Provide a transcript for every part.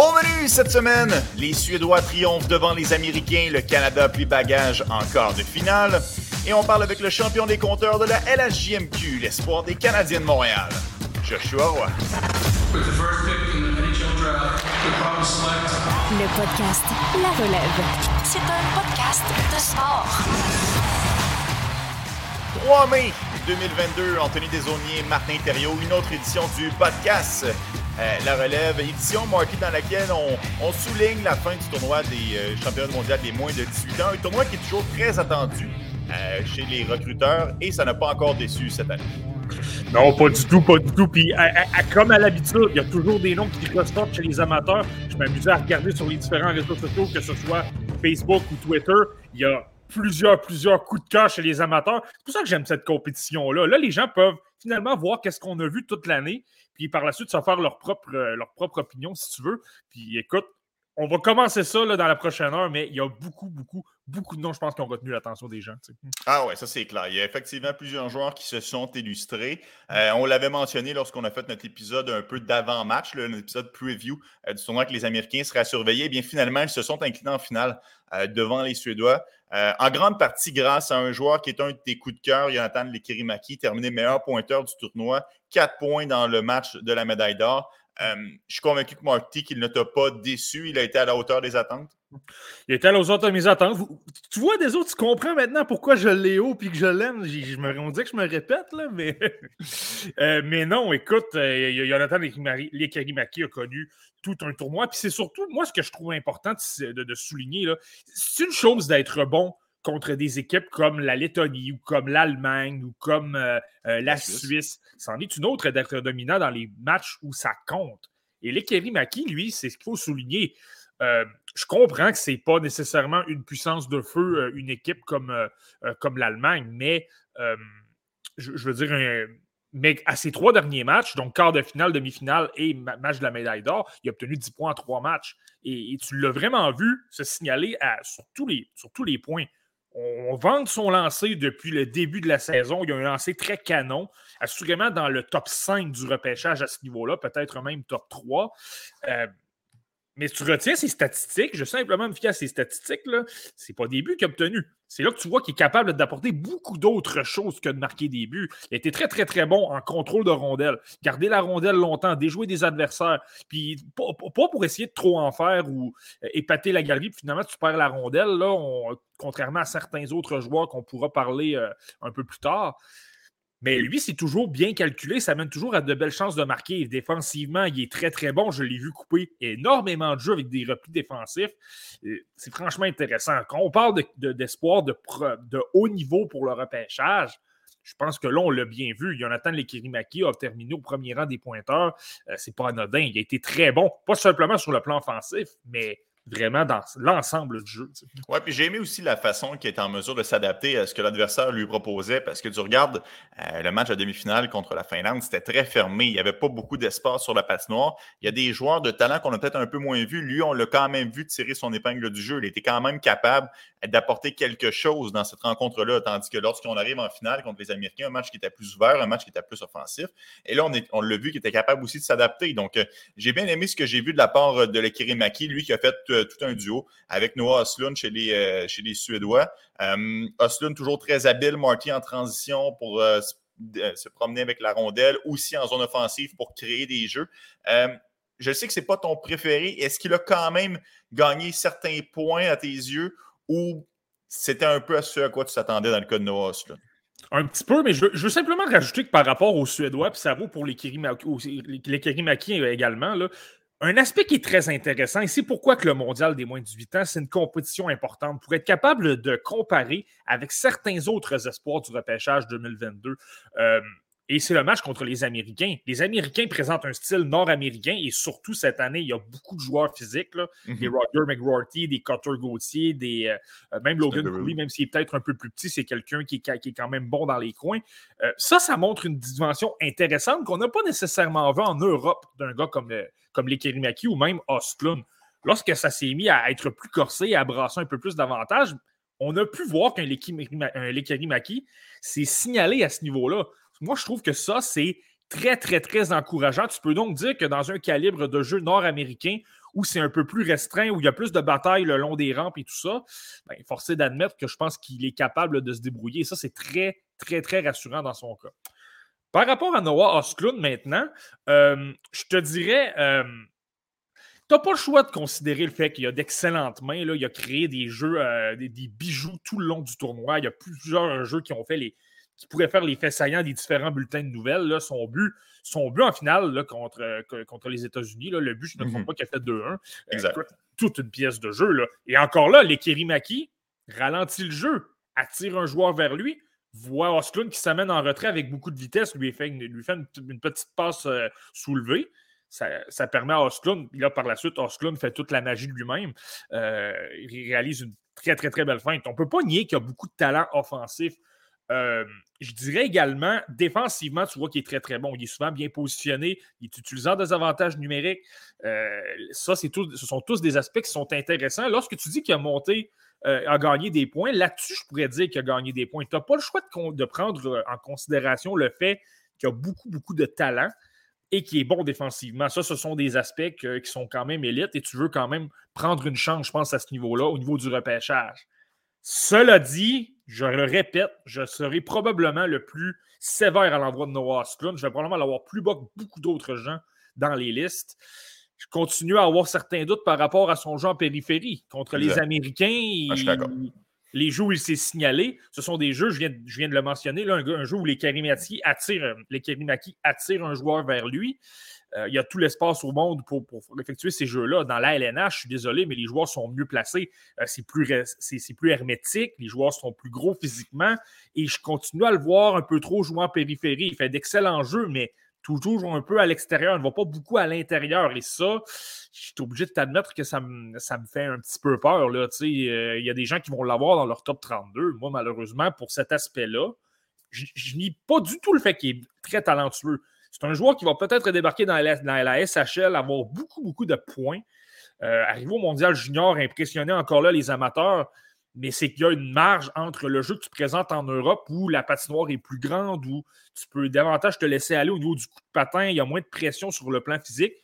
Au menu cette semaine, les Suédois triomphent devant les Américains, le Canada plie bagage en quart de finale. Et on parle avec le champion des compteurs de la LHJMQ, l'espoir des Canadiens de Montréal, Joshua Roy. Le podcast La Relève. C'est un podcast de sport. 3 mai 2022, Anthony Desaunier, Martin Thériault, une autre édition du podcast euh, La Relève, édition marquée dans laquelle on, souligne la fin du tournoi des euh, championnats mondiaux des moins de 18 ans, un tournoi qui est toujours très attendu euh, chez les recruteurs et ça n'a pas encore déçu cette année. Non, pas du tout, pas du tout. Puis, comme à l'habitude, il y a toujours des noms qui ressortent chez les amateurs. Je m'amusais à regarder sur les différents réseaux sociaux, que ce soit Facebook ou Twitter. Il y a plusieurs, plusieurs coups de cœur chez les amateurs. C'est pour ça que j'aime cette compétition-là. Là, les gens peuvent finalement voir qu'est-ce qu'on a vu toute l'année, puis par la suite, se faire leur propre, euh, leur propre opinion, si tu veux. Puis écoute, on va commencer ça dans la prochaine heure, mais il y a beaucoup, beaucoup, beaucoup de noms, je pense, qui ont retenu l'attention des gens. Ah ouais, ça c'est clair. Il y a effectivement plusieurs joueurs qui se sont illustrés. Euh, on l'avait mentionné lorsqu'on a fait notre épisode un peu d'avant-match, notre épisode preview euh, du tournoi que les Américains seraient à surveiller. Eh bien, finalement, ils se sont inclinés en finale devant les Suédois. En grande partie grâce à un joueur qui est un de tes coups de cœur, Jonathan Lekirimaki, terminé meilleur pointeur du tournoi, quatre points dans le match de la médaille d'or. Euh, je suis convaincu que Marty, qu'il ne t'a pas déçu. Il a été à la hauteur des attentes. Il a été à la hauteur de mes attentes. Tu vois, des autres, tu comprends maintenant pourquoi je l'ai haut et que je l'aime. Je me, on dirait que je me répète, là, mais, euh, mais non, écoute, euh, Jonathan Lekarimaki a connu tout un tournoi. Puis c'est surtout, moi, ce que je trouve important de, de souligner, c'est une chose d'être bon contre des équipes comme la Lettonie ou comme l'Allemagne ou comme euh, euh, la Suisse. C'en est une autre d'être dominant dans les matchs où ça compte. Et l'Ekeri Maki, lui, c'est ce qu'il faut souligner. Euh, je comprends que ce n'est pas nécessairement une puissance de feu, une équipe comme, comme l'Allemagne, mais je, veux dire, mais à ses trois derniers matchs, donc quart de finale, demi-finale et match de la médaille d'or, il a obtenu 10 points en trois matchs. Et, tu l'as vraiment vu se signaler à, les, sur tous les points on vante son lancer depuis le début de la saison. Il a un lancer très canon, assurément dans le top 5 du repêchage à ce niveau-là, peut-être même top 3. Mais tu retiens ses statistiques, je vais simplement me fier à ses statistiques, là, c'est pas des buts qu'il a obtenus. C'est là que tu vois qu'il est capable d'apporter beaucoup d'autres choses que de marquer des buts. Il été très, très, très bon en contrôle de rondelle. Garder la rondelle longtemps, déjouer des adversaires, puis pas, pour essayer de trop en faire ou euh, épater la galerie, puis finalement tu perds la rondelle, contrairement à certains autres joueurs qu'on pourra parler euh, un peu plus tard. Mais lui, c'est toujours bien calculé. Ça mène toujours à de belles chances de marquer. Défensivement, il est très, très bon. Je l'ai vu couper énormément de jeux avec des replis défensifs. C'est franchement intéressant. Quand on parle d'espoir de, de, haut niveau pour le repêchage, je pense que là, on l'a bien vu. Jonathan Lekirimaki a terminé au premier rang des pointeurs. Euh, c'est pas anodin. Il a été très bon, pas simplement sur le plan offensif, mais vraiment dans l'ensemble du jeu. Oui, puis j'ai aimé aussi la façon qu'il est en mesure de s'adapter à ce que l'adversaire lui proposait, parce que tu regardes euh, le match de demi-finale contre la Finlande, c'était très fermé. Il n'y avait pas beaucoup d'espace sur la patinoire. Il y a des joueurs de talent qu'on a peut-être un peu moins vus. Lui, on l'a quand même vu tirer son épingle du jeu. Il était quand même capable d'apporter quelque chose dans cette rencontre-là, tandis que lorsqu'on arrive en finale contre les Américains, un match qui était plus ouvert, un match qui était plus offensif, et là, on, on l'a vu qu'il était capable aussi de s'adapter. Donc, euh, j'ai bien aimé ce que j'ai vu de la part de Lekirimaki, lui qui a fait euh, tout un duo avec Noah Oslund chez les, euh, chez les Suédois. Euh, Oslund, toujours très habile, Marty en transition pour euh, se promener avec la rondelle, aussi en zone offensive pour créer des jeux. je sais que ce n'est pas ton préféré. Est-ce qu'il a quand même gagné certains points à tes yeux ou c'était un peu à ce à quoi tu t'attendais dans le cas de Noah Oslund? Un petit peu, mais je veux, simplement rajouter que par rapport aux Suédois, puis ça vaut pour les Kirimaki également, là, un aspect qui est très intéressant, et c'est pourquoi que le mondial des moins de 18 ans, c'est une compétition importante pour être capable de comparer avec certains autres espoirs du repêchage 2022. Euh, et c'est le match contre les Américains. Les Américains présentent un style nord-américain et surtout cette année, il y a beaucoup de joueurs physiques. Mhm. Des Roger McRorty, des Cutter Gauthier, des, euh, euh, même Logan Cooley, même s'il est peut-être un peu plus petit, c'est quelqu'un qui, qui, est quand même bon dans les coins. Euh, ça, ça montre une dimension intéressante qu'on n'a pas nécessairement vu en Europe d'un gars comme, comme les Kerimaki ou même Ostlund. Lorsque ça s'est mis à être plus corsé et à brasser un peu plus d'avantages, on a pu voir qu'un Lekirimaki s'est signalé à ce niveau-là moi, je trouve que ça, c'est très, très, très encourageant. Tu peux donc dire que dans un calibre de jeu nord-américain où c'est un peu plus restreint, où il y a plus de batailles le long des rampes et tout ça, ben, forcé d'admettre que je pense qu'il est capable de se débrouiller. Et ça, c'est très, très, très rassurant dans son cas. Par rapport à Noah Osklund maintenant, euh, je te dirais, euh, tu n'as pas le choix de considérer le fait qu'il a d'excellentes mains. Là. Il a créé des jeux, euh, des, bijoux tout le long du tournoi. Il y a plusieurs jeux qui ont fait les, qui pourraient faire les faits saillants des différents bulletins de nouvelles. Là. Son, but, son but en finale contre, contre les États-Unis, le but, je ne me trompe mhm. pas, qu'il a fait 2-1. Exact. toute une pièce de jeu. Là. Et encore là, les Kerimaki ralentit le jeu, attire un joueur vers lui, voit Osklund qui s'amène en retrait avec beaucoup de vitesse, lui fait une, lui fait une, petite passe euh, soulevée. Ça, permet à Osklund, là par la suite, Osklund fait toute la magie de lui-même. Euh, il réalise une très, très, très belle feinte. On ne peut pas nier qu'il a beaucoup de talent offensif. Euh, je dirais également, défensivement, tu vois qu'il est très, très bon. Il est souvent bien positionné. Il est utilisant des avantages numériques. ça, c'est tout, ce sont tous des aspects qui sont intéressants. Lorsque tu dis qu'il a monté euh, a gagné des points. Là-dessus, je pourrais dire qu'il a gagné des points. Tu n'as pas le choix de, prendre euh, en considération le fait qu'il a beaucoup, beaucoup de talent et qu'il est bon défensivement. Ça, ce sont des aspects qui sont quand même élites et tu veux quand même prendre une chance, je pense, à ce niveau-là, au niveau du repêchage. Cela dit, je le répète, je serai probablement le plus sévère à l'endroit de Noah Osklund. Je vais probablement l'avoir plus bas que beaucoup d'autres gens dans les listes je continue à avoir certains doutes par rapport à son jeu en périphérie. Contre les Américains, ah, les jeux où il s'est signalé, ce sont des jeux, je viens, je viens de le mentionner, là, un, jeu où les attirent, les Karimaki attirent un joueur vers lui. Euh, il y a tout l'espace au monde pour, effectuer ces jeux-là. Dans la LNH, je suis désolé, mais les joueurs sont mieux placés. Euh, c'est plus, hermétique. Les joueurs sont plus gros physiquement. Et je continue à le voir un peu trop jouer en périphérie. Il fait d'excellents jeux, mais toujours un peu à l'extérieur, ne va pas beaucoup à l'intérieur. Et ça, je suis obligé de t'admettre que ça me, fait un petit peu peur. Euh, il y a des gens qui vont l'avoir dans leur top 32. Moi, malheureusement, pour cet aspect-là, je, nie pas du tout le fait qu'il est très talentueux. C'est un joueur qui va peut-être débarquer dans la, SHL, avoir beaucoup, beaucoup de points. Euh, au mondial junior, impressionner encore là les amateurs mais c'est qu'il y a une marge entre le jeu que tu présentes en Europe où la patinoire est plus grande, où tu peux davantage te laisser aller au niveau du coup de patin, il y a moins de pression sur le plan physique,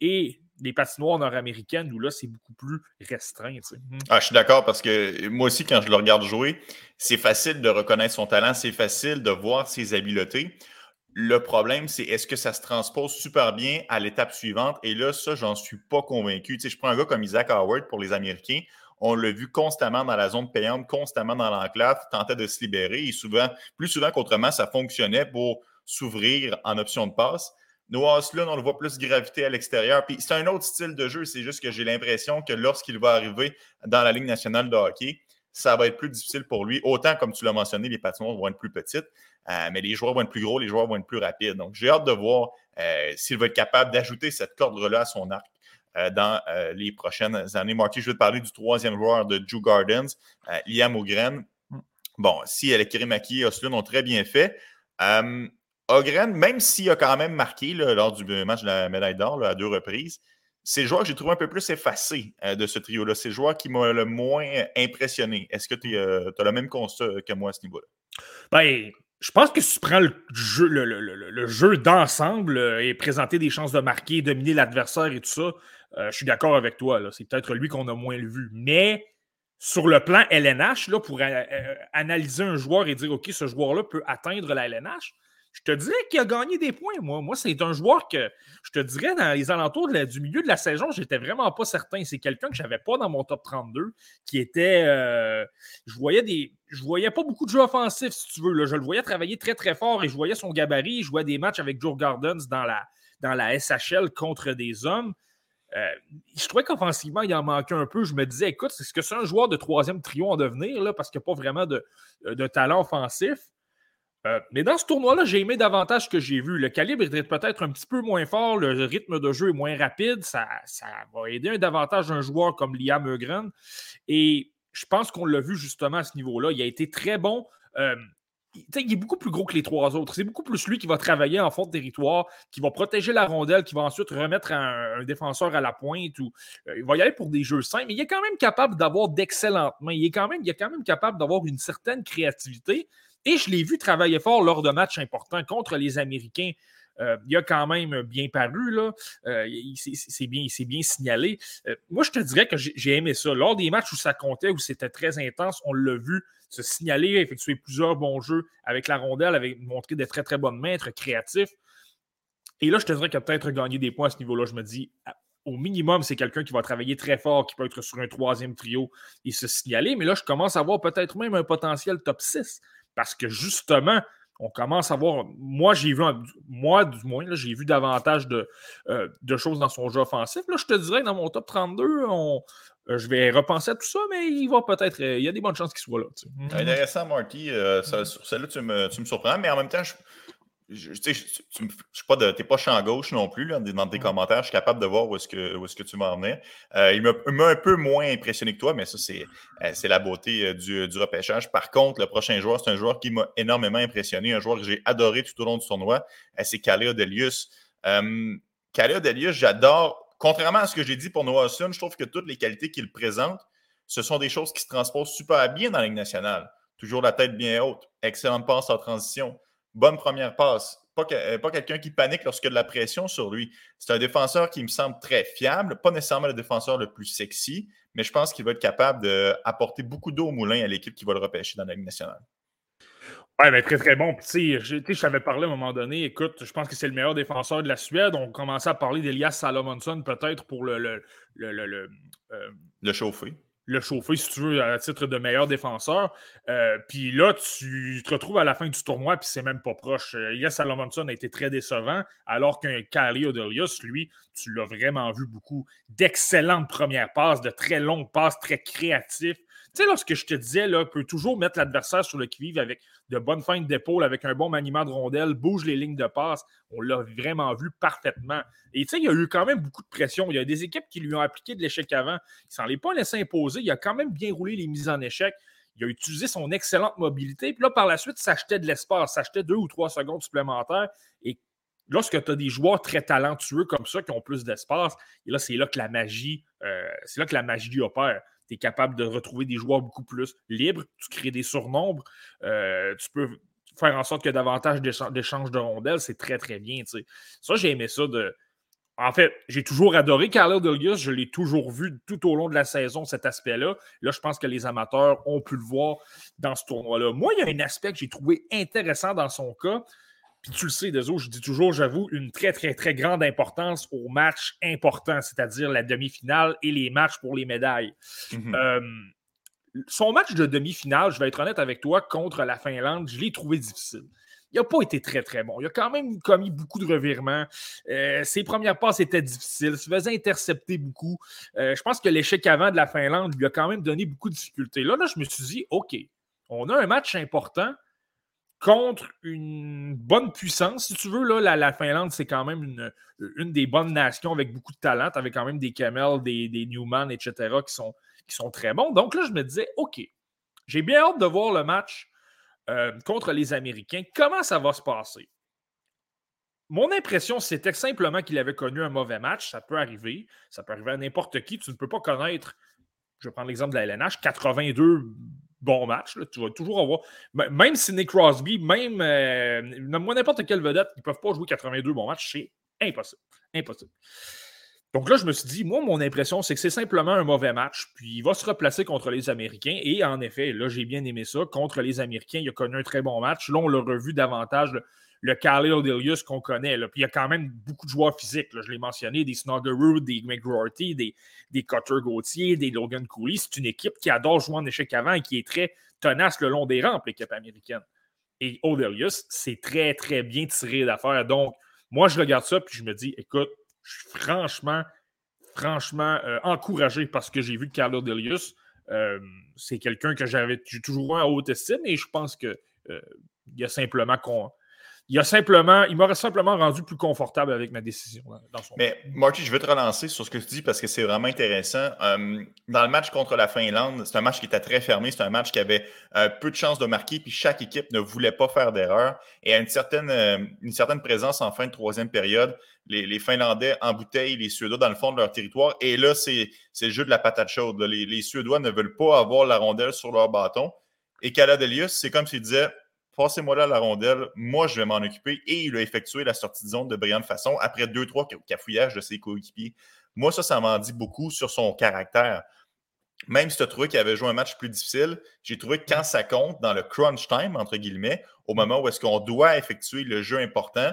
et les patinoires nord-américaines où là, c'est beaucoup plus restreint. Mhm. Ah, je suis d'accord parce que moi aussi, quand je le regarde jouer, c'est facile de reconnaître son talent, c'est facile de voir ses habiletés. Le problème, c'est est-ce que ça se transpose super bien à l'étape suivante? Et là, ça, j'en suis pas convaincu. Tu sais, je prends un gars comme Isaac Howard pour les Américains. On l'a vu constamment dans la zone payante, constamment dans l'enclave, tentait de se libérer. Et souvent, plus souvent qu'autrement, ça fonctionnait pour s'ouvrir en option de passe. Noah Oslund, on le voit plus gravité à l'extérieur. Puis c'est un autre style de jeu. C'est juste que j'ai l'impression que lorsqu'il va arriver dans la Ligue nationale de hockey, ça va être plus difficile pour lui. Autant, comme tu l'as mentionné, les patinoires vont être plus petites, euh, mais les joueurs vont être plus gros, les joueurs vont être plus rapides. Donc, j'ai hâte de voir euh, s'il va être capable d'ajouter cette corde-là à son arc. Euh, dans les prochaines années. Marty, je veux te parler du troisième joueur de Drew Gardens, Liam Ogren. Bon, si Kerimaki et Oslund ont très bien fait, Ogren, même s'il a quand même marqué lors du match de la médaille d'or à deux reprises, c'est le joueur que j'ai trouvé un peu plus effacé de ce trio-là. C'est le joueur qui m'a le moins impressionné. Est-ce que tu as le même constat que moi à ce niveau-là? Ben, je pense que si tu prends le jeu, le, jeu d'ensemble et présenter des chances de marquer, dominer l'adversaire et tout ça, euh, je suis d'accord avec toi. C'est peut-être lui qu'on a moins vu. Mais sur le plan LNH, là, pour euh, euh, analyser un joueur et dire OK, ce joueur-là peut atteindre la LNH, je te dirais qu'il a gagné des points, moi. Moi, c'est un joueur que je te dirais dans les alentours du milieu de la saison, j'étais vraiment pas certain. C'est quelqu'un que je n'avais pas dans mon top 32, qui était. je voyais des. Je voyais pas beaucoup de jeux offensifs, si tu veux. Là. Je le voyais travailler très, très fort et je voyais son gabarit. Je jouais des matchs avec Joe Gardens dans la, dans la SHL contre des hommes. Euh, je trouvais qu'offensivement, il en manquait un peu. Je me disais, écoute, est-ce que c'est un joueur de troisième trio en devenir, là, parce qu'il n'y a pas vraiment de, euh, talent offensif? Euh, mais dans ce tournoi-là, j'ai aimé davantage ce que j'ai vu. Le calibre est peut-être un petit peu moins fort, le rythme de jeu est moins rapide. Ça, ça va aider davantage un joueur comme Liam Eugren. Et je pense qu'on l'a vu justement à ce niveau-là. Il a été très bon il est beaucoup plus gros que les trois autres. C'est beaucoup plus lui qui va travailler en fond de territoire, qui va protéger la rondelle, qui va ensuite remettre un, défenseur à la pointe. Euh, il va y aller pour des jeux simples, mais il est quand même capable d'avoir d'excellentes mains. Il il est quand même capable d'avoir une certaine créativité. Et je l'ai vu travailler fort lors de matchs importants contre les Américains. euh, il a quand même bien paru, là. c'est bien, bien, signalé. moi, je te dirais que j'ai aimé ça. Lors des matchs où ça comptait, où c'était très intense, on l'a vu se signaler, effectuer plusieurs bons jeux avec la rondelle, avec montrer des très, très bonnes mains, être créatif. Et là, je te dirais qu'il a peut-être gagné des points à ce niveau-là. Je me dis, au minimum, c'est quelqu'un qui va travailler très fort, qui peut être sur un troisième trio et se signaler. Mais là, je commence à voir peut-être même un potentiel top 6 parce que justement, on commence à voir. Moi, j'ai vu, moi du moins, j'ai vu davantage de, euh, de, choses dans son jeu offensif. Là, je te dirais dans mon top 32, on, euh, je vais repenser à tout ça, mais il va peut-être. Euh, il y a des bonnes chances qu'il soit là. Intéressant, Marty. sur celle-là, tu me, tu me surprends, mais en même temps, je je, tu n'es pas, champ gauche non plus. dans tes commentaires, je suis capable de voir où est-ce que, est que tu m'en venais. Euh, il m'a un peu moins impressionné que toi, mais ça, c'est euh, la beauté euh, du, du, repêchage. Par contre, le prochain joueur, c'est un joueur qui m'a énormément impressionné, un joueur que j'ai adoré tout au long du tournoi. c'est Kaleo Delius. Euh, Delius, j'adore. Contrairement à ce que j'ai dit pour Noah Sun, je trouve que toutes les qualités qu'il présente, ce sont des choses qui se transposent super bien dans la Ligue nationale. Toujours la tête bien haute, excellente passe en transition, bonne première passe. Pas, euh, pas quelqu'un qui panique lorsqu'il y a de la pression sur lui. C'est un défenseur qui me semble très fiable, pas nécessairement le défenseur le plus sexy, mais je pense qu'il va être capable d'apporter beaucoup d'eau au moulin à l'équipe qui va le repêcher dans la Ligue nationale. Oui, mais très, très bon. Tu sais, je t'avais parlé à un moment donné. Écoute, je pense que c'est le meilleur défenseur de la Suède. On commençait à parler d'Elias Salomonson, peut-être pour le, le, le, le, euh, le chauffer le chauffer, si tu veux, à titre de meilleur défenseur. Euh, puis là, tu te retrouves à la fin du tournoi, puis c'est même pas proche. Yes, euh, Salomonson a été très décevant, alors qu'un Kylie Odelius, lui, tu l'as vraiment vu beaucoup d'excellentes premières passes, de très longues passes, très créatifs. Tu sais, lorsque je te disais, là, peut toujours mettre l'adversaire sur le qui-vive avec de bonnes feintes d'épaule, avec un bon maniement de rondelle, bouge les lignes de passe. On l'a vraiment vu parfaitement. Et tu sais, il y a eu quand même beaucoup de pression. Il y a des équipes qui lui ont appliqué de l'échec avant. Il s'en est pas laissé imposer. Il a quand même bien roulé les mises en échec. Il a utilisé son excellente mobilité. Puis là, par la suite, s'achetait de l'espace, s'achetait deux ou trois secondes supplémentaires. Et lorsque tu as des joueurs très talentueux comme ça qui ont plus d'espace, et là, c'est là que la magie, euh, c'est là que la magie opère tu es capable de retrouver des joueurs beaucoup plus libres, tu crées des surnombres, euh, tu peux faire en sorte qu'il y ait davantage d'échanges de rondelles, c'est très, très bien. Ça, j'ai aimé ça de. En fait, j'ai toujours adoré Carlo Delgus, je l'ai toujours vu tout au long de la saison, cet aspect-là. Là, je pense que les amateurs ont pu le voir dans ce tournoi-là. Moi, il y a un aspect que j'ai trouvé intéressant dans son cas, tu le sais, Deso, je dis toujours, j'avoue, une très, très, très grande importance aux matchs importants, c'est-à-dire la demi-finale et les matchs pour les médailles. Mhm. Euh, son match de demi-finale, je vais être honnête avec toi, contre la Finlande, je l'ai trouvé difficile. Il n'a pas été très, très bon. Il a quand même commis beaucoup de revirements. Euh, ses premières passes étaient difficiles. Il se faisait intercepter beaucoup. Euh, je pense que l'échec avant de la Finlande lui a quand même donné beaucoup de difficultés. Là, là, je me suis dit, OK, on a un match important contre une bonne puissance, si tu veux. La, Finlande, c'est quand même une, des bonnes nations avec beaucoup de talent, avec quand même des Camel, des, Newman, etc., qui sont, qui sont très bons. Donc là, je me disais, OK, j'ai bien hâte de voir le match euh, contre les Américains. Comment ça va se passer? Mon impression, c'était simplement qu'il avait connu un mauvais match. Ça peut arriver. Ça peut arriver à n'importe qui. Tu ne peux pas connaître, je vais prendre l'exemple de la LNH, 82 bon match. Tu vas toujours avoir. Même si Crosby, même euh, n'importe quelle vedette, ils ne peuvent pas jouer 82 bons matchs. C'est impossible. Impossible. Donc là, je me suis dit, moi, mon impression, c'est que c'est simplement un mauvais match. Puis il va se replacer contre les Américains. Et en effet, là, j'ai bien aimé ça. Contre les Américains, il a connu un très bon match. Là, on l'a revu davantage Khalil Delius qu'on connaît. Puis il y a quand même beaucoup de joueurs physiques. Je l'ai mentionné, des Snuggerud, des McGrorty, des, des Cutter Gauthier, des Logan Cooley. C'est une équipe qui adore jouer en échec avant et qui est très tenace le long des rampes, l'équipe américaine. Et Odelius, c'est très, très bien tiré d'affaire. Donc, moi, je regarde ça puis je me dis, écoute, je suis franchement, franchement euh, encouragé parce que j'ai vu que Carlo Delius, euh, c'est quelqu'un que j'avais toujours en haute estime et je pense qu'il euh, y a simplement qu'on il a simplement, il m'aurait simplement rendu plus confortable avec ma décision. Dans son Mais Marty, je veux te relancer sur ce que tu dis parce que c'est vraiment intéressant. Euh, dans le match contre la Finlande, c'est un match qui était très fermé, c'est un match qui avait euh, peu de chances de marquer, puis chaque équipe ne voulait pas faire d'erreur. Et à une certaine, euh, une certaine présence en fin de troisième période, les, Finlandais embouteillent les Suédois dans le fond de leur territoire. Et là, c'est le jeu de la patate chaude. Les, les, Suédois ne veulent pas avoir la rondelle sur leur bâton. Et Caladelius, c'est comme s'il disait passez-moi là la rondelle, moi je vais m'en occuper. Et il a effectué la sortie de zone de brillante façon après deux, trois cafouillages de ses coéquipiers. Moi, ça, ça m'en dit beaucoup sur son caractère. Même si tu as trouvé qu'il avait joué un match plus difficile, j'ai trouvé que quand ça compte dans le crunch time, entre guillemets, au moment où est-ce qu'on doit effectuer le jeu important,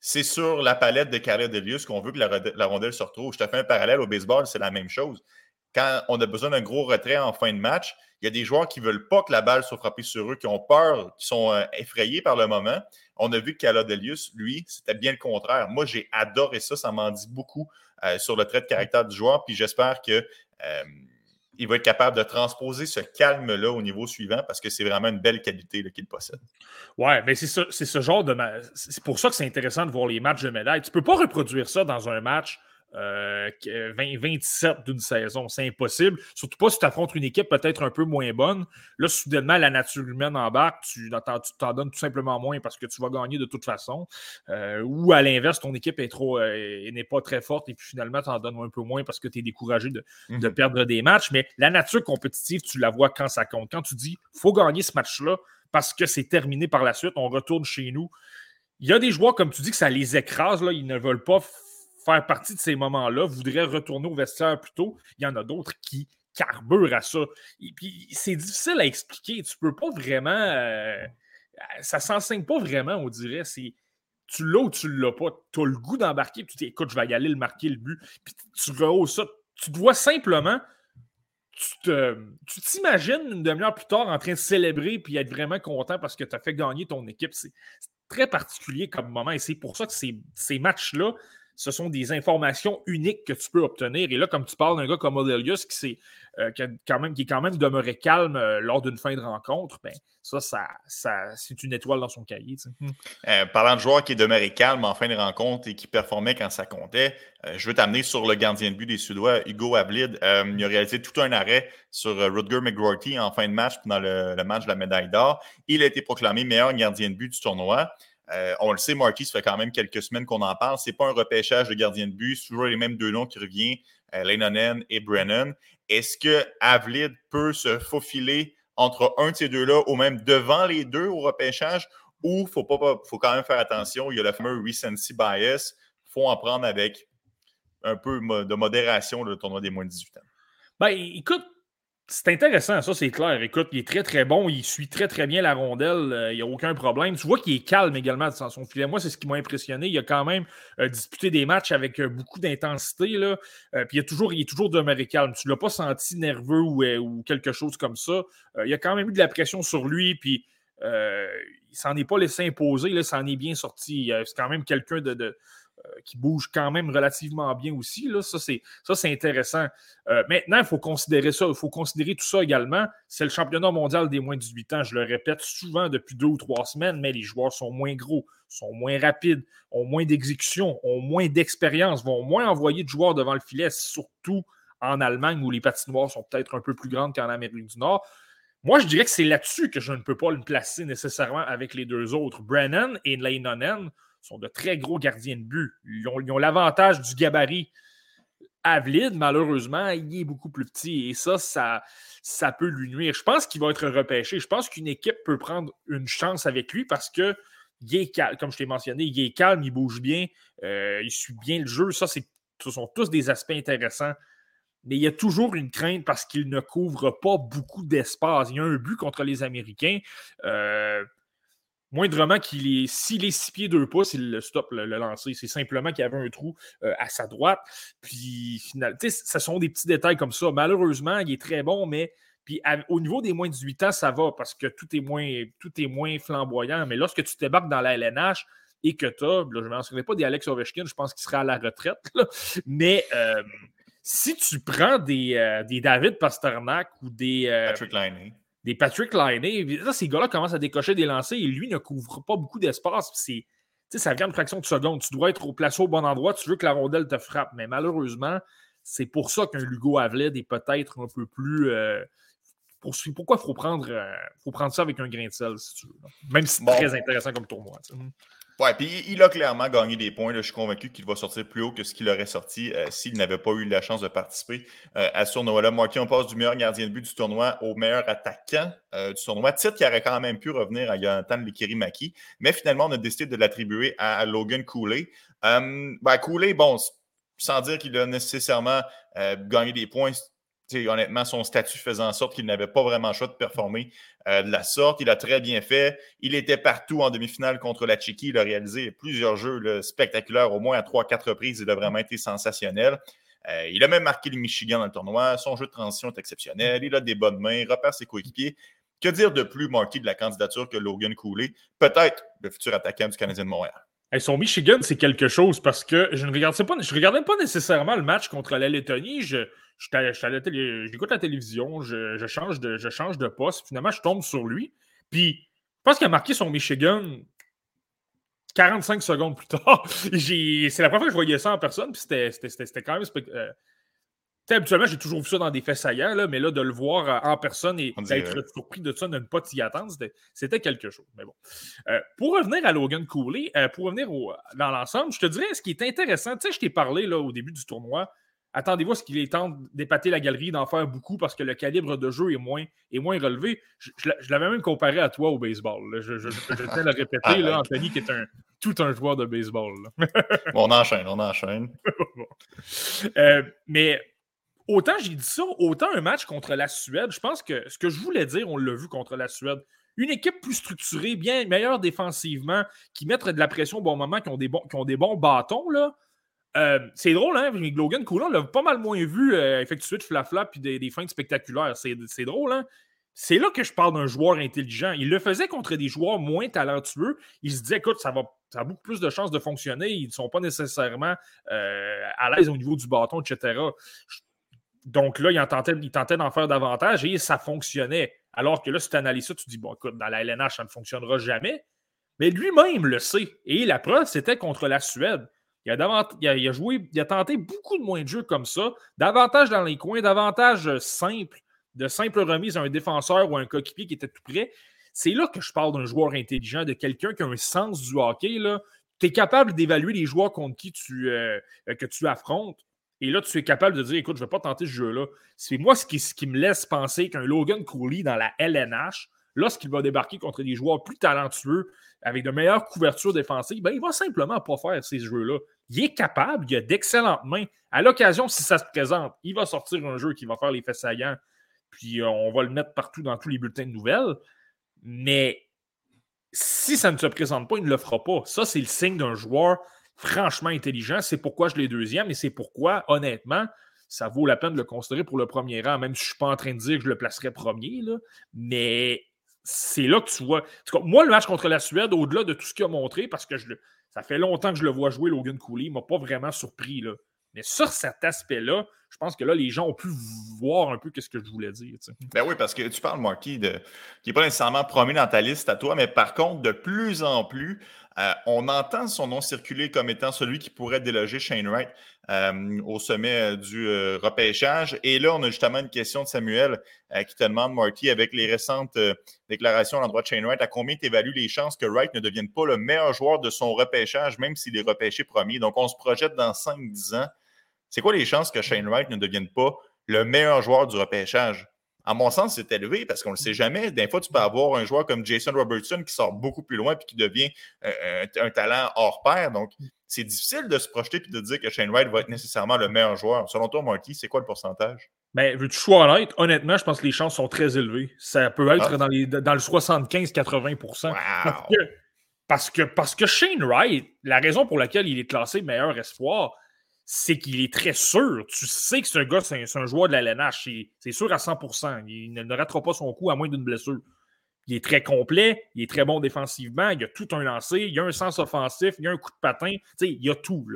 c'est sur la palette de Carrière Delius qu'on veut que la, rondelle se retrouve. Je te fais un parallèle au baseball, c'est la même chose. Quand on a besoin d'un gros retrait en fin de match, il y a des joueurs qui ne veulent pas que la balle soit frappée sur eux, qui ont peur, qui sont euh, effrayés par le moment. On a vu que Delius, lui, c'était bien le contraire. Moi, j'ai adoré ça. Ça m'en dit beaucoup euh, sur le trait de caractère du joueur. Puis j'espère que euh, il va être capable de transposer ce calme-là au niveau suivant parce que c'est vraiment une belle qualité qu'il possède. Ouais, mais c'est ce, genre de. C'est pour ça que c'est intéressant de voir les matchs de médailles. Tu ne peux pas reproduire ça dans un match 27 euh, d'une saison. C'est impossible. Surtout pas si tu affrontes une équipe peut-être un peu moins bonne. Là, soudainement, la nature humaine embarque, tu t'en donnes tout simplement moins parce que tu vas gagner de toute façon. Euh, ou à l'inverse, ton équipe est trop euh, n'est pas très forte et puis finalement, tu en donnes un peu moins parce que tu es découragé de, de, mhm. perdre des matchs. Mais la nature compétitive, tu la vois quand ça compte. Quand tu dis faut gagner ce match-là parce que c'est terminé par la suite, on retourne chez nous. Il y a des joueurs, comme tu dis, que ça les écrase, là, ils ne veulent pas faire partie de ces moments-là, voudraient retourner au vestiaire plus tôt. Il y en a d'autres qui carburent à ça. Et puis, c'est difficile à expliquer. Tu peux pas vraiment. euh, ça s'enseigne pas vraiment, on dirait. C'est tu l'as ou tu l'as pas. Tu as le goût d'embarquer, puis tu dis, écoute, je vais y aller le marquer le but. Puis tu rehausses ça. Tu dois simplement. Tu t'imagines une demi-heure plus tard en train de célébrer puis être vraiment content parce que tu as fait gagner ton équipe. C'est très particulier comme moment et c'est pour ça que ces matchs-là, ce sont des informations uniques que tu peux obtenir. Et là, comme tu parles d'un gars comme Odelius qui, euh, quand même, qui est quand même demeuré calme euh, lors d'une fin de rencontre, ben, ça, ça, c'est une étoile dans son cahier. Hmm. Euh, parlant de joueur qui est demeuré calme en fin de rencontre et qui performait quand ça comptait, je veux t'amener sur le gardien de but des Suédois, Hugo Avlid. il a réalisé tout un arrêt sur Rutger McGrorty en fin de match dans le match de la médaille d'or. Il a été proclamé meilleur gardien de but du tournoi. Euh, on le sait, Marquis, ça fait quand même quelques semaines qu'on en parle. Ce n'est pas un repêchage de gardien de but. C'est toujours les mêmes deux noms qui reviennent, euh, et Brennan. Est-ce que Avlid peut se faufiler entre un de ces deux-là ou même devant les deux au repêchage? Ou il faut, faut quand même faire attention, il y a le fameux recency bias. Il faut en prendre avec un peu de modération le tournoi des moins de 18 ans. Ben, écoute, c'est intéressant, ça, c'est clair. Écoute, il est très, très bon. Il suit très, très bien la rondelle. Euh, il n'y a aucun problème. Tu vois qu'il est calme également dans son filet. Moi, c'est ce qui m'a impressionné. Il a quand même euh, disputé des matchs avec euh, beaucoup d'intensité. puis il, a toujours, il est toujours demeuré calme. Tu ne l'as pas senti nerveux ou, quelque chose comme ça. il a quand même eu de la pression sur lui. Puis il s'en est pas laissé imposer. Il s'en est bien sorti. C'est quand même quelqu'un de qui bouge quand même relativement bien aussi. Là. Ça, c'est intéressant. Euh, maintenant, il faut considérer ça. Il faut considérer tout ça également. C'est le championnat mondial des moins de 18 ans. Je le répète souvent depuis deux ou trois semaines, mais les joueurs sont moins gros, sont moins rapides, ont moins d'exécution, ont moins d'expérience, vont moins envoyer de joueurs devant le filet, surtout en Allemagne où les patinoires sont peut-être un peu plus grandes qu'en Amérique du Nord. Moi, je dirais que c'est là-dessus que je ne peux pas le placer nécessairement avec les deux autres. Brennan et Leinonen sont de très gros gardiens de but. Ils ont, l'avantage du gabarit. Avlid, malheureusement, il est beaucoup plus petit et ça, ça, peut lui nuire. Je pense qu'il va être repêché. Je pense qu'une équipe peut prendre une chance avec lui parce que il est calme, comme je t'ai mentionné, il est calme, il bouge bien, euh, il suit bien le jeu. Ça, ce sont tous des aspects intéressants. Mais il y a toujours une crainte parce qu'il ne couvre pas beaucoup d'espace. Il y a un but contre les Américains. Euh, moindrement qu'il est, s'il est six pieds deux pouces, il le stop le, lancer. C'est simplement qu'il y avait un trou euh, à sa droite. Puis, final, ce sont des petits détails comme ça. Malheureusement, il est très bon, mais puis au niveau des moins de 18 ans, ça va parce que tout est moins, tout est moins flamboyant. Mais lorsque tu débarques dans la LNH et que tu as, je ne mentionnerai pas des Alex Ovechkin, je pense qu'il sera à la retraite, mais euh, si tu prends des, euh, des David Pasternak ou des. Patrick Liney des Patrick Liney. ces gars-là commencent à décocher des lancers et lui ne couvre pas beaucoup d'espace. C'est, ça vient de fraction de seconde. Tu dois être placé au bon endroit, tu veux que la rondelle te frappe. Mais malheureusement, c'est pour ça qu'un Lugo Avled est peut-être un peu plus. Euh, pourquoi il faut prendre, euh, faut prendre ça avec un grain de sel, si tu veux. Même si c'est très intéressant comme tournoi. Ouais, puis il a clairement gagné des points. Je suis convaincu qu'il va sortir plus haut que ce qu'il aurait sorti euh, s'il n'avait pas eu la chance de participer euh, à ce tournoi-là. Marquis, on passe du meilleur gardien de but du tournoi au meilleur attaquant euh, du tournoi. Titre qui aurait quand même pu revenir à Jonathan Likiri-Maki, mais finalement, on a décidé de l'attribuer à, Logan Cooley. Ben, bon, sans dire qu'il a nécessairement gagné des points, honnêtement, son statut faisait en sorte qu'il n'avait pas vraiment le choix de performer euh, de la sorte. Il a très bien fait. Il était partout en demi-finale contre la Tchéquie. Il a réalisé plusieurs jeux spectaculaires, au moins à trois, quatre reprises. Il a vraiment été sensationnel. Euh, il a même marqué le Michigan dans le tournoi. Son jeu de transition est exceptionnel. Il a des bonnes mains, repère ses coéquipiers. Que dire de plus marqué de la candidature que Logan Cooley? Peut-être le futur attaquant du Canadien de Montréal? Son Michigan, c'est quelque chose parce que je ne regardais pas, je regardais pas nécessairement le match contre la Lettonie. Je, j'écoute la télévision, je, change de, je change de poste. Finalement, je tombe sur lui. Puis, je pense qu'il a marqué son Michigan 45 secondes plus tard. c'est la première fois que je voyais ça en personne. Puis, c'était quand même. Euh, habituellement, j'ai toujours vu ça dans des faits saillants, là, mais là, de le voir euh, en personne et d'être surpris de ça, de ne pas t'y attendre, c'était quelque chose. Mais bon. Euh, pour revenir à Logan Cooley, pour revenir dans l'ensemble, je te dirais, ce qui est intéressant, tu sais, je t'ai parlé là, au début du tournoi attendez-vous à ce qu'il est temps d'épater la galerie, d'en faire beaucoup parce que le calibre de jeu est moins, est moins relevé. Je, l'avais même comparé à toi au baseball. Je, je, je, tiens à le répéter, là, Anthony, qui est un, tout un joueur de baseball. on enchaîne, on enchaîne. Euh, mais autant j'ai dit ça, autant un match contre la Suède, je pense que ce que je voulais dire, on l'a vu contre la Suède. Une équipe plus structurée, bien meilleure défensivement, qui mettre de la pression au bon moment, qui ont des bons, qui ont des bons bâtons, là euh, c'est drôle, hein? Logan Coulon l'a pas mal moins vu euh, effectuer de flafla puis des, des feintes spectaculaires. C'est drôle, hein? C'est là que je parle d'un joueur intelligent. Il le faisait contre des joueurs moins talentueux. Il se disait, écoute, ça, ça a beaucoup plus de chances de fonctionner. Ils ne sont pas nécessairement euh, à l'aise au niveau du bâton, etc. Donc là, il, tentait, d'en faire davantage et ça fonctionnait. Alors que là, si tu analyses ça, tu dis, bon, écoute, dans la LNH, ça ne fonctionnera jamais. Mais lui-même le sait. Et la preuve, c'était contre la Suède. Il a, joué, il a tenté beaucoup de moins de jeux comme ça, davantage dans les coins, davantage simple, de simple remise à un défenseur ou un coéquipier qui était tout près. C'est là que je parle d'un joueur intelligent, de quelqu'un qui a un sens du hockey. Tu es capable d'évaluer les joueurs contre qui tu, euh, affrontes. Et là, tu es capable de dire écoute, je ne vais pas tenter ce jeu-là. C'est moi ce qui, me laisse penser qu'un Logan Cooley dans la LNH, lorsqu'il va débarquer contre des joueurs plus talentueux, avec de meilleures couvertures défensives, ben, il va simplement pas faire ces jeux-là. Il est capable, il a d'excellentes mains. À l'occasion, si ça se présente, il va sortir un jeu qui va faire les faits saillants, puis euh, on va le mettre partout dans tous les bulletins de nouvelles. Mais si ça ne se présente pas, il ne le fera pas. Ça, c'est le signe d'un joueur franchement intelligent. C'est pourquoi je l'ai deuxième et c'est pourquoi, honnêtement, ça vaut la peine de le considérer pour le premier rang, même si je ne suis pas en train de dire que je le placerai premier. Mais c'est là que tu vois. moi, le match contre la Suède, au-delà de tout ce qu'il a montré, parce que ça fait longtemps que je le vois jouer, Logan Cooley, il ne m'a pas vraiment surpris. Là. Mais sur cet aspect-là, je pense que là, les gens ont pu voir un peu ce que je voulais dire. Ben oui, parce que tu parles, Marky, de, qui n'est pas nécessairement promis dans ta liste à toi, mais par contre, de plus en plus, euh, on entend son nom circuler comme étant celui qui pourrait déloger Shane Wright euh, au sommet euh, du repêchage. Et là, on a justement une question de Samuel qui te demande, Marty, avec les récentes déclarations à l'endroit de Shane Wright, à combien tu les chances que Wright ne devienne pas le meilleur joueur de son repêchage, même s'il est repêché premier? Donc, on se projette dans 5-10 ans. C'est quoi les chances que Shane Wright ne devienne pas le meilleur joueur du repêchage? À mon sens, c'est élevé parce qu'on ne le sait jamais. Des fois, tu peux avoir un joueur comme Jason Robertson qui sort beaucoup plus loin et qui devient euh, un, talent hors pair. Donc, c'est difficile de se projeter et de dire que Shane Wright va être nécessairement le meilleur joueur. Selon toi, Marty, c'est quoi le pourcentage? Ben, veux-tu choix honnête? Honnêtement, je pense que les chances sont très élevées. Ça peut être ah. dans, les, dans le 75-80 parce, que, parce que Shane Wright, la raison pour laquelle il est classé meilleur espoir, c'est qu'il est très sûr. Tu sais que ce gars, c'est un, joueur de la LNH. C'est sûr à 100% Il ne, ratera pas son coup à moins d'une blessure. Il est très complet, il est très bon défensivement, il a tout un lancé, il a un sens offensif, il a un coup de patin. il a tout.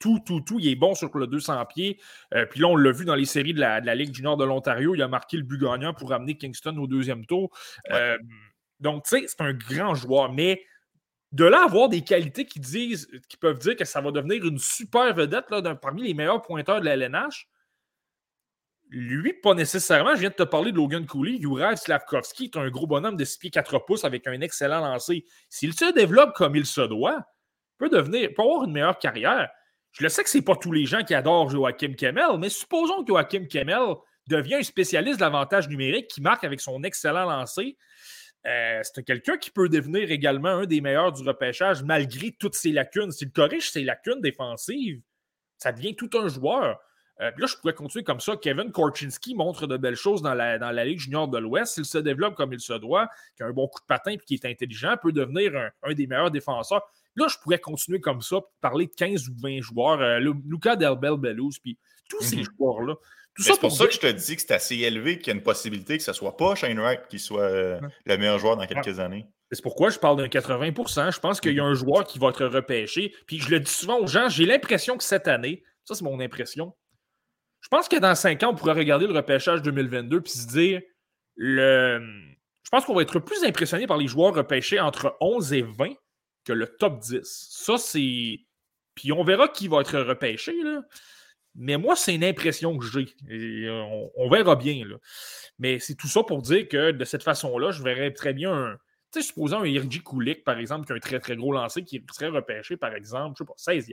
Tout, tout, tout. Il est bon sur le 200 pieds. Euh, puis là, on l'a vu dans les séries de la, Ligue du Nord de l'Ontario. Il a marqué le but gagnant pour amener Kingston au deuxième tour. Euh, donc, tu sais, c'est un grand joueur. Mais de là avoir des qualités qui disent, qui peuvent dire que ça va devenir une super vedette là, parmi les meilleurs pointeurs de la LNH, Lui, pas nécessairement. Je viens de te parler de Logan Cooley. Juraj Slavkovski est un gros bonhomme de 6 pieds 4 pouces avec un excellent lancer. S'il se développe comme il se doit, peut devenir, peut avoir une meilleure carrière. Je le sais que ce n'est pas tous les gens qui adorent Joachim Kemmel, mais supposons que Joachim Kemmel devient un spécialiste de l'avantage numérique qui marque avec son excellent lancer. Euh, c'est quelqu'un qui peut devenir également un des meilleurs du repêchage malgré toutes ses lacunes. S'il corrige ses lacunes défensives, ça devient tout un joueur. Euh, là, je pourrais continuer comme ça. Kevin Korchinski montre de belles choses dans la, dans la Ligue junior de l'Ouest. S'il se développe comme il se doit, qui a un bon coup de patin et qui est intelligent, peut devenir un, des meilleurs défenseurs. Là, je pourrais continuer comme ça, parler de 15 ou 20 joueurs. Euh, Luca Delbel Belus, puis tous ces C'est pour, ça que je te dis que c'est assez élevé qu'il y a une possibilité que ce ne soit pas Shane Wright qui soit euh, le meilleur joueur dans quelques années. C'est pourquoi je parle d'un 80% Je pense qu'il y a un joueur qui va être repêché. Puis je le dis souvent aux gens, j'ai l'impression que cette année, ça c'est mon impression, je pense que dans 5 ans, on pourrait regarder le repêchage 2022 puis se dire le... je pense qu'on va être plus impressionné par les joueurs repêchés entre 11 et 20 que le top 10. Ça, c'est. Puis on verra qui va être repêché. Là. Mais moi, c'est une impression que j'ai. On, verra bien. Là. Mais c'est tout ça pour dire que de cette façon-là, je verrais très bien un. Tu sais, supposons un Irji Kulik, par exemple, qui a un très très gros lancé, qui serait repêché, par exemple, je sais pas, 16e.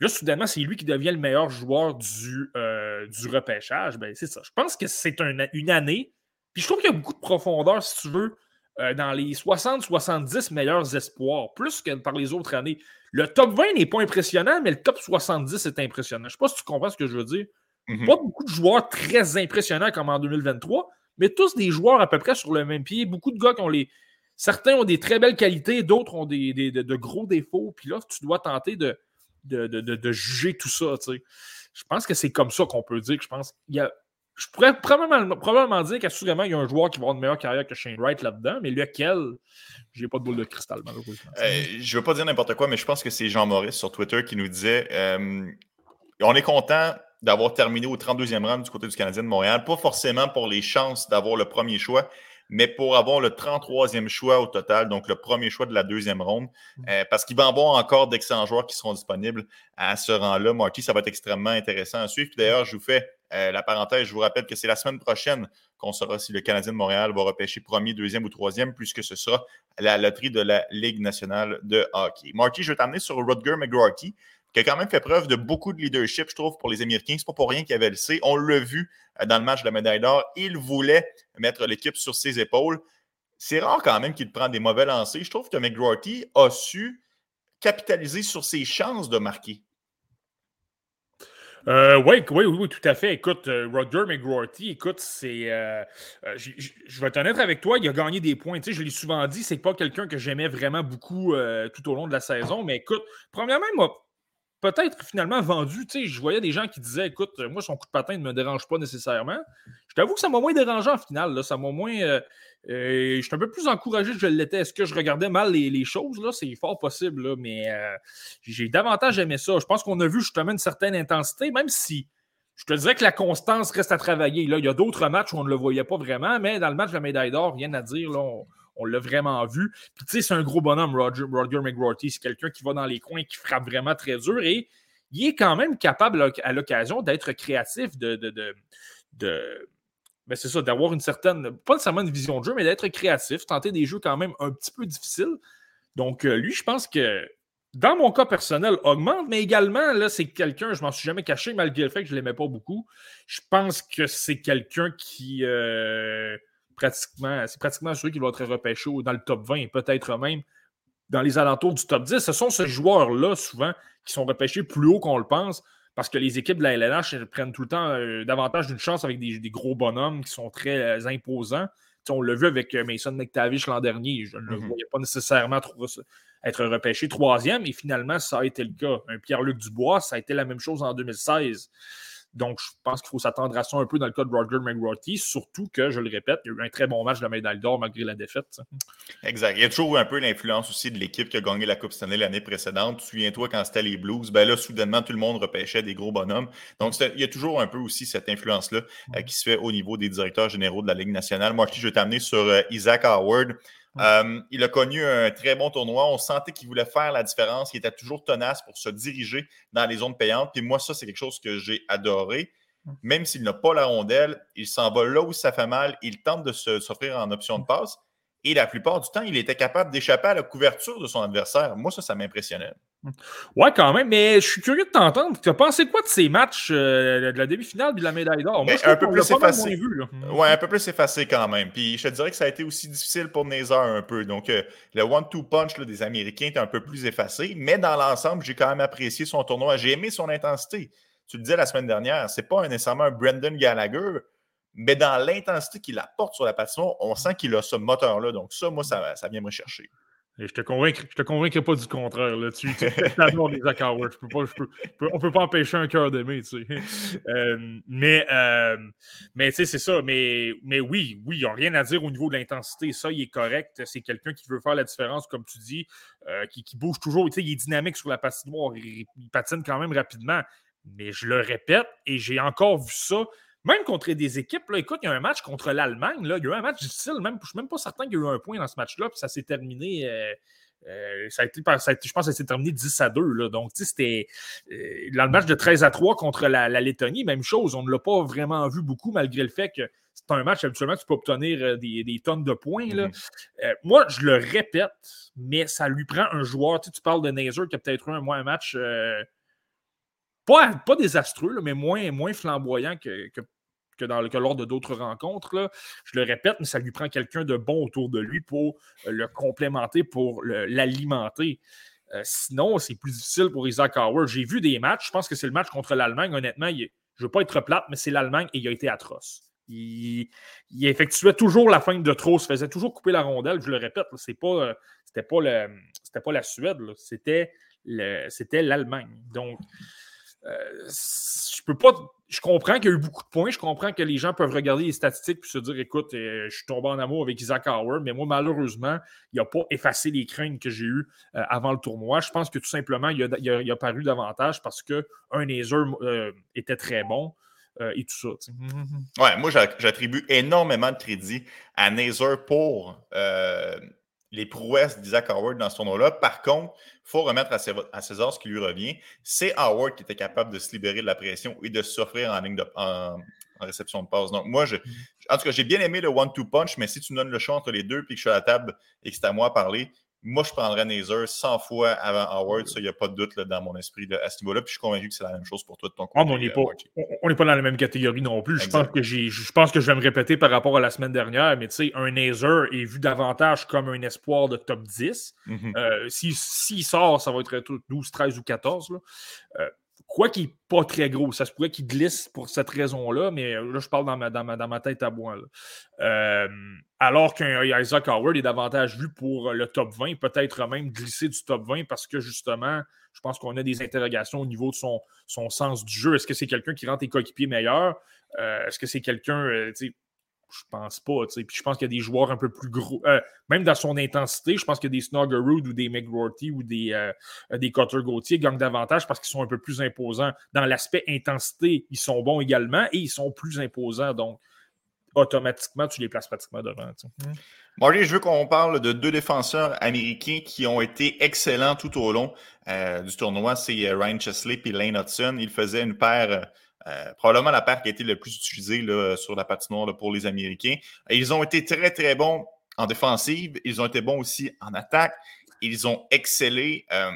Là, soudainement, c'est lui qui devient le meilleur joueur du, euh, du repêchage. Ben, c'est ça. Je pense que c'est une année. Puis je trouve qu'il y a beaucoup de profondeur, si tu veux, euh, dans les 60-70 meilleurs espoirs, plus que par les autres années. Le top 20 n'est pas impressionnant, mais le top 70 est impressionnant. Je ne sais pas si tu comprends ce que je veux dire. Mhm. Pas beaucoup de joueurs très impressionnants comme en 2023, mais tous des joueurs à peu près sur le même pied. Beaucoup de gars qui ont les. Certains ont des très belles qualités, d'autres ont des, de, gros défauts. Puis là, tu dois tenter de, de, juger tout ça. Je pense que c'est comme ça qu'on peut dire que je pense qu'il y a je pourrais probablement, probablement dire qu'assurément, il y a un joueur qui va avoir une meilleure carrière que Shane Wright là-dedans, mais lequel, j'ai pas de boule de cristal, malheureusement. Euh, je veux pas dire n'importe quoi, mais je pense que c'est Jean Maurice sur Twitter qui nous disait euh, on est content d'avoir terminé au 32e rang du côté du Canadien de Montréal, pas forcément pour les chances d'avoir le premier choix, mais pour avoir le 33e choix au total, donc le premier choix de la deuxième ronde, mm. euh, parce qu'il va y avoir encore d'excellents joueurs qui seront disponibles à ce rang-là. Marty, ça va être extrêmement intéressant à suivre. D'ailleurs, je vous fais euh, la parenthèse, je vous rappelle que c'est la semaine prochaine qu'on saura si le Canadien de Montréal va repêcher premier, deuxième ou troisième, puisque ce sera la loterie de la Ligue nationale de hockey. Marty, je vais t'amener sur Rutger McGrorty, qui a quand même fait preuve de beaucoup de leadership, je trouve, pour les Américains. C'est pas pour rien qu'il avait le C. On l'a vu euh, dans le match de la médaille d'or. Il voulait mettre l'équipe sur ses épaules. C'est rare quand même qu'il prenne des mauvais lancers. Je trouve que McGrorty a su capitaliser sur ses chances de marquer. Euh, oui, oui, tout à fait. Écoute, euh, Roger McGrorty, écoute, c'est. Euh, je vais être honnête avec toi, il a gagné des points. Tu sais, je l'ai souvent dit, c'est pas quelqu'un que j'aimais vraiment beaucoup tout au long de la saison. Mais écoute, premièrement, moi, peut-être finalement vendu. Tu sais, je voyais des gens qui disaient, écoute, moi, son coup de patin ne me dérange pas nécessairement. Je t'avoue que ça m'a moins dérangé en finale. Là. Ça m'a moins. Euh, je suis un peu plus encouragé que je l'étais. Est-ce que je regardais mal les, choses? C'est fort possible, mais euh, j'ai davantage aimé ça. Je pense qu'on a vu justement une certaine intensité, même si je te dirais que la constance reste à travailler. Il y a d'autres matchs où on ne le voyait pas vraiment, mais dans le match de la médaille d'or, rien à dire. Là, l'a vraiment vu. Puis tu sais, c'est un gros bonhomme, Roger, Roger. C'est quelqu'un qui va dans les coins, qui frappe vraiment très dur et il est quand même capable à l'occasion d'être créatif, de, de, de ben, c'est ça, d'avoir une certaine, pas nécessairement une vision de jeu, mais d'être créatif, tenter des jeux quand même un petit peu difficiles. Donc, euh, lui, je pense que dans mon cas personnel, augmente, mais également, là, c'est quelqu'un, je m'en suis jamais caché, malgré le fait que je ne l'aimais pas beaucoup. Je pense que c'est quelqu'un qui, euh, pratiquement, c'est pratiquement celui qui va être repêché dans le top 20, peut-être même dans les alentours du top 10. Ce sont ces joueurs-là, souvent, qui sont repêchés plus haut qu'on le pense parce que les équipes de la LNH prennent tout le temps euh, davantage d'une chance avec des, gros bonhommes qui sont très euh, imposants. on l'a vu avec euh, Mason McTavish l'an dernier. Je ne le mm-hmm. voyais pas nécessairement être repêché troisième, et finalement, ça a été le cas. Un Pierre-Luc Dubois, ça a été la même chose en 2016. Donc, je pense qu'il faut s'attendre à ça un peu dans le cas de Roger McGrothy, surtout que, je le répète, il y a eu un très bon match de la médaille d'or malgré la défaite. Exact. Il y a toujours un peu l'influence aussi de l'équipe qui a gagné la Coupe Stanley l'année précédente. Souviens-toi quand c'était les Blues, ben là, soudainement, tout le monde repêchait des gros bonhommes. Donc, il y a toujours un peu aussi cette influence-là euh, qui se fait au niveau des directeurs généraux de la Ligue nationale. Moi, je vais t'amener sur euh, Isaac Howard. Euh, il a connu un très bon tournoi. On sentait qu'il voulait faire la différence. Il était toujours tenace pour se diriger dans les zones payantes. Puis moi, ça, c'est quelque chose que j'ai adoré. même s'il n'a pas la rondelle, il s'en va là où ça fait mal, il tente de s'offrir en option de passe. Et la plupart du temps, il était capable d'échapper à la couverture de son adversaire. Moi, ça, ça m'impressionnait. Ouais, quand même, mais je suis curieux de t'entendre. Tu as pensé quoi de ces matchs euh, de la demi-finale de la médaille d'or? Moi, un peu plus effacé. ouais, un peu plus effacé quand même. Puis je te dirais que ça a été aussi difficile pour Nazar un peu. Donc, euh, le one-two punch des Américains était un peu plus effacé, mais dans l'ensemble, j'ai quand même apprécié son tournoi. J'ai aimé son intensité. Tu le disais la semaine dernière, c'est pas nécessairement un Brendan Gallagher, mais dans l'intensité qu'il apporte sur la patinoire, on sent qu'il a ce moteur-là. Donc, ça, moi, ça, ça vient me rechercher. Je te convainc, je te convainc pas du contraire. Là. Tu, tu les on peut pas empêcher un cœur d'aimer. Tu sais. Euh, mais euh, mais tu sais, c'est ça. Mais, oui, oui, ils n'ont rien à dire au niveau de l'intensité. Ça, il est correct. C'est quelqu'un qui veut faire la différence, comme tu dis, euh, qui, bouge toujours. Tu sais, il est dynamique sur la patinoire. Il patine quand même rapidement. Mais je le répète, et j'ai encore vu ça même contre des équipes, là, écoute, il y a un match contre l'Allemagne, il y a eu un match difficile, même, je ne suis même pas certain qu'il y a eu un point dans ce match-là, puis ça s'est terminé. Euh, euh, ça, a été, je pense que ça s'est terminé 10 à 2. Là. Donc, c'était euh, dans le match de 13 à 3 contre la, Lettonie, même chose. On ne l'a pas vraiment vu beaucoup, malgré le fait que c'est un match, habituellement, tu peux obtenir des, des tonnes de points. Là. Mm-hmm. moi, je le répète, mais ça lui prend un joueur. Tu, sais, tu parles de Nazer qui a peut-être eu un, un match pas, pas désastreux, mais moins, moins flamboyant que, que, dans, que lors de d'autres rencontres. Je le répète, mais ça lui prend quelqu'un de bon autour de lui pour euh, le complémenter, pour l'alimenter. Euh, sinon, c'est plus difficile pour Isaac Howard. J'ai vu des matchs, je pense que c'est le match contre l'Allemagne. Honnêtement, je ne veux pas être plate, mais c'est l'Allemagne et il a été atroce. Il, effectuait toujours la fin de trop, se faisait toujours couper la rondelle. Je le répète, ce pas, euh, c'était pas, pas la Suède, c'était l'Allemagne. Donc, euh, je peux pas. Je comprends qu'il y a eu beaucoup de points. Je comprends que les gens peuvent regarder les statistiques et se dire écoute, euh, je suis tombé en amour avec Isaac Howard, mais moi, malheureusement, il n'a pas effacé les craintes que j'ai eues euh, avant le tournoi. Je pense que tout simplement, il a, paru davantage parce qu'un Nazer était très bon. et tout ça. Ouais, moi, j'attribue énormément de crédit à Nazer pour les prouesses d'Isaac Howard dans ce tournoi-là. Par contre, il faut remettre à César ce qui lui revient. C'est Howard qui était capable de se libérer de la pression et de s'offrir en ligne de, en, réception de passe. Donc, moi, je, en tout cas, j'ai bien aimé le one-two punch, mais si tu donnes le choix entre les deux puis que je suis à la table et que c'est à moi à parler, moi, je prendrais Nazer 100 fois avant Howard. Ça, il n'y a pas de doute dans mon esprit à ce niveau-là. Puis je suis convaincu que c'est la même chose pour toi de ton côté. Ah, on n'est pas, pas, dans la même catégorie non plus. Je pense, que je pense que je vais me répéter par rapport à la semaine dernière. Mais tu sais, un Nazer est vu davantage comme un espoir de top 10. Mm-hmm. Euh, s'il sort, ça va être 12, 13 ou 14. Là. Euh, Quoi qu'il n'est pas très gros, ça se pourrait qu'il glisse pour cette raison-là, mais là, je parle dans ma, dans ma, tête à moi. Euh, alors qu'un Isaac Howard est davantage vu pour le top 20, peut-être même glisser du top 20 parce que justement, je pense qu'on a des interrogations au niveau de son, sens du jeu. Est-ce que c'est quelqu'un qui rend tes coéquipiers meilleurs? Euh, est-ce que c'est quelqu'un, euh, je pense pas. Puis je pense qu'il y a des joueurs un peu plus gros. Euh, même dans son intensité, je pense que des Snuggerud ou des McGrorty ou des, euh, des Cutter Gauthier gagnent davantage parce qu'ils sont un peu plus imposants. Dans l'aspect intensité, ils sont bons également et ils sont plus imposants. Donc, automatiquement, tu les places pratiquement devant. Mmh. Marty, je veux qu'on parle de deux défenseurs américains qui ont été excellents tout au long euh, du tournoi. C'est Ryan Chesley et Lane Hudson. Ils faisaient une paire euh, probablement la paire qui a été le plus utilisée sur la patinoire pour les Américains. ils ont été très, très bons en défensive. Ils ont été bons aussi en attaque. Ils ont excellé euh,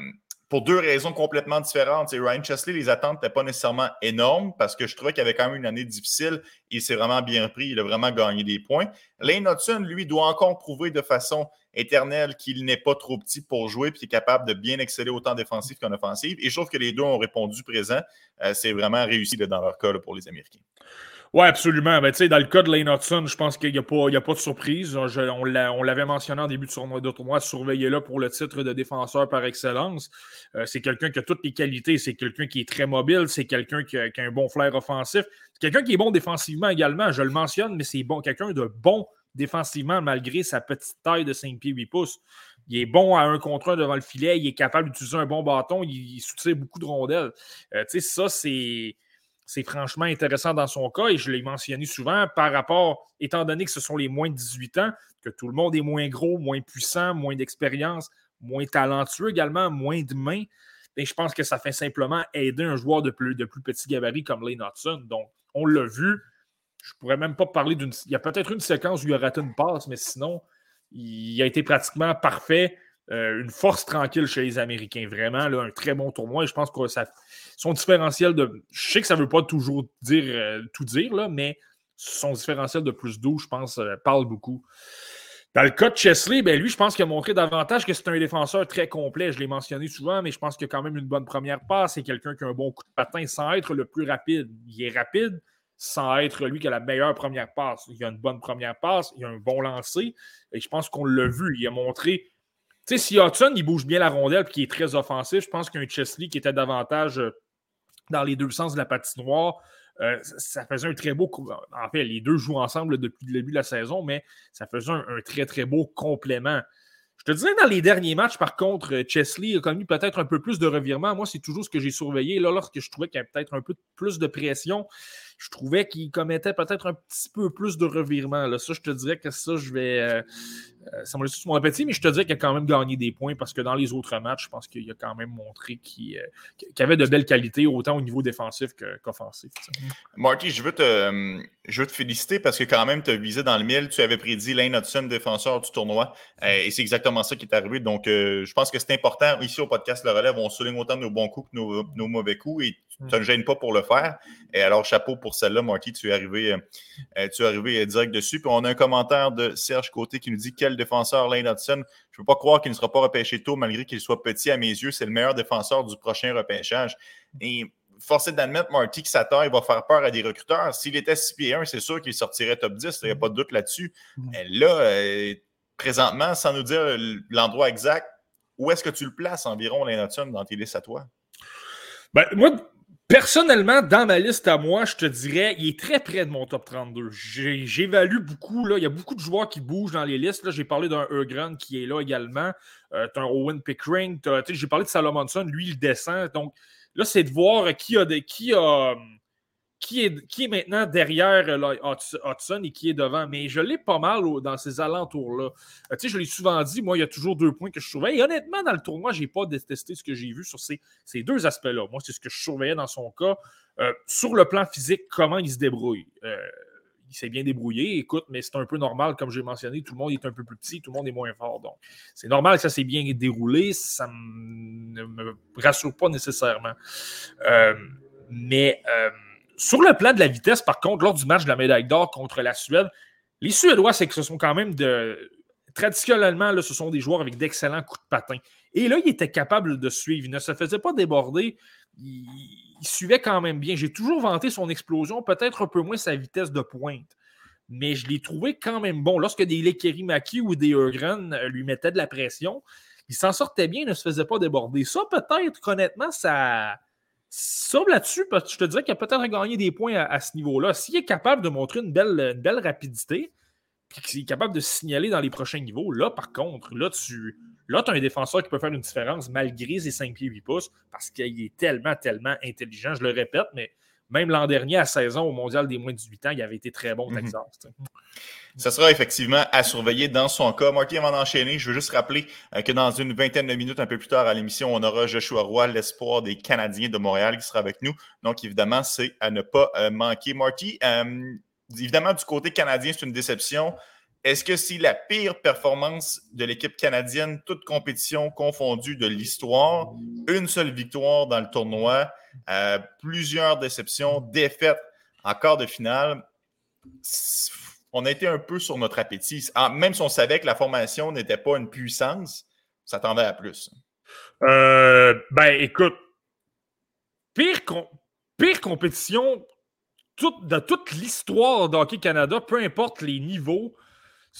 pour deux raisons complètement différentes. Ryan Chesley, les attentes n'étaient pas nécessairement énormes parce que je trouvais qu'il avait quand même une année difficile. Il s'est vraiment bien pris. Il a vraiment gagné des points. Lane Hudson, lui, doit encore prouver de façon éternel qu'il n'est pas trop petit pour jouer et est capable de bien exceller autant défensif qu'en offensive. Et je trouve que les deux ont répondu présent. Euh, c'est vraiment réussi dans leur cas pour les Américains. Oui, absolument. Ben, dans le cas de Lane Hudson, je pense qu'il n'y a, a, pas de surprise. on l'avait mentionné en début de tournoi, de tournoi surveillez-le pour le titre de défenseur par excellence. Euh, c'est quelqu'un qui a toutes les qualités. C'est quelqu'un qui est très mobile. C'est quelqu'un qui, a un bon flair offensif. C'est quelqu'un qui est bon défensivement également. Je le mentionne, mais c'est bon, quelqu'un de bon défensivement malgré sa petite taille de 5 pieds 8 pouces. Il est bon à un contre un devant le filet, il est capable d'utiliser un bon bâton, il, soutient beaucoup de rondelles. Euh, ça, c'est. C'est franchement intéressant dans son cas et je l'ai mentionné souvent par rapport, étant donné que ce sont les moins de 18 ans, que tout le monde est moins gros, moins puissant, moins d'expérience, moins talentueux également, moins de mains. Ben, je pense que ça fait simplement aider un joueur de plus, de plus petit gabarit comme Lane Hudson. Donc, on l'a vu. Je pourrais même pas parler d'une. Il y a peut-être une séquence où il a raté une passe, mais sinon, il a été pratiquement parfait. Euh, une force tranquille chez les Américains. Vraiment, un très bon tournoi. Je pense que son différentiel de. Je sais que ça ne veut pas toujours euh, tout dire, mais son différentiel de plus 12, je pense, euh, parle beaucoup. Dans le cas de Chesley, ben lui, je pense qu'il a montré davantage que c'est un défenseur très complet. Je l'ai mentionné souvent, mais je pense qu'il a quand même une bonne première passe. C'est quelqu'un qui a un bon coup de patin sans être le plus rapide. Il est rapide sans être lui qui a la meilleure première passe. Il a une bonne première passe, il a un bon lancer. Et je pense qu'on l'a vu. Il a montré. Tu sais, si Hudson, il bouge bien la rondelle et qu'il est très offensif, je pense qu'un Chesley qui était davantage euh, dans les deux sens de la patinoire, euh, ça faisait un très beau. En fait, les deux jouent ensemble depuis le début de la saison, mais ça faisait un, très, très beau complément. Je te disais, dans les derniers matchs, par contre, euh, Chesley a connu peut-être un peu plus de revirement. Moi, c'est toujours ce que j'ai surveillé. Là, lorsque je trouvais qu'il y avait peut-être un peu plus de pression, je trouvais qu'il commettait peut-être un petit peu plus de revirement. Là. Ça, je te dirais que ça, je vais. Euh, euh, ça m'a laissé sur mon appétit, mais je te dirais qu'il a quand même gagné des points parce que dans les autres matchs, je pense qu'il a quand même montré qu'il euh, avait de belles qualités, autant au niveau défensif qu'offensif. Marty, je veux, te, je veux te féliciter parce que quand même, tu as visé dans le mille. Tu avais prédit Lane Hudson, défenseur du tournoi, et c'est exactement ça qui est arrivé. Donc, je pense que c'est important. Ici, au podcast Le Relève, on souligne autant nos bons coups que nos, nos mauvais coups et tu ne gênes pas pour le faire. Et alors, chapeau pour celle-là, Marty, tu es arrivé, euh, tu es arrivé direct dessus. Puis on a un commentaire de Serge Côté qui nous dit Quel défenseur Lane Hudson Je ne peux pas croire qu'il ne sera pas repêché tôt, malgré qu'il soit petit à mes yeux. C'est le meilleur défenseur du prochain repêchage. Et forcé d'admettre, Marty, que sa taille va faire peur à des recruteurs. S'il était 6 pieds 1, c'est sûr qu'il sortirait top 10. Il n'y a pas de doute là-dessus. Là, euh, présentement, sans nous dire l'endroit exact, où est-ce que tu le places environ, Hudson, dans tes listes à toi? Ben, moi, Personnellement, dans ma liste à moi, je te dirais, il est très près de mon top 32. J'évalue beaucoup. Là, il y a beaucoup de joueurs qui bougent dans les listes. J'ai parlé d'un Eugran qui est là également. Euh, tu as un Owen Pickering. J'ai parlé de Salomonson. Lui, il descend. Donc là, c'est de voir qui a, qui a qui est, qui est maintenant derrière euh, Hudson et qui est devant. Mais je l'ai pas mal dans ces alentours-là. Euh, tu sais, je l'ai souvent dit, moi, il y a toujours deux points que je surveille. Honnêtement, dans le tournoi, je n'ai pas détesté ce que j'ai vu sur ces, ces deux aspects-là. Moi, c'est ce que je surveillais dans son cas. Euh, sur le plan physique, comment il se débrouille. Il s'est bien débrouillé, écoute, mais c'est un peu normal, comme j'ai mentionné, tout le monde est un peu plus petit, tout le monde est moins fort. Donc, c'est normal que ça s'est bien déroulé, ça ne me rassure pas nécessairement. mais sur le plan de la vitesse, par contre, lors du match de la médaille d'or contre la Suède, les Suédois, c'est que ce sont quand même de. Traditionnellement, là, ce sont des joueurs avec d'excellents coups de patin. Et là, il était capable de suivre. Il ne se faisait pas déborder. Suivait quand même bien. J'ai toujours vanté son explosion, peut-être un peu moins sa vitesse de pointe. Mais je l'ai trouvé quand même bon. Lorsque des Lekerimaki ou des Eurgren euh, lui mettaient de la pression, il s'en sortait bien, il ne se faisait pas déborder. Ça, peut-être, honnêtement, ça ça, là-dessus, je te dirais qu'il a peut-être gagné des points à, ce niveau-là. S'il est capable de montrer une belle rapidité, puis qu'il est capable de signaler dans les prochains niveaux, là, par contre, là, tu là, as un défenseur qui peut faire une différence malgré ses 5 pieds 8 pouces, parce qu'il est tellement, tellement intelligent. Je le répète, mais même l'an dernier, à 16 ans, au mondial des moins de 18 ans, il avait été très bon au mhm. Texas. Ça sera effectivement à surveiller dans son cas. Marty, avant d'enchaîner, je veux juste rappeler euh, que dans une vingtaine de minutes, un peu plus tard à l'émission, on aura Joshua Roy, l'espoir des Canadiens de Montréal, qui sera avec nous. Donc, évidemment, c'est à ne pas euh, manquer. Marty, euh, évidemment, du côté canadien, c'est une déception. Est-ce que c'est la pire performance de l'équipe canadienne, toute compétition confondue de l'histoire? Une seule victoire dans le tournoi, plusieurs déceptions, défaites en quart de finale on a été un peu sur notre appétit. Même si on savait que la formation n'était pas une puissance, on s'attendait à plus. Euh, ben, écoute, pire, pire compétition de toute l'histoire d'Hockey Canada, peu importe les niveaux,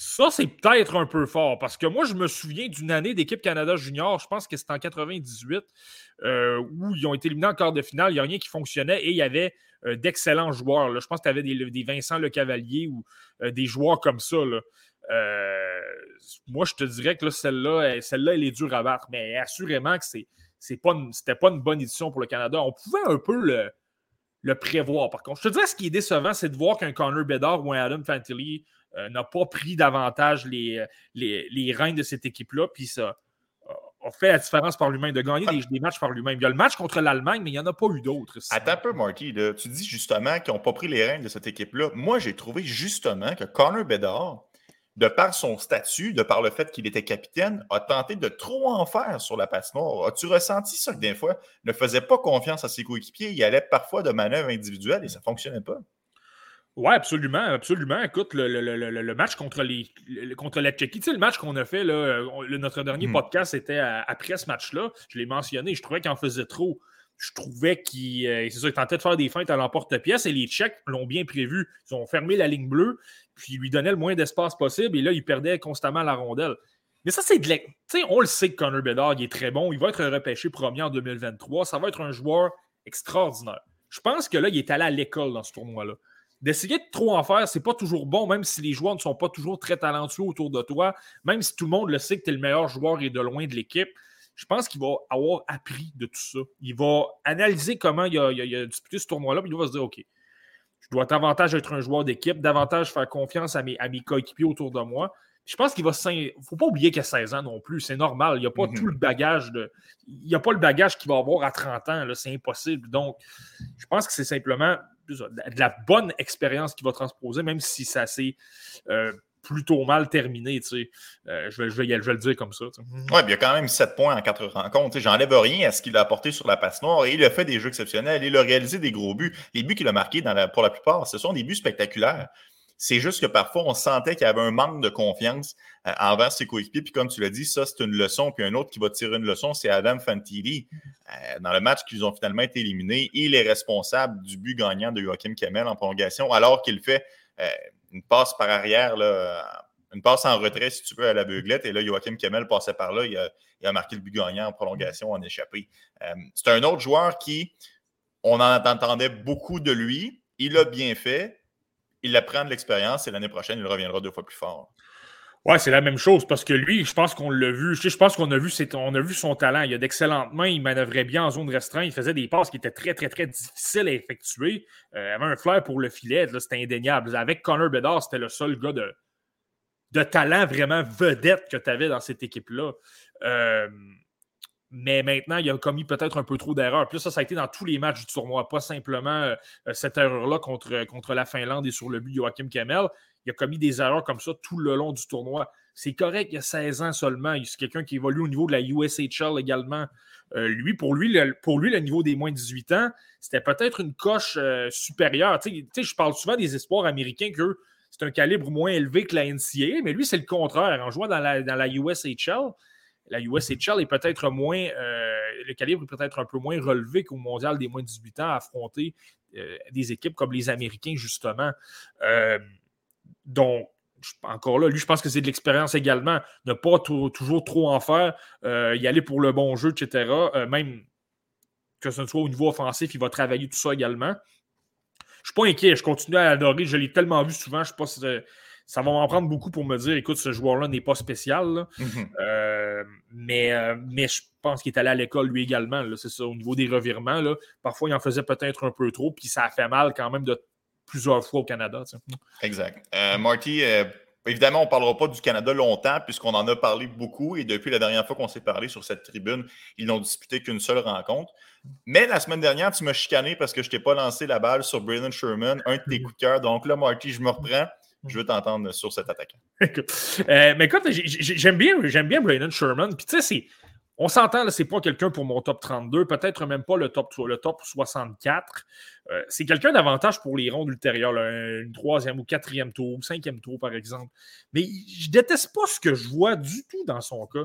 ça, c'est peut-être un peu fort parce que moi, je me souviens d'une année d'équipe Canada Junior, je pense que c'était en 98, euh, où ils ont été éliminés en quart de finale. Il n'y a rien qui fonctionnait et il y avait euh, d'excellents joueurs. Je pense que tu avais des, Vincent Le Cavalier ou euh, des joueurs comme ça. moi, je te dirais que celle-là, celle-là, elle est dure à battre, mais assurément que c'est, pas c'était pas une bonne édition pour le Canada. On pouvait un peu le, le prévoir. Par contre, je te dirais, ce qui est décevant, c'est de voir qu'un Connor Bedard ou un Adam Fantilli euh, n'a pas pris davantage les, les, les, reins de cette équipe-là, puis ça a fait la différence par lui-même, de gagner des, matchs par lui-même. Il y a le match contre l'Allemagne, mais il n'y en a pas eu d'autres. Attends un peu, Marty. Tu dis justement qu'ils n'ont pas pris les rênes de cette équipe-là. Moi, j'ai trouvé justement que Connor Bedard, de par son statut, de par le fait qu'il était capitaine, a tenté de trop en faire sur la patinoire. As-tu ressenti ça que des fois, ne faisait pas confiance à ses coéquipiers, il allait parfois de manœuvres individuelles et ça ne fonctionnait pas? Oui, absolument, absolument. Écoute, le, match contre les contre la Tchéquie, tu sais, le match qu'on a fait, là, notre dernier hmm. podcast était après ce match-là. Je l'ai mentionné, je trouvais qu'il en faisait trop. Je trouvais qu'il euh, c'est ça, il tentait de faire des feintes à l'emporte-pièce et les Tchèques l'ont bien prévu. Ils ont fermé la ligne bleue, puis ils lui donnaient le moins d'espace possible et là, il perdait constamment la rondelle. Mais ça, c'est de sais, on le sait que Connor Bedard, il est très bon. Il va être repêché premier en 2023. Ça va être un joueur extraordinaire. Je pense que là, il est allé à l'école dans ce tournoi-là d'essayer de trop en faire, c'est pas toujours bon, même si les joueurs ne sont pas toujours très talentueux autour de toi, même si tout le monde le sait que tu es le meilleur joueur et de loin de l'équipe. Je pense qu'il va avoir appris de tout ça. Il va analyser comment il a, disputé ce tournoi-là, puis il va se dire OK, je dois davantage être un joueur d'équipe, davantage faire confiance à mes, à mes coéquipiers autour de moi. Je pense qu'il va. Il ne faut pas oublier qu'il a 16 ans non plus. C'est normal. Il n'y a pas mm-hmm. tout le bagage de. Il n'y a pas le bagage qu'il va avoir à 30 ans. C'est impossible. Donc, je pense que c'est simplement de la bonne expérience qu'il va transposer, même si ça s'est euh, plutôt mal terminé. Euh, je, vais, je, vais, le dire comme ça. Oui, il y a quand même 7 points en 4 rencontres. J'enlève rien à ce qu'il a apporté sur la passe noire. Il a fait des jeux exceptionnels. Il a réalisé des gros buts. Les buts qu'il a marqués pour la plupart, ce sont des buts spectaculaires. C'est juste que parfois, on sentait qu'il y avait un manque de confiance euh, envers ses coéquipiers. Puis comme tu l'as dit, ça, c'est une leçon. Puis un autre qui va tirer une leçon, c'est Adam Fantilli. Euh, dans le match qu'ils ont finalement été éliminés, il est responsable du but gagnant de Joachim Kemel en prolongation, alors qu'il fait euh, une passe par arrière, une passe en retrait, si tu veux, à l'aveuglette. Et là, Joachim Kemel passait par là. Il a, marqué le but gagnant en prolongation, en échappé. c'est un autre joueur qui, on en entendait beaucoup de lui. Il a bien fait il apprend de l'expérience et l'année prochaine, il reviendra deux fois plus fort. Ouais, c'est la même chose parce que lui, je pense qu'on l'a vu. Je pense qu'on a vu, a vu son talent. Il a d'excellentes mains, il manœuvrait bien en zone restreinte, il faisait des passes qui étaient très, très, très difficiles à effectuer. Euh, il avait un flair pour le filet, c'était indéniable. Avec Connor Bedard, c'était le seul gars de, talent vraiment vedette que tu avais dans cette équipe-là. Euh, mais maintenant, il a commis peut-être un peu trop d'erreurs. Puis ça, ça a été dans tous les matchs du tournoi, pas simplement euh, cette erreur-là contre, contre la Finlande et sur le but de Joachim Kamel. Il a commis des erreurs comme ça tout le long du tournoi. C'est correct, il a 16 ans seulement. C'est quelqu'un qui évolue au niveau de la USHL également. Euh, lui, pour lui, le, pour lui, le niveau des moins de 18 ans, c'était peut-être une coche euh, supérieure. Je parle souvent des espoirs américains que c'est un calibre moins élevé que la NCA, mais lui, c'est le contraire. En jouant dans la, dans la USHL, la USHL est peut-être moins, euh, le calibre est peut-être un peu moins relevé qu'au mondial des moins de 18 ans à affronter des équipes comme les Américains, justement. Euh, donc, encore là, lui, je pense que c'est de l'expérience également. Ne pas toujours trop en faire, y aller pour le bon jeu, etc. même que ce soit au niveau offensif, il va travailler tout ça également. Je ne suis pas inquiet, je continue à l'adorer. Je l'ai tellement vu souvent, je ne sais pas ça va m'en prendre beaucoup pour me dire écoute, ce joueur-là n'est pas spécial. Mhm. Euh, mais, euh, mais je pense qu'il est allé à l'école lui également. C'est ça, au niveau des revirements. Là, parfois, il en faisait peut-être un peu trop, puis ça a fait mal quand même de plusieurs fois au Canada. Exact. Euh, Marty, évidemment, on ne parlera pas du Canada longtemps, puisqu'on en a parlé beaucoup. Et depuis la dernière fois qu'on s'est parlé sur cette tribune, ils n'ont disputé qu'une seule rencontre. Mais la semaine dernière, tu m'as chicané parce que je ne t'ai pas lancé la balle sur Braden Sherman, un de tes coups de cœur. Donc là, Marty, je me reprends. Je veux t'entendre sur cet attaquant. Euh, mais écoute, j'aime bien, j'aime bien Brandon Sherman. Puis tu sais, on s'entend, c'est pas quelqu'un pour mon top 32, peut-être même pas le top, le top 64. Euh, c'est quelqu'un d'avantage pour les rondes ultérieures, une troisième ou quatrième tour, cinquième tour, par exemple. Mais je déteste pas ce que je vois du tout dans son cas.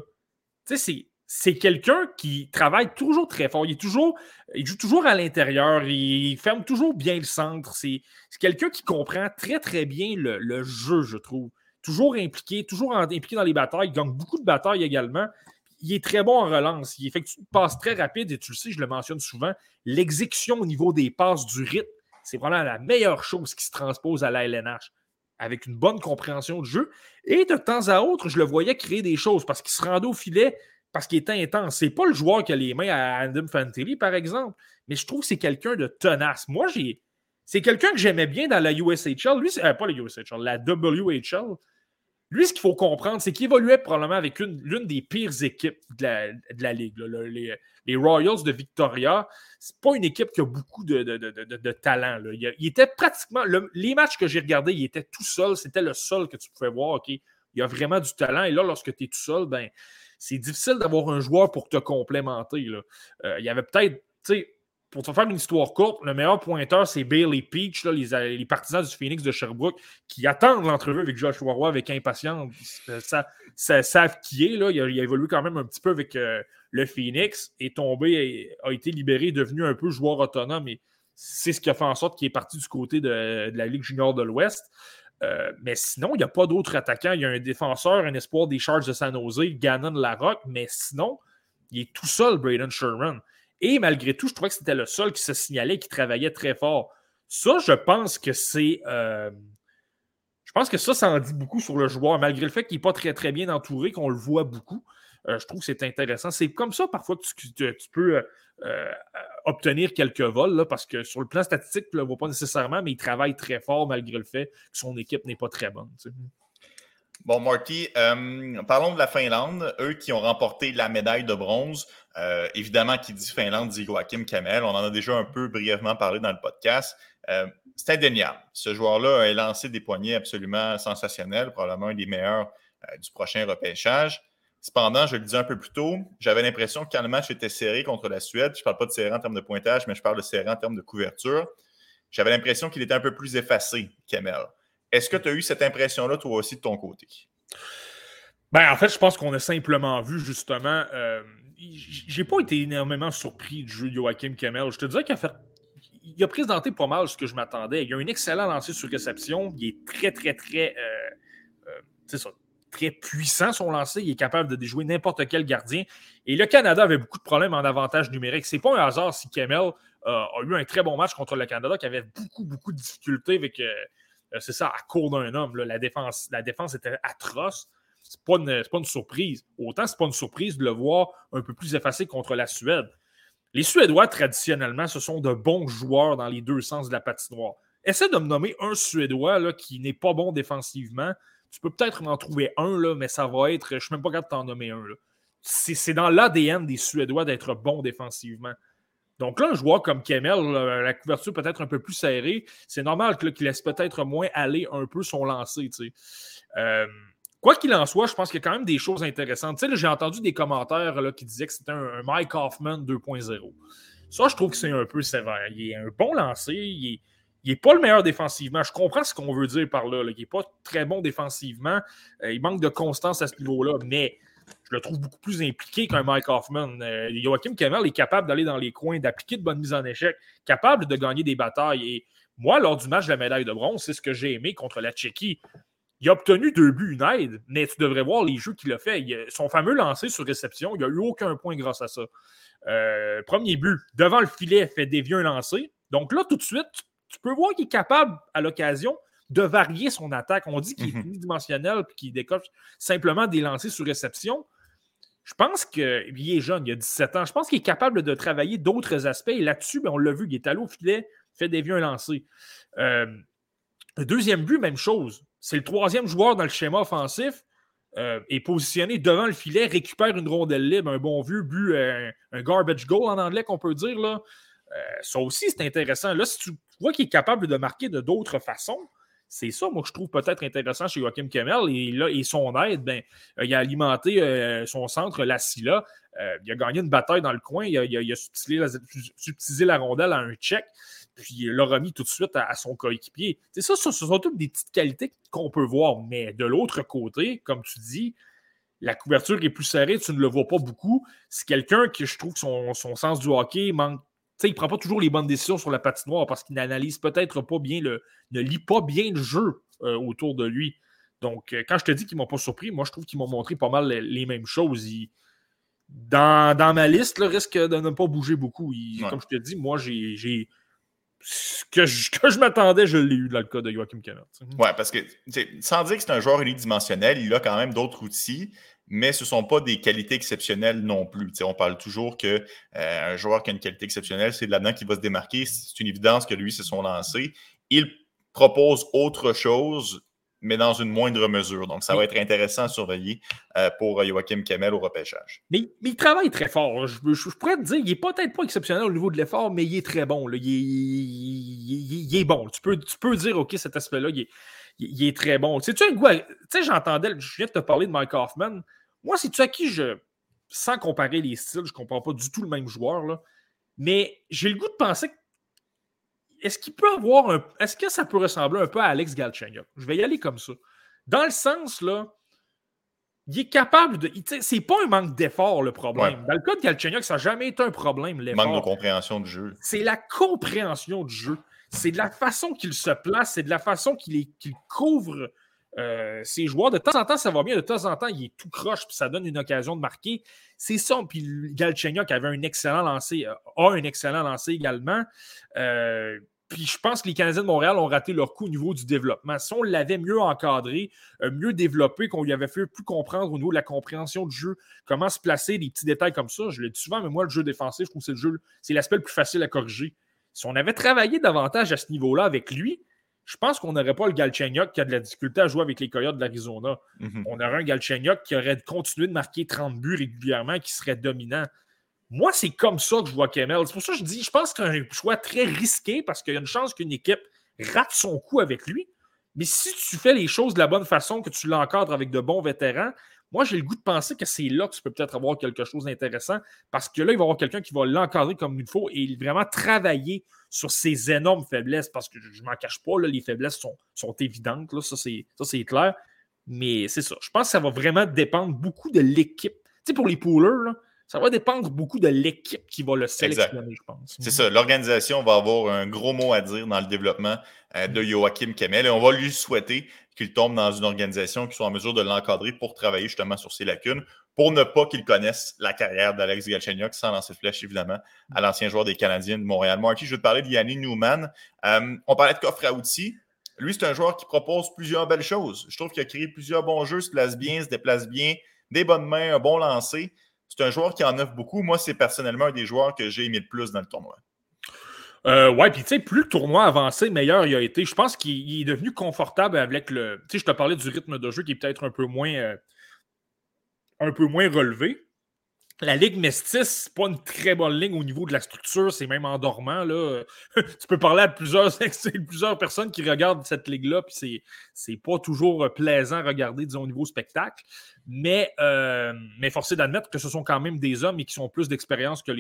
Tu sais, c'est c'est quelqu'un qui travaille toujours très fort. Il, est toujours, il joue toujours à l'intérieur. Il ferme toujours bien le centre. C'est quelqu'un qui comprend très, très bien le, jeu, je trouve. Toujours impliqué, toujours impliqué dans les batailles. Il gagne beaucoup de batailles également. Il est très bon en relance. Il effectue une passe très rapide et tu le sais, je le mentionne souvent. L'exécution au niveau des passes du rythme, c'est vraiment la meilleure chose qui se transpose à la LNH avec une bonne compréhension du jeu. Et de temps à autre, je le voyais créer des choses parce qu'il se rendait au filet, parce qu'il est intense. C'est pas le joueur qui a les mains à Adam Fantilli, par exemple, mais je trouve que c'est quelqu'un de tenace. Moi. C'est quelqu'un que j'aimais bien dans la USHL. Lui, c'est euh, pas la USHL, la WHL. Lui, ce qu'il faut comprendre, c'est qu'il évoluait probablement avec l'une des pires équipes de la, Ligue. les, Royals de Victoria, c'est pas une équipe qui a beaucoup de, talent. Il, était pratiquement. les matchs que j'ai regardés, il était tout seul. C'était le seul que tu pouvais voir. Il y a vraiment du talent. Et là, lorsque tu es tout seul, ben, c'est difficile d'avoir un joueur pour te complémenter. Euh, il y avait peut-être pour te faire une histoire courte, le meilleur pointeur, c'est Bailey Peach, les, partisans du Phoenix de Sherbrooke, qui attendent l'entrevue avec Joshua Roy avec impatience. Ça, ça, savent qui est. Là. Il, a, évolué quand même un petit peu avec euh, le Phoenix, est tombé, a été libéré, devenu un peu joueur autonome. Et c'est ce qui a fait en sorte qu'il est parti du côté de, la Ligue junior de l'Ouest. Euh, mais sinon, il n'y a pas d'autres attaquants. Il y a un défenseur, un espoir des Charges de San Jose, Gannon Larocque, mais sinon, il est tout seul, Braden Sherman. Et malgré tout, je trouvais que c'était le seul qui se signalait, qui travaillait très fort. Ça, je pense que c'est. Euh, je pense que ça, ça en dit beaucoup sur le joueur, malgré le fait qu'il n'est pas très, très bien entouré, qu'on le voit beaucoup. Euh, je trouve que c'est intéressant. C'est comme ça, parfois, que tu, peux euh, obtenir quelques vols, parce que sur le plan statistique, tu ne le vois pas nécessairement, mais il travaille très fort malgré le fait que son équipe n'est pas très bonne. Bon, Marty, euh, parlons de la Finlande, eux qui ont remporté la médaille de bronze. Euh, évidemment, qui dit Finlande dit Joachim Kamel. On en a déjà un peu brièvement parlé dans le podcast. Euh, c'est indéniable. Ce joueur-là a lancé des poignets absolument sensationnels, probablement un des meilleurs du prochain repêchage. Cependant, je le disais un peu plus tôt, j'avais l'impression que quand le match était serré contre la Suède, je ne parle pas de serré en termes de pointage, mais je parle de serré en termes de couverture, j'avais l'impression qu'il était un peu plus effacé, Kamel. Est-ce que tu as eu cette impression-là, toi aussi, de ton côté? Ben, en fait, je pense qu'on a simplement vu, justement. Euh, j'ai pas été énormément surpris du jeu de Joachim Kemmel. Je te dirais qu'il a fait. Il a présenté pas mal ce que je m'attendais. Il a un excellent lancer sur réception. Il est très, très, très. Euh, euh ça, très puissant son lancer. Il est capable de déjouer n'importe quel gardien. Et le Canada avait beaucoup de problèmes en avantage numérique. C'est pas un hasard si Kemmel euh, a eu un très bon match contre le Canada qui avait beaucoup, beaucoup de difficultés avec euh, c'est ça, à court d'un homme. la, défense, était atroce. Ce n'est pas, une surprise. Autant, ce n'est pas une surprise de le voir un peu plus effacé contre la Suède. Les Suédois, traditionnellement, ce sont de bons joueurs dans les deux sens de la patinoire. Essaie de me nommer un Suédois qui n'est pas bon défensivement. Tu peux peut-être en trouver un, là, mais ça va être. Je ne suis même pas capable de t'en nommer un. C'est dans l'ADN des Suédois d'être bons défensivement. Donc là, un joueur comme Kemel, la couverture peut-être un peu plus serrée, c'est normal qu'il laisse peut-être moins aller un peu son lancer. Euh, quoi qu'il en soit, je pense qu'il y a quand même des choses intéressantes. J'ai entendu des commentaires qui disaient que c'était un, Mike Hoffman 2.0. Ça, je trouve que c'est un peu sévère. Il est un bon lancer, il n'est pas le meilleur défensivement. Je comprends ce qu'on veut dire par là. Il n'est pas très bon défensivement. Euh, il manque de constance à ce niveau-là. Mais je le trouve beaucoup plus impliqué qu'un Mike Hoffman. Euh, Joachim Kemmel est capable d'aller dans les coins, d'appliquer de bonnes mises en échec, capable de gagner des batailles. Et moi, lors du match de la médaille de bronze, c'est ce que j'ai aimé contre la Tchéquie. Il a obtenu deux buts, une aide, mais tu devrais voir les jeux qu'il a fait. son fameux lancer sur réception, il n'y a eu aucun point grâce à ça. Euh, premier but, devant le filet, fait dévier un lancer. Donc là, tout de suite, tu peux voir qu'il est capable, à l'occasion, de varier son attaque. On dit qu'il est mhm. unidimensionnel et qu'il décoche simplement des lancers sur réception. Je pense qu'il est jeune, il a 17 ans. Je pense qu'il est capable de travailler d'autres aspects. Et là-dessus, ben, on l'a vu, il est allé au filet, fait des vieux un lancer. Euh, le deuxième but, même chose. C'est le troisième joueur dans le schéma offensif. Euh, est positionné devant le filet, récupère une rondelle libre, un bon vieux but, euh, un garbage goal en anglais qu'on peut dire. Là. ça aussi, c'est intéressant. Là, si tu vois qu'il est capable de marquer de d'autres façons, c'est ça, moi, que je trouve peut-être intéressant chez Joachim Kemmel. Et, là, et son aide, ben, euh, il a alimenté euh, son centre, la Silla. Euh, il a gagné une bataille dans le coin. Il a, il subtilisé, la, rondelle à un check. Puis il l'a remis tout de suite à, son coéquipier. C'est ça, ce sont toutes des petites qualités qu'on peut voir. Mais de l'autre côté, comme tu dis, la couverture est plus serrée, tu ne le vois pas beaucoup. C'est quelqu'un qui, je trouve, son, son sens du hockey manque il ne prend pas toujours les bonnes décisions sur la patinoire parce qu'il n'analyse peut-être pas bien le. ne lit pas bien le jeu euh, autour de lui. Donc, euh, quand je te dis qu'ils ne m'ont pas surpris, moi, je trouve qu'ils m'ont montré pas mal les, mêmes choses. dans, ma liste, le risque de ne pas bouger beaucoup. Comme je te dis, moi, j'ai. Ce que je, m'attendais, je l'ai eu dans le cas de Joachim Kenneth. Oui, parce que sans dire que c'est un joueur unidimensionnel, il a quand même d'autres outils mais ce ne sont pas des qualités exceptionnelles non plus. on parle toujours qu'un euh, joueur qui a une qualité exceptionnelle, c'est là-dedans qui va se démarquer. C'est une évidence que lui, c'est son lancé. Il propose autre chose, mais dans une moindre mesure. Donc, ça va être intéressant à surveiller euh, pour Joachim Kemel au repêchage. Mais, il travaille très fort. Je, pourrais te dire, il n'est peut-être pas exceptionnel au niveau de l'effort, mais il est très bon. Il, est, bon. Tu peux, tu peux dire, OK, cet aspect-là, il, est très bon. Tu sais, tu sais, j'entendais, je viens de te parler de Mike Hoffman. Moi, c'est tu à qui je, sans comparer les styles, je ne comprends pas du tout le même joueur, là, mais j'ai le goût de penser que est-ce qu'il peut avoir un. Est-ce que ça peut ressembler un peu à Alex Galchenyuk? Je vais y aller comme ça. Dans le sens, là, il est capable de. C'est pas un manque d'effort le problème. Dans le cas de Galchenyuk, ça n'a jamais été un problème, l'effort. Manque de compréhension du jeu. C'est la compréhension du jeu. C'est de la façon qu'il se place, c'est de la façon qu'il couvre euh, ses joueurs. De temps en temps, ça va bien, de temps en temps, il est tout croche, puis ça donne une occasion de marquer. C'est ça. Puis Galchenyuk avait un excellent lancé, euh, a un excellent lancé également. Euh, puis je pense que les Canadiens de Montréal ont raté leur coup au niveau du développement. Si on l'avait mieux encadré, mieux développé, qu'on lui avait fait plus comprendre au niveau de la compréhension du jeu, comment se placer, des petits détails comme ça, je le dis souvent, mais moi, le jeu défensif, je trouve que c'est le c'est l'aspect le plus facile à corriger. Si on avait travaillé davantage à ce niveau-là avec lui, je pense qu'on n'aurait pas le Galchenyuk qui a de la difficulté à jouer avec les Coyotes de l'Arizona. Mhm. On aurait un Galchenyuk qui aurait continué de marquer 30 buts régulièrement, qui serait dominant. Moi, c'est comme ça que je vois Kemel. C'est pour ça que je dis, je pense que c'est un choix très risqué parce qu'il y a une chance qu'une équipe rate son coup avec lui. Mais si tu fais les choses de la bonne façon, que tu l'encadres avec de bons vétérans, moi, j'ai le goût de penser que c'est là que tu peux peut-être avoir quelque chose d'intéressant parce que là, il va y avoir quelqu'un qui va l'encadrer comme il faut et vraiment travailler sur ses énormes faiblesses parce que je ne m'en cache pas, là, les faiblesses sont, sont évidentes, là, ça c'est clair. Mais c'est ça. Je pense que ça va vraiment dépendre beaucoup de l'équipe. Tu sais, pour les poolers, là, ça va dépendre beaucoup de l'équipe qui va le sélectionner, je pense. C'est ça. L'organisation va avoir un gros mot à dire dans le développement euh, de Joachim Kemel et on va lui souhaiter qu'il tombe dans une organisation qui soit en mesure de l'encadrer pour travailler justement sur ses lacunes, pour ne pas qu'il connaisse la carrière d'Alex Galchenyuk sans lancer flèche, évidemment, à l'ancien joueur des Canadiens de Montréal. Marky, je veux te parler de Yannick Newman. Euh, on parlait de coffre à outils. Lui, c'est un joueur qui propose plusieurs belles choses. Je trouve qu'il a créé plusieurs bons jeux, se place bien, se déplace bien, des bonnes mains, un bon lancer. C'est un joueur qui en offre beaucoup. Moi, c'est personnellement un des joueurs que j'ai aimé le plus dans le tournoi. Euh, ouais, puis tu sais, plus le tournoi avançait, meilleur il a été. Je pense qu'il est devenu confortable avec le. Tu sais, je te parlais du rythme de jeu qui est peut-être un peu moins. Euh, un peu moins relevé. La Ligue Mestis, c'est pas une très bonne ligne au niveau de la structure, c'est même endormant. Là. tu peux parler à plusieurs, personnes qui regardent cette ligue-là, puis c'est, c'est pas toujours plaisant à regarder, disons, au niveau spectacle. Mais, euh, mais forcé d'admettre que ce sont quand même des hommes et qui ont plus d'expérience que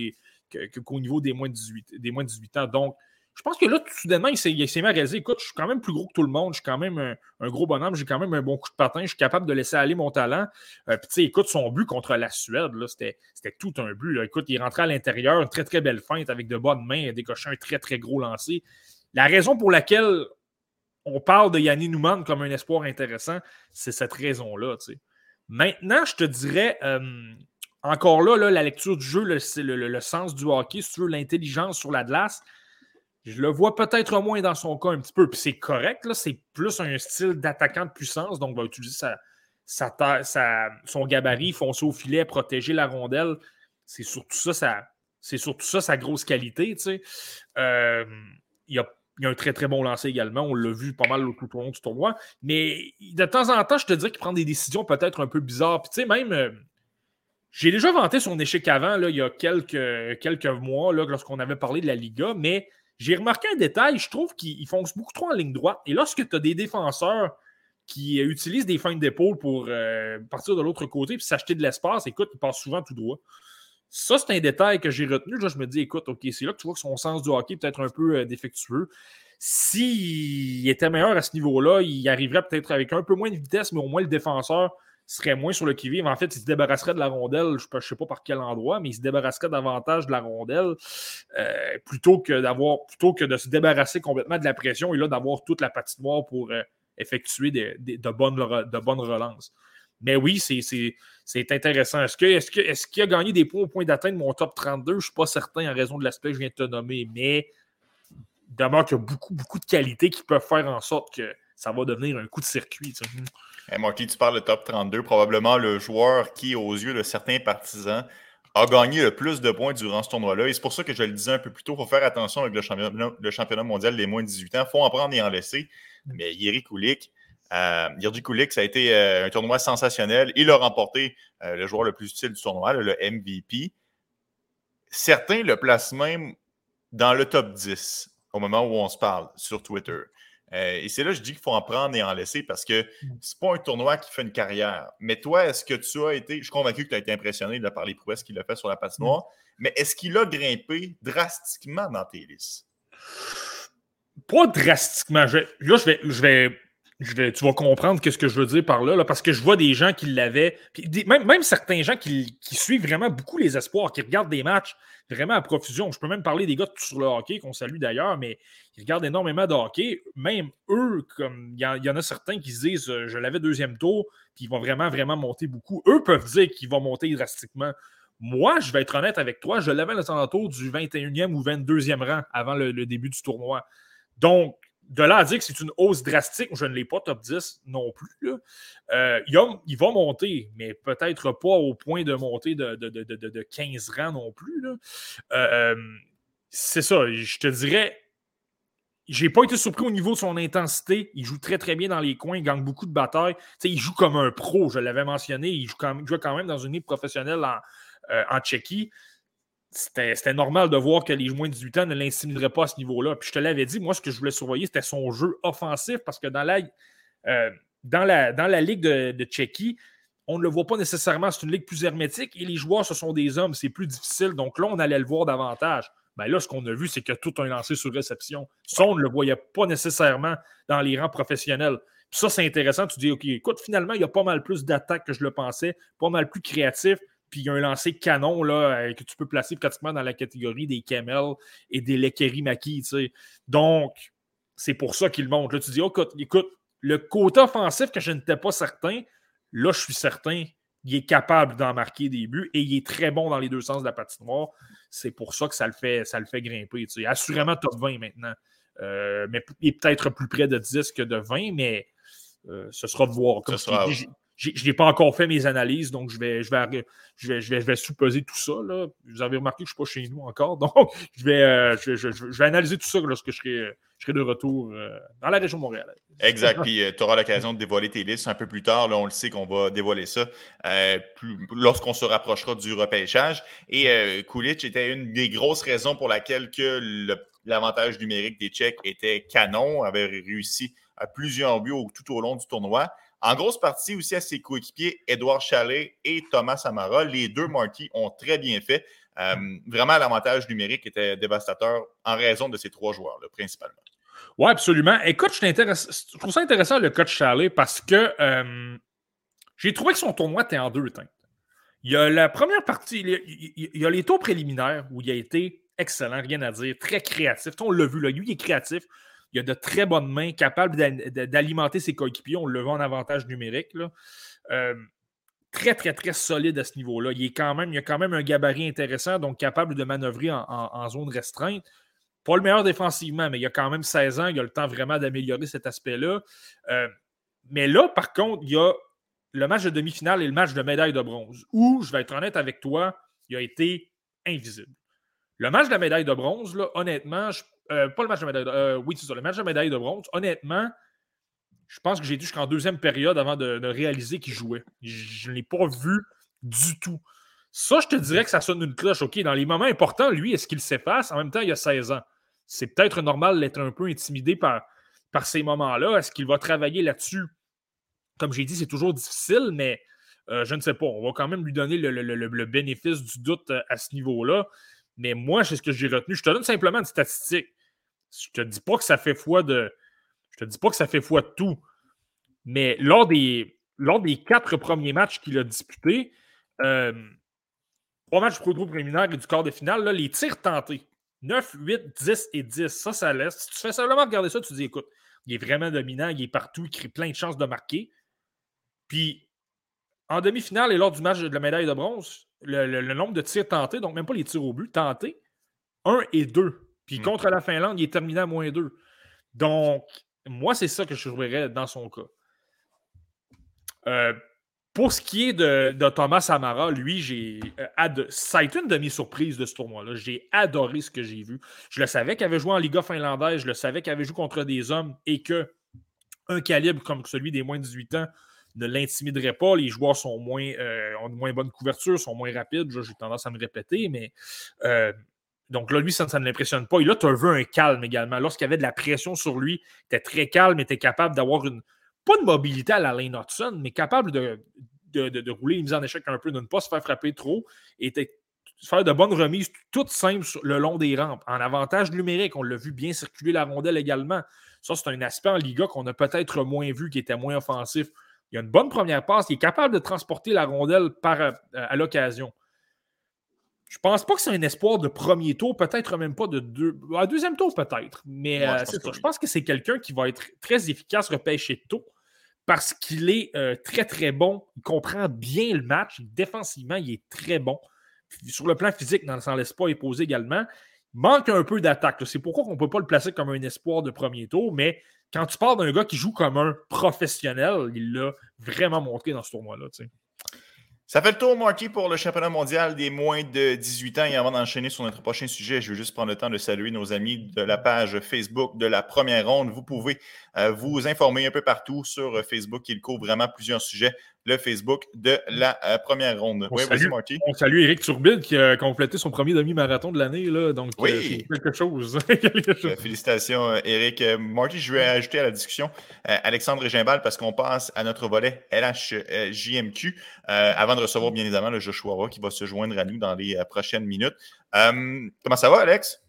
qu'au niveau des moins, de 18, des moins de 18 ans. Donc, je pense que là, tout soudainement, il s'est, il s'est Écoute, je suis quand même plus gros que tout le monde. Je suis quand même un, gros bonhomme. J'ai quand même un bon coup de patin. Je suis capable de laisser aller mon talent. Euh, puis, tu sais, écoute, son but contre la Suède, là, c'était, tout un but. Écoute, il rentrait à l'intérieur, une très, très belle feinte avec de bonnes mains, décoché un très, très gros lancer. La raison pour laquelle on parle de Yanni Newman comme un espoir intéressant, c'est cette raison-là. Maintenant, je te dirais, euh, encore là, là, la lecture du jeu, le, le, sens du hockey, si tu veux, l'intelligence sur la glace, je le vois peut-être moins dans son cas un petit peu. Puis c'est correct, c'est plus un style d'attaquant de puissance, donc va utiliser sa, sa, son gabarit, foncer au filet, protéger la rondelle. C'est surtout ça, ça c'est surtout ça sa grosse qualité. Tu sais. Euh, il, a, a, un très très bon lancer également. On l'a vu pas mal tout au long du tournoi. Mais de temps en temps, je te dirais qu'il prend des décisions peut-être un peu bizarres. Puis tu sais, même. Euh, j'ai déjà vanté son échec avant, là, il y a quelques, quelques mois, lorsqu'on avait parlé de la Liga, mais j'ai remarqué un détail, je trouve qu'il fonce beaucoup trop en ligne droite. Et lorsque tu as des défenseurs qui utilisent des feintes d'épaule pour euh, partir de l'autre côté et s'acheter de l'espace, écoute, ils passent souvent tout droit. Ça, c'est un détail que j'ai retenu. Là, je me dis, écoute, OK, c'est là que tu vois que son sens du hockey peut-être un peu euh, défectueux. S'il était meilleur à ce niveau-là, il arriverait peut-être avec un peu moins de vitesse, mais au moins le défenseur serait moins sur le qui-vive. En fait, il se débarrasserait de la rondelle, je ne sais pas par quel endroit, mais il se débarrasserait davantage de la rondelle euh, plutôt, que plutôt que de se débarrasser complètement de la pression et là d'avoir toute la patinoire pour euh, effectuer de, bonnes, de bonnes relances. Mais oui, c'est intéressant. Est-ce qu'il est est a gagné des points au point d'atteindre mon top 32? Je ne suis pas certain en raison de l'aspect que je viens de te nommer, mais demeure qu'il y a beaucoup, beaucoup de qualités qui peuvent faire en sorte que ça va devenir un coup de circuit. Hey, Marky, tu parles de top 32, probablement le joueur qui, aux yeux de certains partisans, a gagné le plus de points durant ce tournoi-là. Et c'est pour ça que je le disais un peu plus tôt, il faut faire attention avec le championnat, mondial des moins de 18 ans. Il faut en prendre et en laisser. Mais Yeri Kulik, Euh, Kulik, ça a été euh, un tournoi sensationnel. Il a remporté euh, le joueur le plus utile du tournoi, le MVP. Certains le placent même dans le top 10 au moment où on se parle sur Twitter. Euh, et c'est là que je dis qu'il faut en prendre et en laisser parce que mm. c'est pas un tournoi qui fait une carrière. Mais toi, est-ce que tu as été, je suis convaincu que tu as été impressionné de par les prouesses qu'il a fait sur la patinoire, mm. mais est-ce qu'il a grimpé drastiquement dans tes listes? Pas drastiquement. là, je vais, je vais tu vas comprendre ce que je veux dire par là, parce que je vois des gens qui l'avaient, même, même, certains gens qui, suivent vraiment beaucoup les espoirs, qui regardent des matchs vraiment à profusion. Je peux même parler des gars sur le hockey, qu'on salue d'ailleurs, mais ils regardent énormément de hockey. Même eux, comme il y, en a certains qui se disent euh, je l'avais deuxième tour, puis ils vont vraiment, vraiment monter beaucoup. Eux peuvent dire qu'ils vont monter drastiquement. Moi, je vais être honnête avec toi, je l'avais à tour du 21e ou 22e rang avant le début du tournoi. Donc, de là à dire que c'est une hausse drastique, je ne l'ai pas top 10 non plus. Euh, il, va monter, mais peut-être pas au point de monter de, de, 15 rangs non plus. Euh, euh, c'est ça, je te dirais. J'ai pas été surpris au niveau de son intensité. Il joue très très bien dans les coins, il gagne beaucoup de batailles. il joue comme un pro, je l'avais mentionné. Il joue, quand, même dans une équipe professionnelle en, en Tchéquie c'était normal de voir que les moins de 18 ans ne l'intimideraient pas à ce niveau-là. Puis je te l'avais dit, moi, ce que je voulais surveiller, c'était son jeu offensif parce que dans la, euh, Ligue de, de Tchéquie, on ne le voit pas nécessairement. C'est une ligue plus hermétique et les joueurs, ce sont des hommes. C'est plus difficile. Donc là, on allait le voir davantage. Ben là, ce qu'on a vu, c'est que tout un lancé sur réception. Ça, on ne le voyait pas nécessairement dans les rangs professionnels. Puis ça, c'est intéressant. Tu dis, OK, écoute, finalement, il y a pas mal plus d'attaques que je le pensais, pas mal plus créatif. Puis il y a un lancer canon là, euh, que tu peux placer pratiquement dans la catégorie des camels et des Lekeri Maki. Donc, c'est pour ça qu'il monte. Là, tu dis, oh, écoute, le côté offensif que je n'étais pas certain, là, je suis certain qu'il est capable d'en marquer des buts et il est très bon dans les deux sens de la patinoire. C'est pour ça que ça le fait, ça le fait grimper. Assurément top 20 maintenant. Euh, mais il est peut-être plus près de 10 que de 20, mais euh, ce sera de voir. Comme je n'ai pas encore fait mes analyses, donc je vais, je vais, je vais, je vais, sous-peser tout ça. Là. Vous avez remarqué que je ne suis pas chez nous encore, donc je vais, euh, je, vais analyser tout ça lorsque je serai, je serai de retour euh, dans la région de Montréal. Exact, puis euh, tu auras l'occasion de dévoiler tes listes un peu plus tard. Là, on le sait qu'on va dévoiler ça lorsqu'on se rapprochera du repêchage. Et Kulich était une des grosses raisons pour laquelle l'avantage numérique des Tchèques était canon, avait réussi à plusieurs buts tout au long du tournoi. En grosse partie aussi à ses coéquipiers, Edouard Chalet et Thomas Amara. Les deux Marty ont très bien fait. Euh, vraiment, l'avantage numérique était dévastateur en raison de ces trois joueurs-là, principalement. Oui, absolument. Écoute, je, trouve ça intéressant le coach Chalet parce que euh, j'ai trouvé que son tournoi était en deux temps. Il y a la première partie, il y a, les tours préliminaires où il a été excellent, rien à dire, très créatif. On l'a vu, là, lui, il est créatif. Il a de très bonnes mains, capable d'alimenter ses coéquipiers. On le voit en avantage numérique. Euh, très, très, très solide à ce niveau-là. Il, est il a quand même un gabarit intéressant, donc capable de manœuvrer en, zone restreinte. Pas le meilleur défensivement, mais il a quand même 16 ans. Il a le temps vraiment d'améliorer cet aspect-là. Euh, mais là, par contre, il y a le match de demi-finale et le match de médaille de bronze, où, je vais être honnête avec toi, il a été invisible. Le match de la médaille de bronze, là, honnêtement, je euh, pas le match de médaille de euh, Oui, c'est ça, le match de médaille de bronze. Honnêtement, je pense que j'ai été jusqu'en deuxième période avant de, réaliser qu'il jouait. Je ne l'ai pas vu du tout. Ça, je te dirais que ça sonne une cloche. OK, dans les moments importants, lui, est-ce qu'il s'efface? En même temps, il a 16 ans. C'est peut-être normal d'être un peu intimidé par, par ces moments-là. Est-ce qu'il va travailler là-dessus? Comme j'ai dit, c'est toujours difficile, mais euh, je ne sais pas. On va quand même lui donner le bénéfice du doute à ce niveau-là. Mais moi, c'est ce que j'ai retenu. Je te donne simplement une statistique. Je te dis pas que ça fait foi de. Je te dis pas que ça fait foi de tout. Mais lors des, lors des quatre premiers matchs qu'il a disputés, euh, trois matchs pro préliminaire et du quart de finale, là, les tirs tentés. 9, 8, 10 et 10. Ça, ça laisse. Si tu fais simplement regarder ça, tu te dis écoute, il est vraiment dominant, il est partout, il crée plein de chances de marquer. Puis, en demi-finale et lors du match de la médaille de bronze, le, nombre de tirs tentés, donc même pas les tirs au but, tentés, 1 et 2. Puis hmm. contre la Finlande, il est terminé à moins 2. Donc, moi, c'est ça que je trouverais dans son cas. Euh, pour ce qui est de, Thomas Amara, lui, j'ai euh, ça a été une demi-surprise de ce tournoi-là. J'ai adoré ce que j'ai vu. Je le savais qu'il avait joué en Liga finlandaise, je le savais qu'il avait joué contre des hommes et que un calibre comme celui des moins de 18 ans ne l'intimiderait pas. Les joueurs euh, ont moins bonne couverture, sont moins rapides. J'ai tendance à me répéter, mais euh, donc là, lui, ça, ne l'impressionne pas. Et là, tu as un calme également. Lorsqu'il y avait de la pression sur lui, était très calme, était capable d'avoir une, pas de mobilité à la Lane Hudson, mais capable de, de, rouler une mise en échec un peu, de ne pas se faire frapper trop, et faire de bonnes remises toutes simples le long des rampes. En avantage numérique, on l'a vu bien circuler la rondelle également. Ça, c'est un aspect en Liga qu'on a peut-être moins vu, qui était moins offensif. Il a une bonne première passe, il est capable de transporter la rondelle par, euh, à l'occasion. Je pense pas que c'est un espoir de premier tour, peut-être même pas de deux. À deuxième tour, peut-être. Mais euh, je, pense que c'est quelqu'un qui va être très efficace repêché tôt parce qu'il est euh, très, très bon. Il comprend bien le match. Défensivement, il est très bon. Sur le plan physique, dans le l'espoir est posé également. Il manque un peu d'attaque. C'est pourquoi on ne peut pas le placer comme un espoir de premier tour, mais quand tu parles d'un gars qui joue comme un professionnel, il l'a vraiment montré dans ce tournoi-là. Ça fait le tour, Marky, pour le championnat mondial des moins de 18 ans. Et avant d'enchaîner sur notre prochain sujet, je veux juste prendre le temps de saluer nos amis de la page Facebook de la première ronde. Vous pouvez euh, vous informer un peu partout sur euh, Facebook. Il couvre vraiment plusieurs sujets le Facebook de la euh, première ronde. On, oui, salue, on salue Eric Turbide qui a complété son premier demi-marathon de l'année. Donc, oui. quelque chose. Félicitations, Eric. Marty, je vais ajouter à la discussion Alexandre Gimbal parce qu'on passe à notre volet LHJMQ avant de recevoir bien évidemment le Joshua Roy qui va se joindre à nous dans les prochaines minutes. comment ça va, Alex?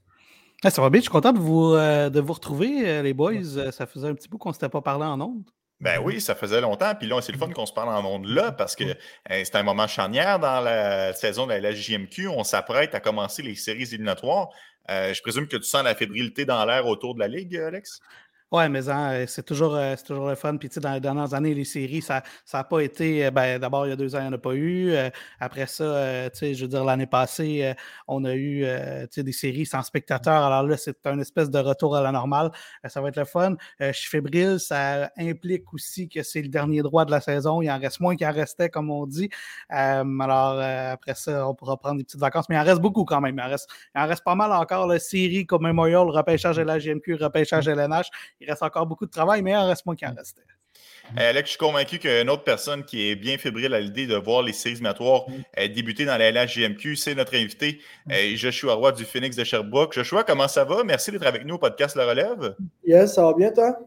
Ah, ça va bien, je suis content de vous, euh, de vous retrouver, euh, les boys. Euh, ça faisait un petit bout qu'on ne s'était pas parlé en ondes. Ben oui, ça faisait longtemps. Puis là, c'est le fun qu'on se parle en ondes là parce que c'est un moment charnière dans la saison de la JMQ. On s'apprête à commencer les séries éliminatoires. je présume que tu sens la fébrilité dans l'air autour de la Ligue, Alex? Oui, mais hein, c'est toujours, euh, toujours le fun. Puis, tu sais, dans les dernières années, les séries, ça n'a pas été. Euh, ben, D'abord, il y a deux ans, il n'y en a pas eu. Euh, après ça, tu sais, je veux dire, l'année passée, on a eu des séries sans spectateurs. Alors là, c'est un espèce de retour à la normale. ça va être le fun. je suis fébrile. Ça implique aussi que c'est le dernier droit de la saison. Il en reste moins qu'il en restait, comme on dit. alors, après ça, on pourra prendre des petites vacances. Mais il en reste beaucoup quand même. Il en reste, il en reste pas mal encore. La série comme Memorial, repêchage GMQ, repêchage l'NH il reste encore beaucoup de travail, mais il en reste moins qu'il en restait. Alex, je suis convaincu qu'une autre personne qui est bien fébrile à l'idée de voir les séries éliminatoires mm. débuter dans la LHGMQ, c'est notre invité mm. Joshua Roy du Phoenix de Sherbrooke. Joshua, comment ça va? Merci d'être avec nous au podcast La Relève. Yes, ça va bien, toi?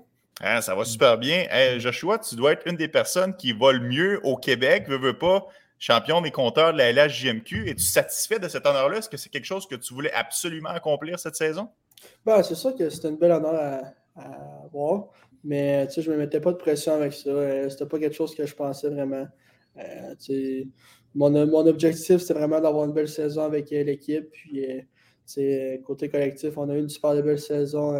Hein, ça va super bien. Joshua, tu dois être une des personnes qui va le mieux au Québec, veux, veux pas, champion des compteurs de la LHJMQ. Es-tu satisfait de cet honneur-là? Est-ce que c'est quelque chose que tu voulais absolument accomplir cette saison? Ben, c'est sûr que c'est une belle honneur à, voir. Mais je ne me mettais pas de pression avec ça. Euh, c'était pas quelque chose que je pensais vraiment. Euh, mon, mon, objectif, c'était vraiment d'avoir une belle saison avec euh, l'équipe. Puis, côté collectif, on a eu une super belle saison.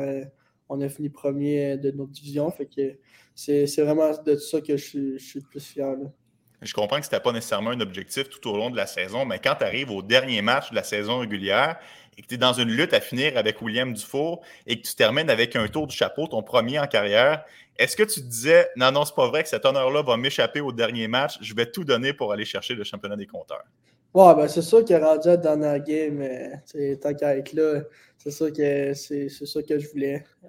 on a fini premier de notre division. Fait que c'est vraiment de ça que je, suis le plus fier. Je comprends que ce n'était pas nécessairement un objectif tout au long de la saison, mais quand tu arrives au dernier match de la saison régulière et que tu es dans une lutte à finir avec William Dufour et que tu termines avec un tour du chapeau, ton premier en carrière, est-ce que tu disais non, non, c'est pas vrai que cet honneur-là va m'échapper au dernier match, je vais tout donner pour aller chercher le championnat des compteurs? Ouais, ben c'est sûr qu'il est rendu à dans la game, tant qu'à être là, c'est sûr que c'est ça que je voulais. Euh,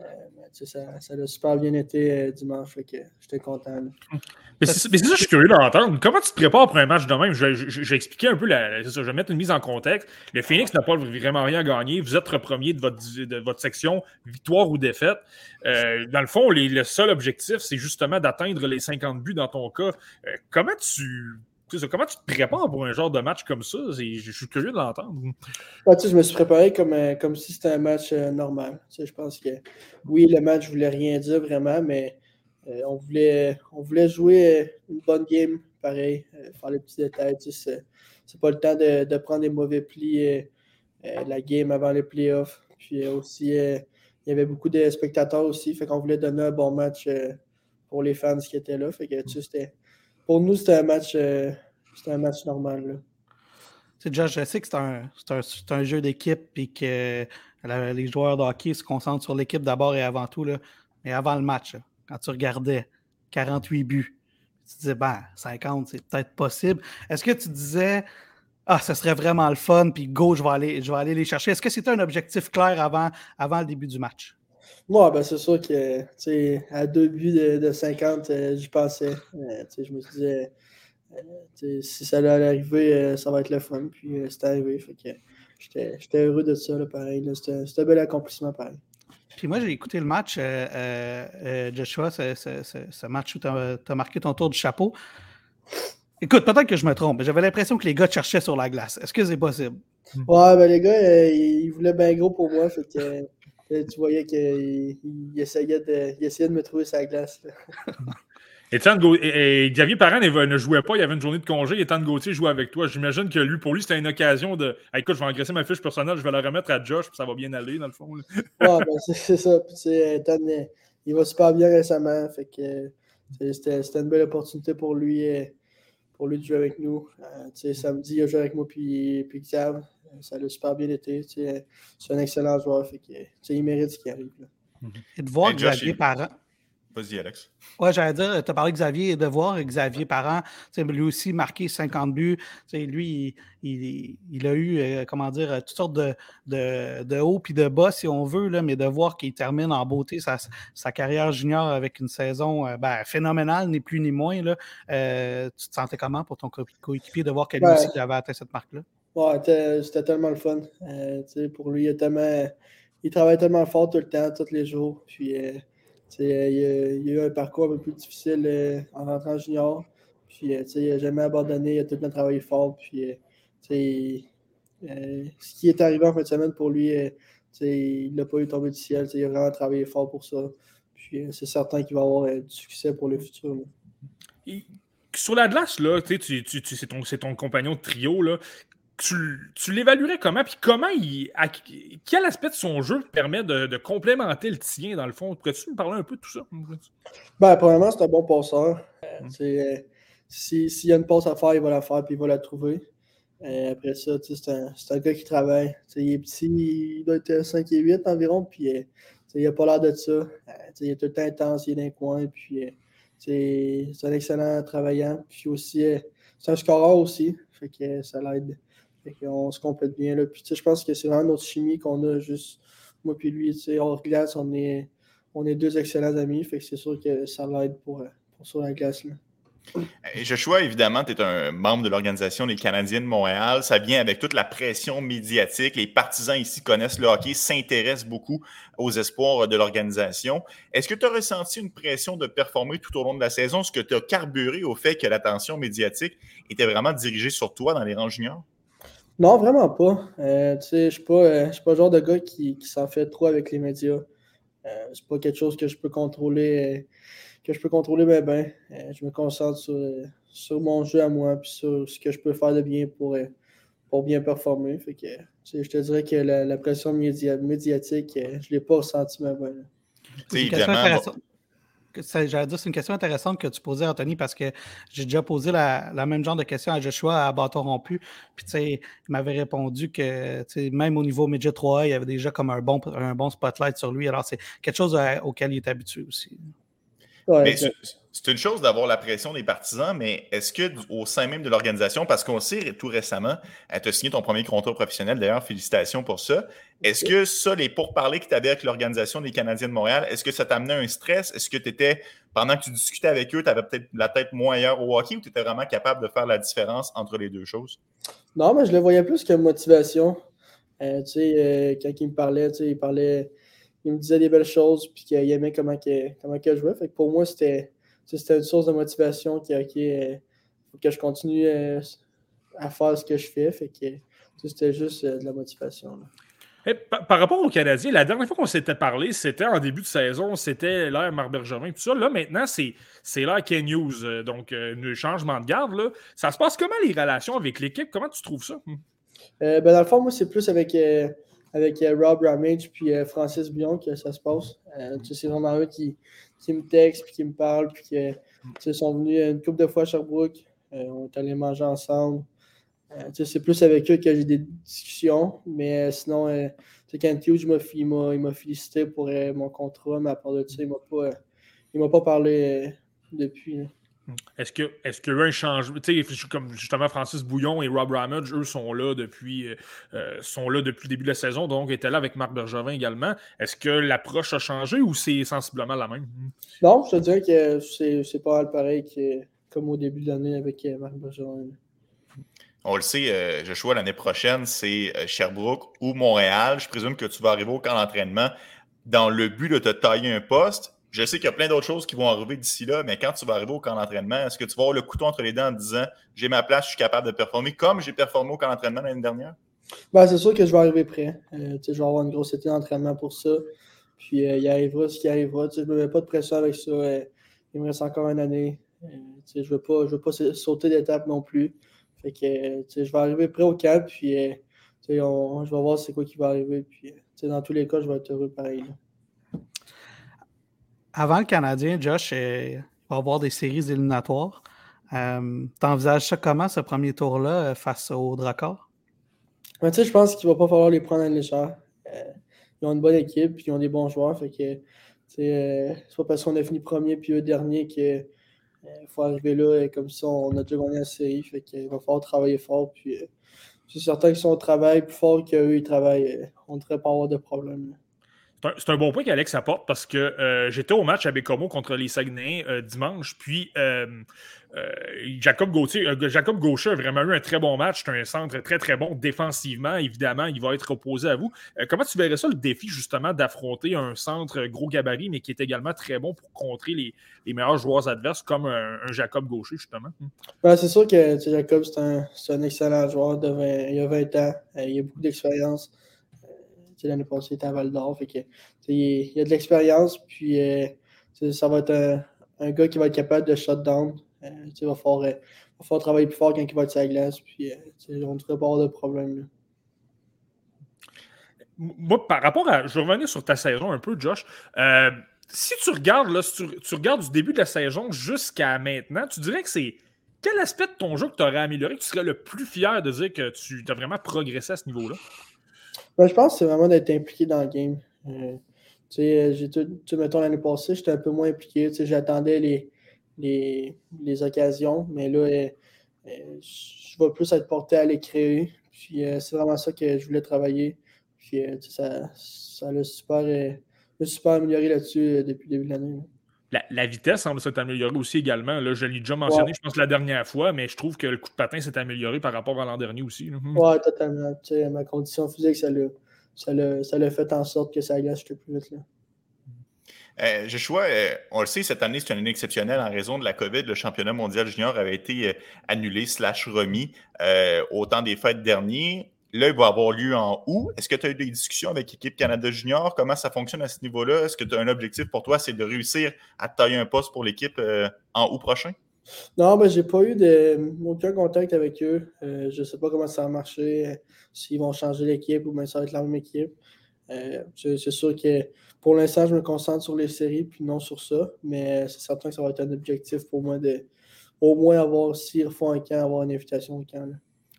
ça, ça, a super bien été euh, dimanche, fait que j'étais content. Mais c'est ça, je suis curieux d'entendre. Comment tu te prépares pour un match de même? Je, vais expliquer un peu, la, je vais mettre une mise en contexte. Le Phoenix n'a pas vraiment rien à gagner. Vous êtes premier de votre, de votre section, victoire ou défaite. Euh, dans le fond, le seul objectif, c'est justement d'atteindre les 50 buts dans ton cas. comment tu comment tu te prépares pour un genre de match comme ça? Je suis curieux de l'entendre. je me suis préparé comme, euh, comme si c'était un match euh, normal. je pense que oui, le match ne voulait rien dire vraiment, mais euh, on, voulait, on voulait jouer une bonne game, pareil, faire les petits détails. C'est pas le temps de, prendre des mauvais plis la game avant les playoffs. Puis aussi, il y avait beaucoup de spectateurs aussi, fait qu'on voulait donner un bon match pour les fans qui étaient là. Fait que c'était pour nous, c'était un match, euh, un match normal. C'est déjà, je sais que c'est un, un, jeu d'équipe et que les joueurs de hockey se concentrent sur l'équipe d'abord et avant tout. Là. Mais avant le match, quand tu regardais 48 buts, tu disais, ben, 50, c'est peut-être possible. Est-ce que tu disais, ah, ce serait vraiment le fun, puis go, je vais aller, je vais aller les chercher. Est-ce que c'était un objectif clair avant, avant le début du match? Moi, ben, c'est sûr que à deux buts de, 50, j'y pensais. je me disais, si ça allait arriver, ça va être le fun. Puis c'est arrivé. J'étais heureux de ça, là, pareil. C'était un bel accomplissement, pareil. Puis moi, j'ai écouté le match, euh, euh, euh, Joshua, ce, match où tu as, marqué ton tour du chapeau. Écoute, peut-être que je me trompe, mais j'avais l'impression que les gars te cherchaient sur la glace. Est-ce que c'est possible? Ouais, ben les gars, ils voulaient bien gros pour moi. Fait que, tu voyais qu'ils essayaient, de, de me trouver la glace. Étienne et, Xavier Parent ne, jouait pas, il y avait une journée de congé, Étienne Gauthier jouait avec toi. J'imagine que lui, pour lui, c'était une occasion de écoute, je vais engraisser ma fiche personnelle, je vais la remettre à Josh, puis ça va bien aller, dans le fond. Ouais, ben, c'est ça. Puis, Ethan, il va super bien récemment. Fait que c'était une belle opportunité pour lui, euh, pour lui de jouer avec nous. Euh, samedi, il a joué avec moi puis, puis Xav. Ça a super bien été. C'est un excellent joueur. Fait que, il mérite ce qui arrive. Et de voir Xavier Parent. Vas-y, Alex. Oui, j'allais dire, tu as parlé de Xavier, de voir Xavier Parent, lui aussi marqué 50 buts. Lui, il, a eu, euh, comment dire, toutes sortes de, de, de hauts et de bas, si on veut, là, mais de voir qu'il termine en beauté sa, carrière junior avec une saison euh, ben, phénoménale, ni plus ni moins. Là. Euh, tu te sentais comment pour ton coéquipier de voir que lui aussi avait atteint cette marque-là? Ouais, c'était tellement le fun. pour lui, il, tellement, il travaille tellement fort tout le temps, tous les jours. Puis il, y a, eu un parcours un peu plus difficile euh, en rentrant junior. Puis, euh, il n'a jamais abandonné, il a tout le temps travaillé fort. Puis, euh, ce qui est arrivé en fin de semaine pour lui, il n'a pas eu tombé du ciel. Il a vraiment travaillé fort pour ça. Puis, c'est certain qu'il va avoir du succès pour le futur. sur la glace, là, tu, tu, c'est ton, ton, compagnon de trio. Là tu, l'évaluerais comment? Puis comment il. quel aspect de son jeu permet de, complémenter le tien, dans le fond? Pourrais-tu me parler un peu de tout ça? Ben, premièrement, c'est un bon passeur. Mm. Euh, s'il y a une passe à faire, il va la faire puis il va la trouver. Euh, après ça, c'est un, un, gars qui travaille. il est petit, il doit être 5 et 8 environ, puis euh, il n'a pas l'air de ça. il est tout le temps intense, il est dans les coin, puis c'est un excellent travaillant. Puis aussi, c'est un scoreur aussi, fait que ça l'aide on se complète bien. Là. Puis, je pense que c'est vraiment notre chimie qu'on a juste moi puis lui. Hors glace, on est, on est deux excellents amis. Fait que c'est sûr que ça l'aide pour, pour sur la glace. Là. Et Joshua, évidemment, tu es un membre de l'organisation des Canadiens de Montréal. Ça vient avec toute la pression médiatique. Les partisans ici connaissent le hockey, s'intéressent beaucoup aux espoirs de l'organisation. Est-ce que tu as ressenti une pression de performer tout au long de la saison? Est-ce que tu as carburé au fait que l'attention médiatique était vraiment dirigée sur toi dans les rangs juniors? Non, vraiment pas. Euh, tu sais, je ne suis, euh, suis, pas le genre de gars qui, qui s'en fait trop avec les médias. Euh, c'est pas quelque chose que je peux contrôler que je peux contrôler bien, je me concentre sur, mon jeu à moi puis sur ce que je peux faire de bien pour, pour bien performer. Fait que, je te dirais que la, pression médiatique, je ne l'ai pas ressenti mais ben. J'allais dire, c'est une question intéressante que tu posais, Anthony, parce que j'ai déjà posé la, même genre de question à Joshua à bâton rompu. Puis, tu sais, il m'avait répondu que, même au niveau Midget 3 il y avait déjà comme un bon, un bon spotlight sur lui. Alors, c'est quelque chose auquel il est habitué aussi c'est une chose d'avoir la pression des partisans, mais est-ce que au sein même de l'organisation, parce qu'on sait tout récemment, tu as signé ton premier contrat professionnel, d'ailleurs, félicitations pour ça. Est-ce que ça, les pourparlers que tu avais avec l'organisation des Canadiens de Montréal, est-ce que ça t'amenait un stress? Est-ce que tu étais, pendant que tu discutais avec eux, tu avais peut-être la tête moins ailleurs au hockey ou tu étais vraiment capable de faire la différence entre les deux choses? Non, mais je le voyais plus comme motivation. Euh, tu sais, euh, quand il me parlait, tu sais, il parlait il me disait des belles choses, puis qu'il aimait comment, que, comment. Fait que pour moi, c'était une source de motivation qui, OK, euh, faut que je continue euh, à faire ce que je fais. Fait que c'était juste euh, de la motivation. par, rapport aux Canadiens, la dernière fois qu'on s'était parlé, c'était en début de saison, c'était l'ère Marc Bergevin, tout ça. Là, maintenant, c'est l'ère Ken News, donc un changement de garde. Là. Ça se passe comment les relations avec l'équipe? Comment tu trouves ça? ben, dans le fond, moi, c'est plus avec avec euh, Rob Ramage puis euh, Francis Bion que ça se passe. Euh, c'est vraiment eux qui, qui me textent puis qui me parlent puis qui sont venus une couple de fois à Sherbrooke. on est allés manger ensemble. c'est plus avec eux que j'ai des discussions, mais sinon, Kent Hughes m'a félicité pour mon contrat, mais à part de ça, il ne m'a pas, parlé depuis. Est-ce qu'il est y a eu un changement? Comme justement Francis Bouillon et Rob Ramage, eux sont là depuis euh, euh, sont là depuis le début de la saison, donc étaient là avec Marc Bergevin également. Est-ce que l'approche a changé ou c'est sensiblement la même? Non, je te dirais que c'est pas mal pareil que, comme au début de l'année avec euh, Marc Bergevin. On le sait, je choisis l'année prochaine, c'est Sherbrooke ou Montréal. Je présume que tu vas arriver au camp d'entraînement dans le but de te tailler un poste je sais qu'il y a plein d'autres choses qui vont arriver d'ici là, mais quand tu vas arriver au camp d'entraînement, est-ce que tu vas avoir le couteau entre les dents en disant j'ai ma place, je suis capable de performer comme j'ai performé au camp d'entraînement l'année dernière? Ben, c'est sûr que je vais arriver prêt. Euh, je vais avoir une grosse été d'entraînement pour ça. Puis euh, il arrivera ce qui arrivera. je ne me mets pas de pression avec ça. Euh, il me reste encore une année. je ne veux, pas, veux pas sauter d'étape non plus. Fait que je vais arriver prêt au camp. Puis on, je vais voir c'est quoi qui va arriver. Puis dans tous les cas, je vais être heureux pareil avant le Canadien, Josh, euh, il va y avoir des séries éliminatoires. Euh, T'envisages ça comment, ce premier tour-là, euh, face au Dracor? Ben, je pense qu'il va pas falloir les prendre à légère. Euh, ils ont une bonne équipe, ils ont des bons joueurs. Fait que, pas parce qu'on a fini premier puis eux dernier qu'il faut arriver là et comme ça, on a déjà gagné la série. Fait qu'il va falloir travailler fort. Puis, c'est certain que si on travaille plus fort qu'eux, ils travaillent, on ne devrait pas avoir de problème. C'est un, bon point qu'Alex apporte parce que euh, j'étais au match à Bécomo contre les Saguenay euh, dimanche, puis euh, Jacob, Gauthier, Jacob Gaucher a vraiment eu un très bon match. C'est un centre très très bon défensivement. Évidemment, il va être opposé à vous. comment tu verrais ça, le défi justement d'affronter un centre gros gabarit, mais qui est également très bon pour contrer les, meilleurs joueurs adverses comme un, Jacob Gaucher, justement? Ben, c'est sûr que Jacob, c'est un, excellent joueur. De il a 20 ans, il a beaucoup d'expérience. L'année passée, il était à Val d'Or. il y a de l'expérience, puis euh, ça va être un, gars qui va être capable de shut down. Euh, il va falloir, euh, travailler plus fort quand il va être sur la glace, puis on ne devrait pas avoir de problème. Moi, par rapport à. Je revenir sur ta saison un peu, Josh. si tu regardes, là, tu, regardes du début de la saison jusqu'à maintenant, tu dirais que c'est quel aspect de ton jeu que tu aurais amélioré que tu serais le plus fier de dire que tu as vraiment progressé à ce niveau-là? Ben, je pense que c'est vraiment d'être impliqué dans le game. Euh, tu sais, j'ai tout, mettons, l'année passée, j'étais un peu moins impliqué. Tu sais, j'attendais les, les, les, occasions, mais là, euh, euh, je vais plus être porté à les créer. Puis c'est vraiment ça que je voulais travailler. Puis ça, ça l'a super, super amélioré là-dessus depuis le début de l'année. La, vitesse semble s'être améliorée aussi également. Là, je l'ai déjà mentionné, je pense, la dernière fois, mais je trouve que le coup de patin s'est amélioré par rapport à l'an dernier aussi. Oui, totalement. ma condition physique, ça l'a, ça, fait en sorte que ça gâche plus vite. Là. Euh, Joshua, euh, on le sait, cette année, c'est une année exceptionnelle en raison de la COVID. Le championnat mondial junior avait été euh, annulé slash remis au temps des fêtes dernières. Là, il va avoir lieu en août. Est-ce que tu as eu des discussions avec l'équipe Canada Junior? Comment ça fonctionne à ce niveau-là? Est-ce que tu as un objectif pour toi, c'est de réussir à tailler un poste pour l'équipe euh, en août prochain? Non, ben, j'ai pas eu aucun contact avec eux. Euh, je ne sais pas comment ça va marcher, euh, s'ils vont changer l'équipe ou bien ça va être la même équipe. c'est sûr que pour l'instant, je me concentre sur les séries puis non sur ça. Mais c'est certain que ça va être un objectif pour moi de au moins avoir, s'ils refont un camp, avoir une invitation au camp.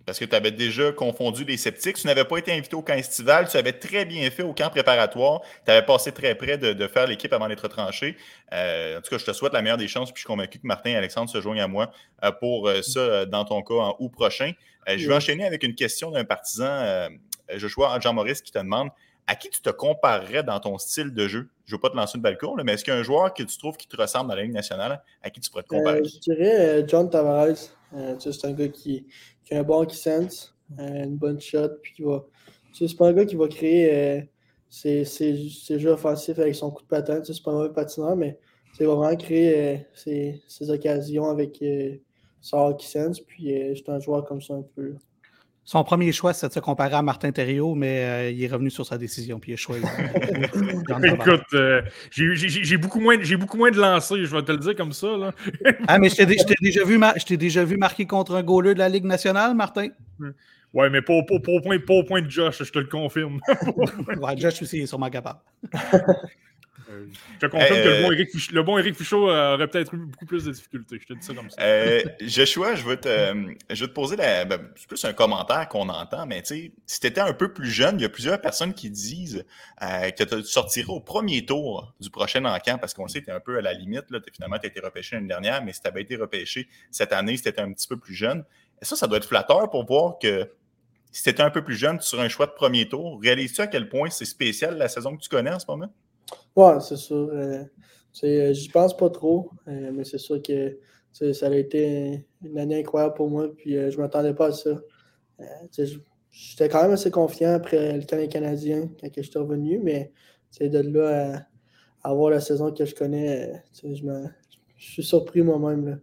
Parce que tu avais déjà confondu les sceptiques. Tu n'avais pas été invité au camp estival. Tu avais très bien fait au camp préparatoire. Tu avais passé très près de, faire l'équipe avant d'être tranché. Euh, en tout cas, je te souhaite la meilleure des chances. Puis je suis convaincu que Martin et Alexandre se joignent à moi euh, pour euh, ça dans ton cas en août prochain. je vais enchaîner avec une question d'un partisan, Joshua Jean-Maurice, qui te demande à qui tu te comparerais dans ton style de jeu? Je ne veux pas te lancer une balle courte, mais est-ce qu'il y a un joueur que tu trouves qui te ressemble dans la Ligue nationale à qui tu pourrais te comparer? je dirais John Tavares. c'est un gars qui, qui a un bon sense, euh, une bonne shot, puis qui va. C'est pas un gars qui va créer euh, ses, jeux offensifs avec son coup de patin. C'est pas un mauvais patineur, mais c'est vraiment créer euh, ses, occasions avec son hockey sense. Puis c'est un joueur comme ça un peu. Son premier choix, c'est de se comparer à Martin Thériault, mais il est revenu sur sa décision, puis il a choisi. Écoute, j'ai beaucoup, moins, beaucoup moins de lancers, je vais te le dire comme ça. Là. ah, mais je t'ai déjà, vu, déjà vu marquer contre un goaler de la Ligue nationale, Martin? Ouais, mais pas, au point, pas au point de Josh, je te le confirme. ouais, Josh aussi est sûrement capable. Euh, je te confirme que le bon, Eric Fichot, le bon Eric Fichot aurait peut-être eu beaucoup plus de difficultés. Je te dis ça comme ça. Joshua, je veux, te, je veux te poser la, ben, plus un commentaire qu'on entend, mais tu sais, si tu étais un peu plus jeune, il y a plusieurs personnes qui disent que tu sortirais au premier tour du prochain encamp parce qu'on sait que tu es un peu à la limite. Là, finalement, tu as été repêché l'année dernière, mais si tu avais été repêché cette année, si tu étais un petit peu plus jeune, ça, ça doit être flatteur pour voir que si tu étais un peu plus jeune sur un choix de premier tour, réalises-tu à quel point c'est spécial la saison que tu connais en ce moment? Oui, c'est sûr. Euh, euh, j'y pense pas trop, euh, mais c'est sûr que ça a été une année incroyable pour moi, puis je ne m'attendais pas à ça. J'étais quand même assez confiant après le temps canadien quand je suis revenu, mais de là à, avoir la saison que je connais, je, je suis surpris moi-même.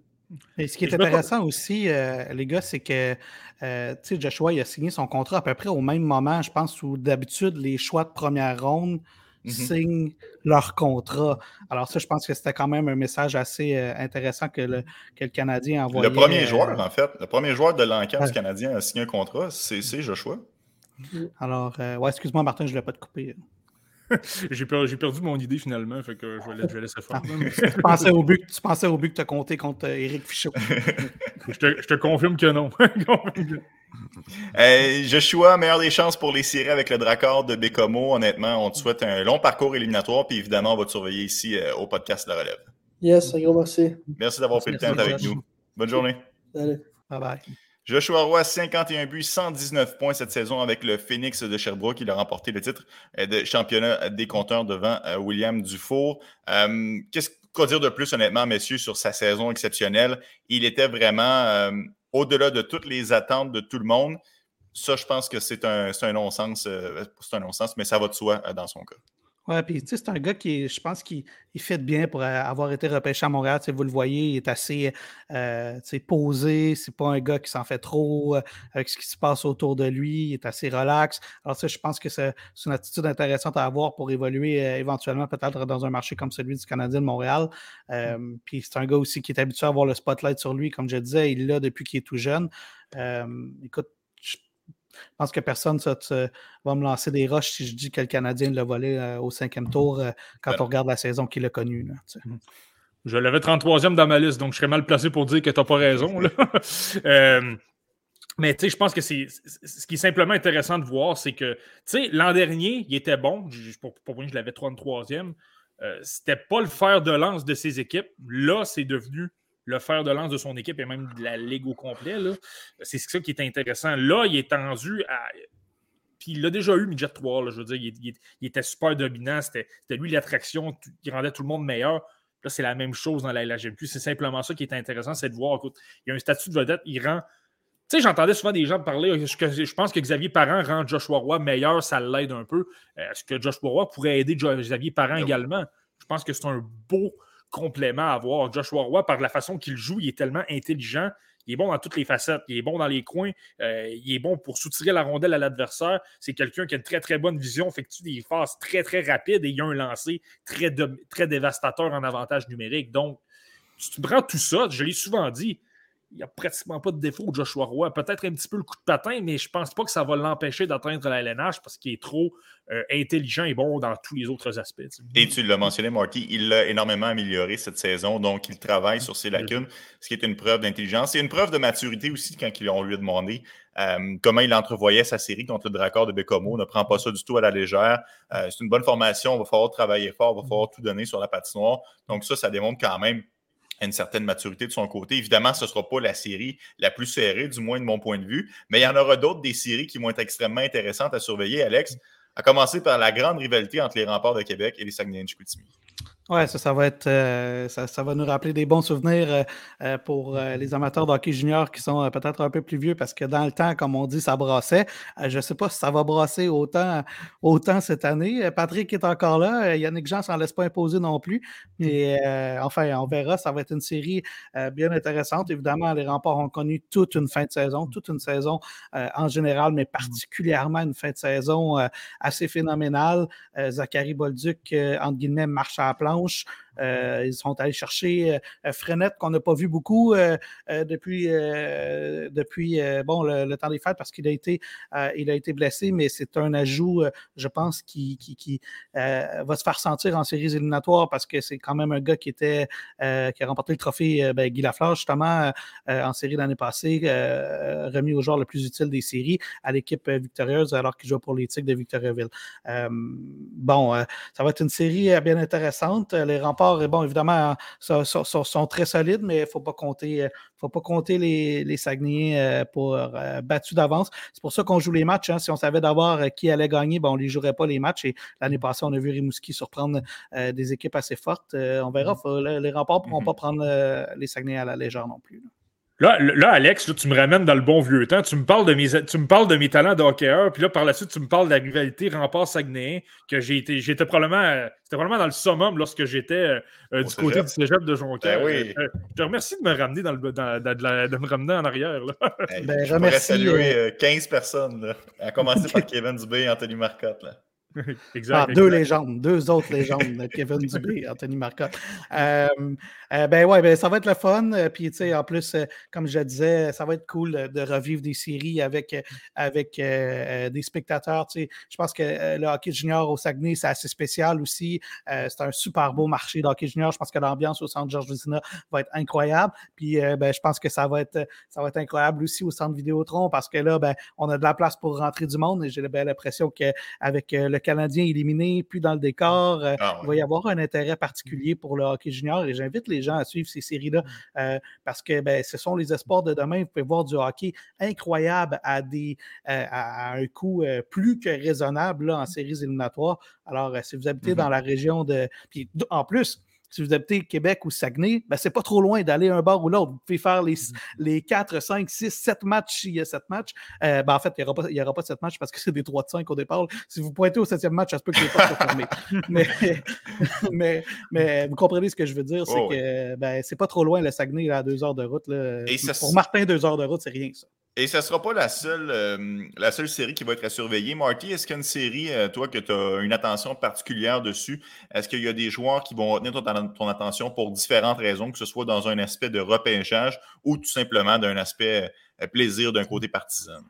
Et ce qui est intéressant aussi, euh, les gars, c'est que euh, Joshua il a signé son contrat à peu près au même moment, je pense, où d'habitude les choix de première ronde mm-hmm. signent leur contrat. Alors ça, je pense que c'était quand même un message assez euh, intéressant que le, que le Canadien a envoyé. Le premier joueur, en fait, le premier joueur de l'enquête canadien à signer un contrat, c'est Joshua. Alors, ouais, excuse-moi, Martin, je ne l'ai pas te couper. j'ai, perdu, mon idée finalement, fait que je vais, laisser faire. Ah, tu, pensais au but, tu pensais au but que tu as compté contre Eric euh, Fichot. je, te, confirme que non. euh, Joshua, meilleure des chances pour les séries avec le Dracor de Bécomo. Honnêtement, on te souhaite un long parcours éliminatoire, puis évidemment, on va te surveiller ici euh, au podcast La Relève. Yes, un gros merci. Merci d'avoir pris le temps avec nous. Bonne journée. Salut. Bye bye. Joshua Roy, 51 buts, 119 points cette saison avec le Phoenix de Sherbrooke. Il a remporté le titre euh, de championnat des compteurs devant euh, William Dufour. Euh, qu'est-ce qu'on dire de plus, honnêtement, messieurs, sur sa saison exceptionnelle? Il était vraiment au-delà de toutes les attentes de tout le monde. Ça, je pense que c'est un, un non-sens. c'est un non-sens, mais ça va de soi dans son cas. Ouais, puis tu sais, c'est un gars qui, je pense qu'il fait bien pour avoir été repêché à Montréal. Vous le voyez, il est assez euh, posé. C'est pas un gars qui s'en fait trop euh, avec ce qui se passe autour de lui. Il est assez relax. Alors, ça, je pense que c'est une attitude intéressante à avoir pour évoluer euh, éventuellement, peut-être dans un marché comme celui du Canadien de Montréal. Euh, puis c'est un gars aussi qui est habitué à avoir le spotlight sur lui. Comme je disais, il l'a depuis qu'il est tout jeune. écoute, je pense que personne va me lancer des roches si je dis que le Canadien l'a volé euh, au cinquième tour euh, quand on regarde la saison qu'il a connue. Mhm. je l'avais 33e dans ma liste, donc je serais mal placé pour dire que tu n'as pas raison. Euh, mais tu sais, je pense que c'est ce qui est simplement intéressant de voir, c'est que l'an dernier, il était bon. pour, moi, je l'avais 33e. C'était pas le fer de lance de ses équipes. Là, c'est devenu le fer de lance de son équipe et même de la ligue au complet. C'est ça qui est intéressant. Là, il est tendu à. Puis il l'a déjà eu, Midget 3. je veux dire, il, était super dominant. C'était lui l'attraction qui rendait tout le monde meilleur. Là, c'est la même chose dans la LHMQ. C'est simplement ça qui est intéressant, c'est de voir, écoute, il y a un statut de vedette, il rend. Tu sais, j'entendais souvent des gens parler, je pense que Xavier Parent rend Joshua Roy meilleur, ça l'aide un peu. Est-ce que Joshua Roy pourrait aider Xavier Parent également? Je pense que c'est un beau, complément à avoir. Joshua Roy, par la façon qu'il joue, il est tellement intelligent. Il est bon dans toutes les facettes. Il est bon dans les coins. Euh, il est bon pour soutirer la rondelle à l'adversaire. C'est quelqu'un qui a une très, très bonne vision, effectue des phases très, très rapides et il a un lancer très, très dévastateur en avantage numérique. Donc, tu prends tout ça, je l'ai souvent dit, n'y a pratiquement pas de défaut Joshua Roy. Peut-être un petit peu le coup de patin, mais je ne pense pas que ça va l'empêcher d'atteindre la LNH parce qu'il est trop euh, intelligent et bon dans tous les autres aspects. Et tu l'as mentionné, Marty, il l'a énormément amélioré cette saison, donc il travaille sur ses lacunes, ce qui est une preuve d'intelligence et une preuve de maturité aussi quand on lui a demandé euh, comment il entrevoyait sa série contre le Dracor de Bécomo. Ne prend pas ça du tout à la légère. Euh, c'est une bonne formation, il va falloir travailler fort, il va falloir tout donner sur la patinoire. Donc ça, ça démontre quand même une certaine maturité de son côté. Évidemment, ce ne sera pas la série la plus serrée, du moins de mon point de vue, mais il y en aura d'autres des séries qui vont être extrêmement intéressantes à surveiller, Alex, à commencer par la grande rivalité entre les remparts de Québec et les Saguenay Oui, ça, ça va être euh, ça, va nous rappeler des bons souvenirs euh, euh, pour les amateurs d'hockey junior qui sont peut-être un peu plus vieux parce que dans le temps, comme on dit, ça brassait. je ne sais pas si ça va brasser autant, autant cette année. Patrick est encore là. Yannick Jean s'en laisse pas imposer non plus. Mais enfin, on verra. Ça va être une série bien intéressante. Évidemment, les remparts ont connu toute une fin de saison, toute une saison en général, mais particulièrement une fin de saison assez phénoménale. Zachary Bolduc, entre guillemets, marche à la planche mãos ils sont allés chercher Frenette, qu'on n'a pas vu beaucoup depuis, depuis bon, le, temps des fêtes parce qu'il a, été, a été blessé, mais c'est un ajout, je pense, qui, qui, va se faire sentir en séries éliminatoires parce que c'est quand même un gars qui était qui a remporté le trophée ben, Guy Lafleur, justement, en série l'année passée, remis au joueur le plus utile des séries à l'équipe victorieuse alors qu'il joue pour les de Victoriaville. bon, ça va être une série bien intéressante. Les remparts, bon, évidemment, sont, très solides, mais il ne faut pas compter, faut pas compter les, les Saguenayens pour battus d'avance. C'est pour ça qu'on joue les matchs. Hein. Si on savait d'abord qui allait gagner, bon, on ne les jouerait pas les matchs. Et l'année passée, on a vu Rimouski surprendre des équipes assez fortes. on verra. Mmh. les remparts ne pourront mmh pas prendre les Saguenayens à la légère non plus. Là, là, Alex, tu me ramènes dans le bon vieux temps. Tu me parles de mes, tu me parles de mes talents de hockeyeur, puis là, par la suite, tu me parles de la rivalité rempart saguenay que j'ai été, j'étais probablement, c'était probablement dans le summum lorsque j'étais euh, euh, du côté du cégep de Jonquière. Ben oui. Euh, je te remercie de me ramener dans le, dans, de, me ramener en arrière. Là. ben, je remercie. saluer 15 personnes, à commencer par Kevin Dubé et Anthony Marcotte. Là. exact, ah, Deux légendes, deux autres légendes, Kevin Dubé et Anthony Marcotte. Euh, euh, ben ouais, ben, ça va être le fun. Euh, puis, tu sais, en plus, comme je disais, ça va être cool de revivre des séries avec, avec des spectateurs. Tu sais, je pense que le hockey junior au Saguenay, c'est assez spécial aussi. c'est un super beau marché de hockey junior. Je pense que l'ambiance au centre Georges Vizina va être incroyable. Puis, ben, je pense que ça va, être, ça va être incroyable aussi au centre Vidéotron parce que là, ben, on a de la place pour rentrer du monde et j'ai ben, l'impression qu'avec le Canadien éliminé, puis dans le décor. Euh, ah il va y avoir un intérêt particulier pour le hockey junior et j'invite les gens à suivre ces séries-là euh, parce que ben, ce sont les espoirs de demain. Vous pouvez voir du hockey incroyable à, des, euh, à un coût plus que raisonnable là, en séries éliminatoires. Alors, si vous habitez dans la région de. Puis en plus, si vous habitez Québec ou Saguenay, ben, c'est pas trop loin d'aller un bar ou l'autre. Vous pouvez faire les, mm. les 4, 5, 6, 7 matchs s'il y a 7 matchs. Euh, ben, en fait, il n'y aura, pas, aura pas 7 matchs parce que c'est des 3 de 5 au départ. Si vous pointez au 7e match, ça se peut que les portes soient fermées. mais, mais, mais, vous comprenez ce que je veux dire, c'est oh, que ben, c'est pas trop loin le Saguenay à 2 heures de route. Là. Pour Martin, 2 heures de route, c'est rien ça. Et ce ne sera pas la seule, euh, la seule série qui va être à surveiller. Marty, est-ce qu'il y a une série, euh, toi, que tu as une attention particulière dessus? Est-ce qu'il y a des joueurs qui vont retenir ton, attention pour différentes raisons, que ce soit dans un aspect de repêchage ou tout simplement d'un aspect euh, plaisir d'un côté partisan?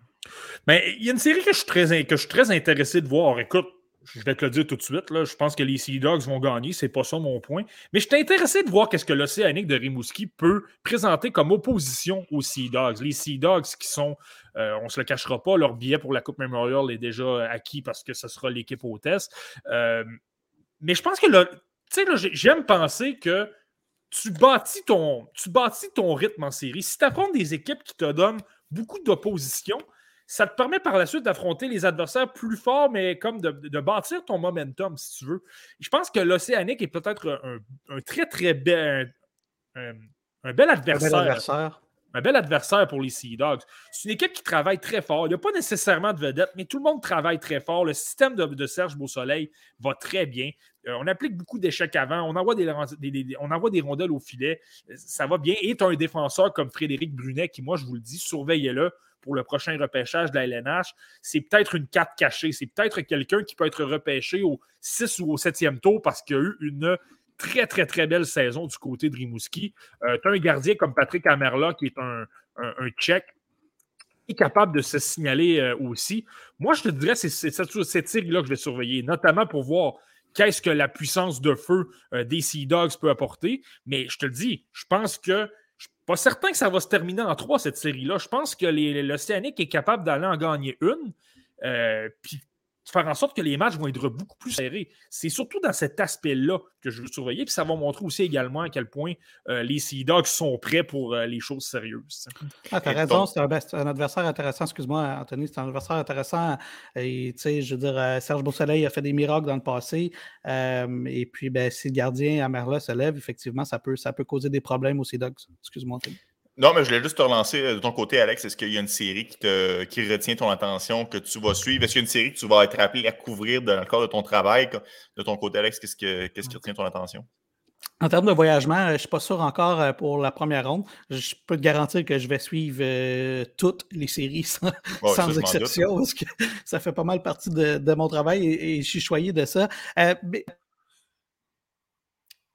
Mais il y a une série que je suis très, que je suis très intéressé de voir. Écoute, je vais te le dire tout de suite, je pense que les Sea Dogs vont gagner, c'est pas ça mon point. Mais je suis intéressé de voir qu'est-ce que l'Océanique de Rimouski peut présenter comme opposition aux Sea Dogs. Les Sea Dogs qui sont, euh, on se le cachera pas, leur billet pour la Coupe Memorial est déjà acquis parce que ce sera l'équipe hôtesse. Euh, mais je pense que tu sais, j'aime penser que tu bâtis, ton, tu bâtis ton rythme en série. Si tu affrontes des équipes qui te donnent beaucoup d'opposition, ça te permet par la suite d'affronter les adversaires plus forts, mais comme de, bâtir ton momentum, si tu veux. Je pense que l'Océanique est peut-être un, très, très bel, un, bel adversaire. Un bel adversaire. pour les Sea Dogs. C'est une équipe qui travaille très fort. Il n'y a pas nécessairement de vedette, mais tout le monde travaille très fort. Le système de, Serge Beausoleil va très bien. Euh, on applique beaucoup d'échecs avant. On envoie des, on envoie des rondelles au filet. Ça va bien. Et tu as un défenseur comme Frédéric Brunet qui, moi, je vous le dis, surveillez-le pour le prochain repêchage de la LNH, c'est peut-être une carte cachée. C'est peut-être quelqu'un qui peut être repêché au 6 ou au 7e tour parce qu'il y a eu une très, très, très belle saison du côté de Rimouski. Euh, tu as un gardien comme Patrick Amerla qui est un, un, Tchèque est capable de se signaler euh, aussi. Moi, je te dirais, c'est cette série-là que je vais surveiller, notamment pour voir qu'est-ce que la puissance de feu euh, des Sea Dogs peut apporter. Mais je te le dis, je pense que pas certain que ça va se terminer en trois, cette série-là. Je pense que l'Océanique est capable d'aller en gagner une. Euh, puis faire en sorte que les matchs vont être beaucoup plus serrés. C'est surtout dans cet aspect-là que je veux surveiller. Puis ça va montrer aussi également à quel point euh, les Sea Dogs sont prêts pour euh, les choses sérieuses. Ah, tu as raison, c'est un, adversaire intéressant. Excuse-moi, Anthony, c'est un adversaire intéressant. Et tu sais, je veux dire, euh, Serge Beausoleil a fait des miracles dans le passé. et puis, ben, si le gardien à Merla se lève, effectivement, ça peut, ça peut causer des problèmes aux Sea Dogs. Excuse-moi, Anthony. Non, mais je voulais juste te relancer euh, de ton côté, Alex. Est-ce qu'il y a une série qui, te, qui retient ton attention, que tu vas suivre? Est-ce qu'il y a une série que tu vas être appelé à couvrir dans le cadre de ton travail? De ton côté, Alex, qu'est-ce, que, qu'est-ce qui retient ton attention? En termes de voyagement, euh, je ne suis pas sûr encore euh, pour la première ronde. Je peux te garantir que je vais suivre toutes les séries sans, exception, parce que ça fait pas mal partie de, mon travail et, je suis choyé de ça.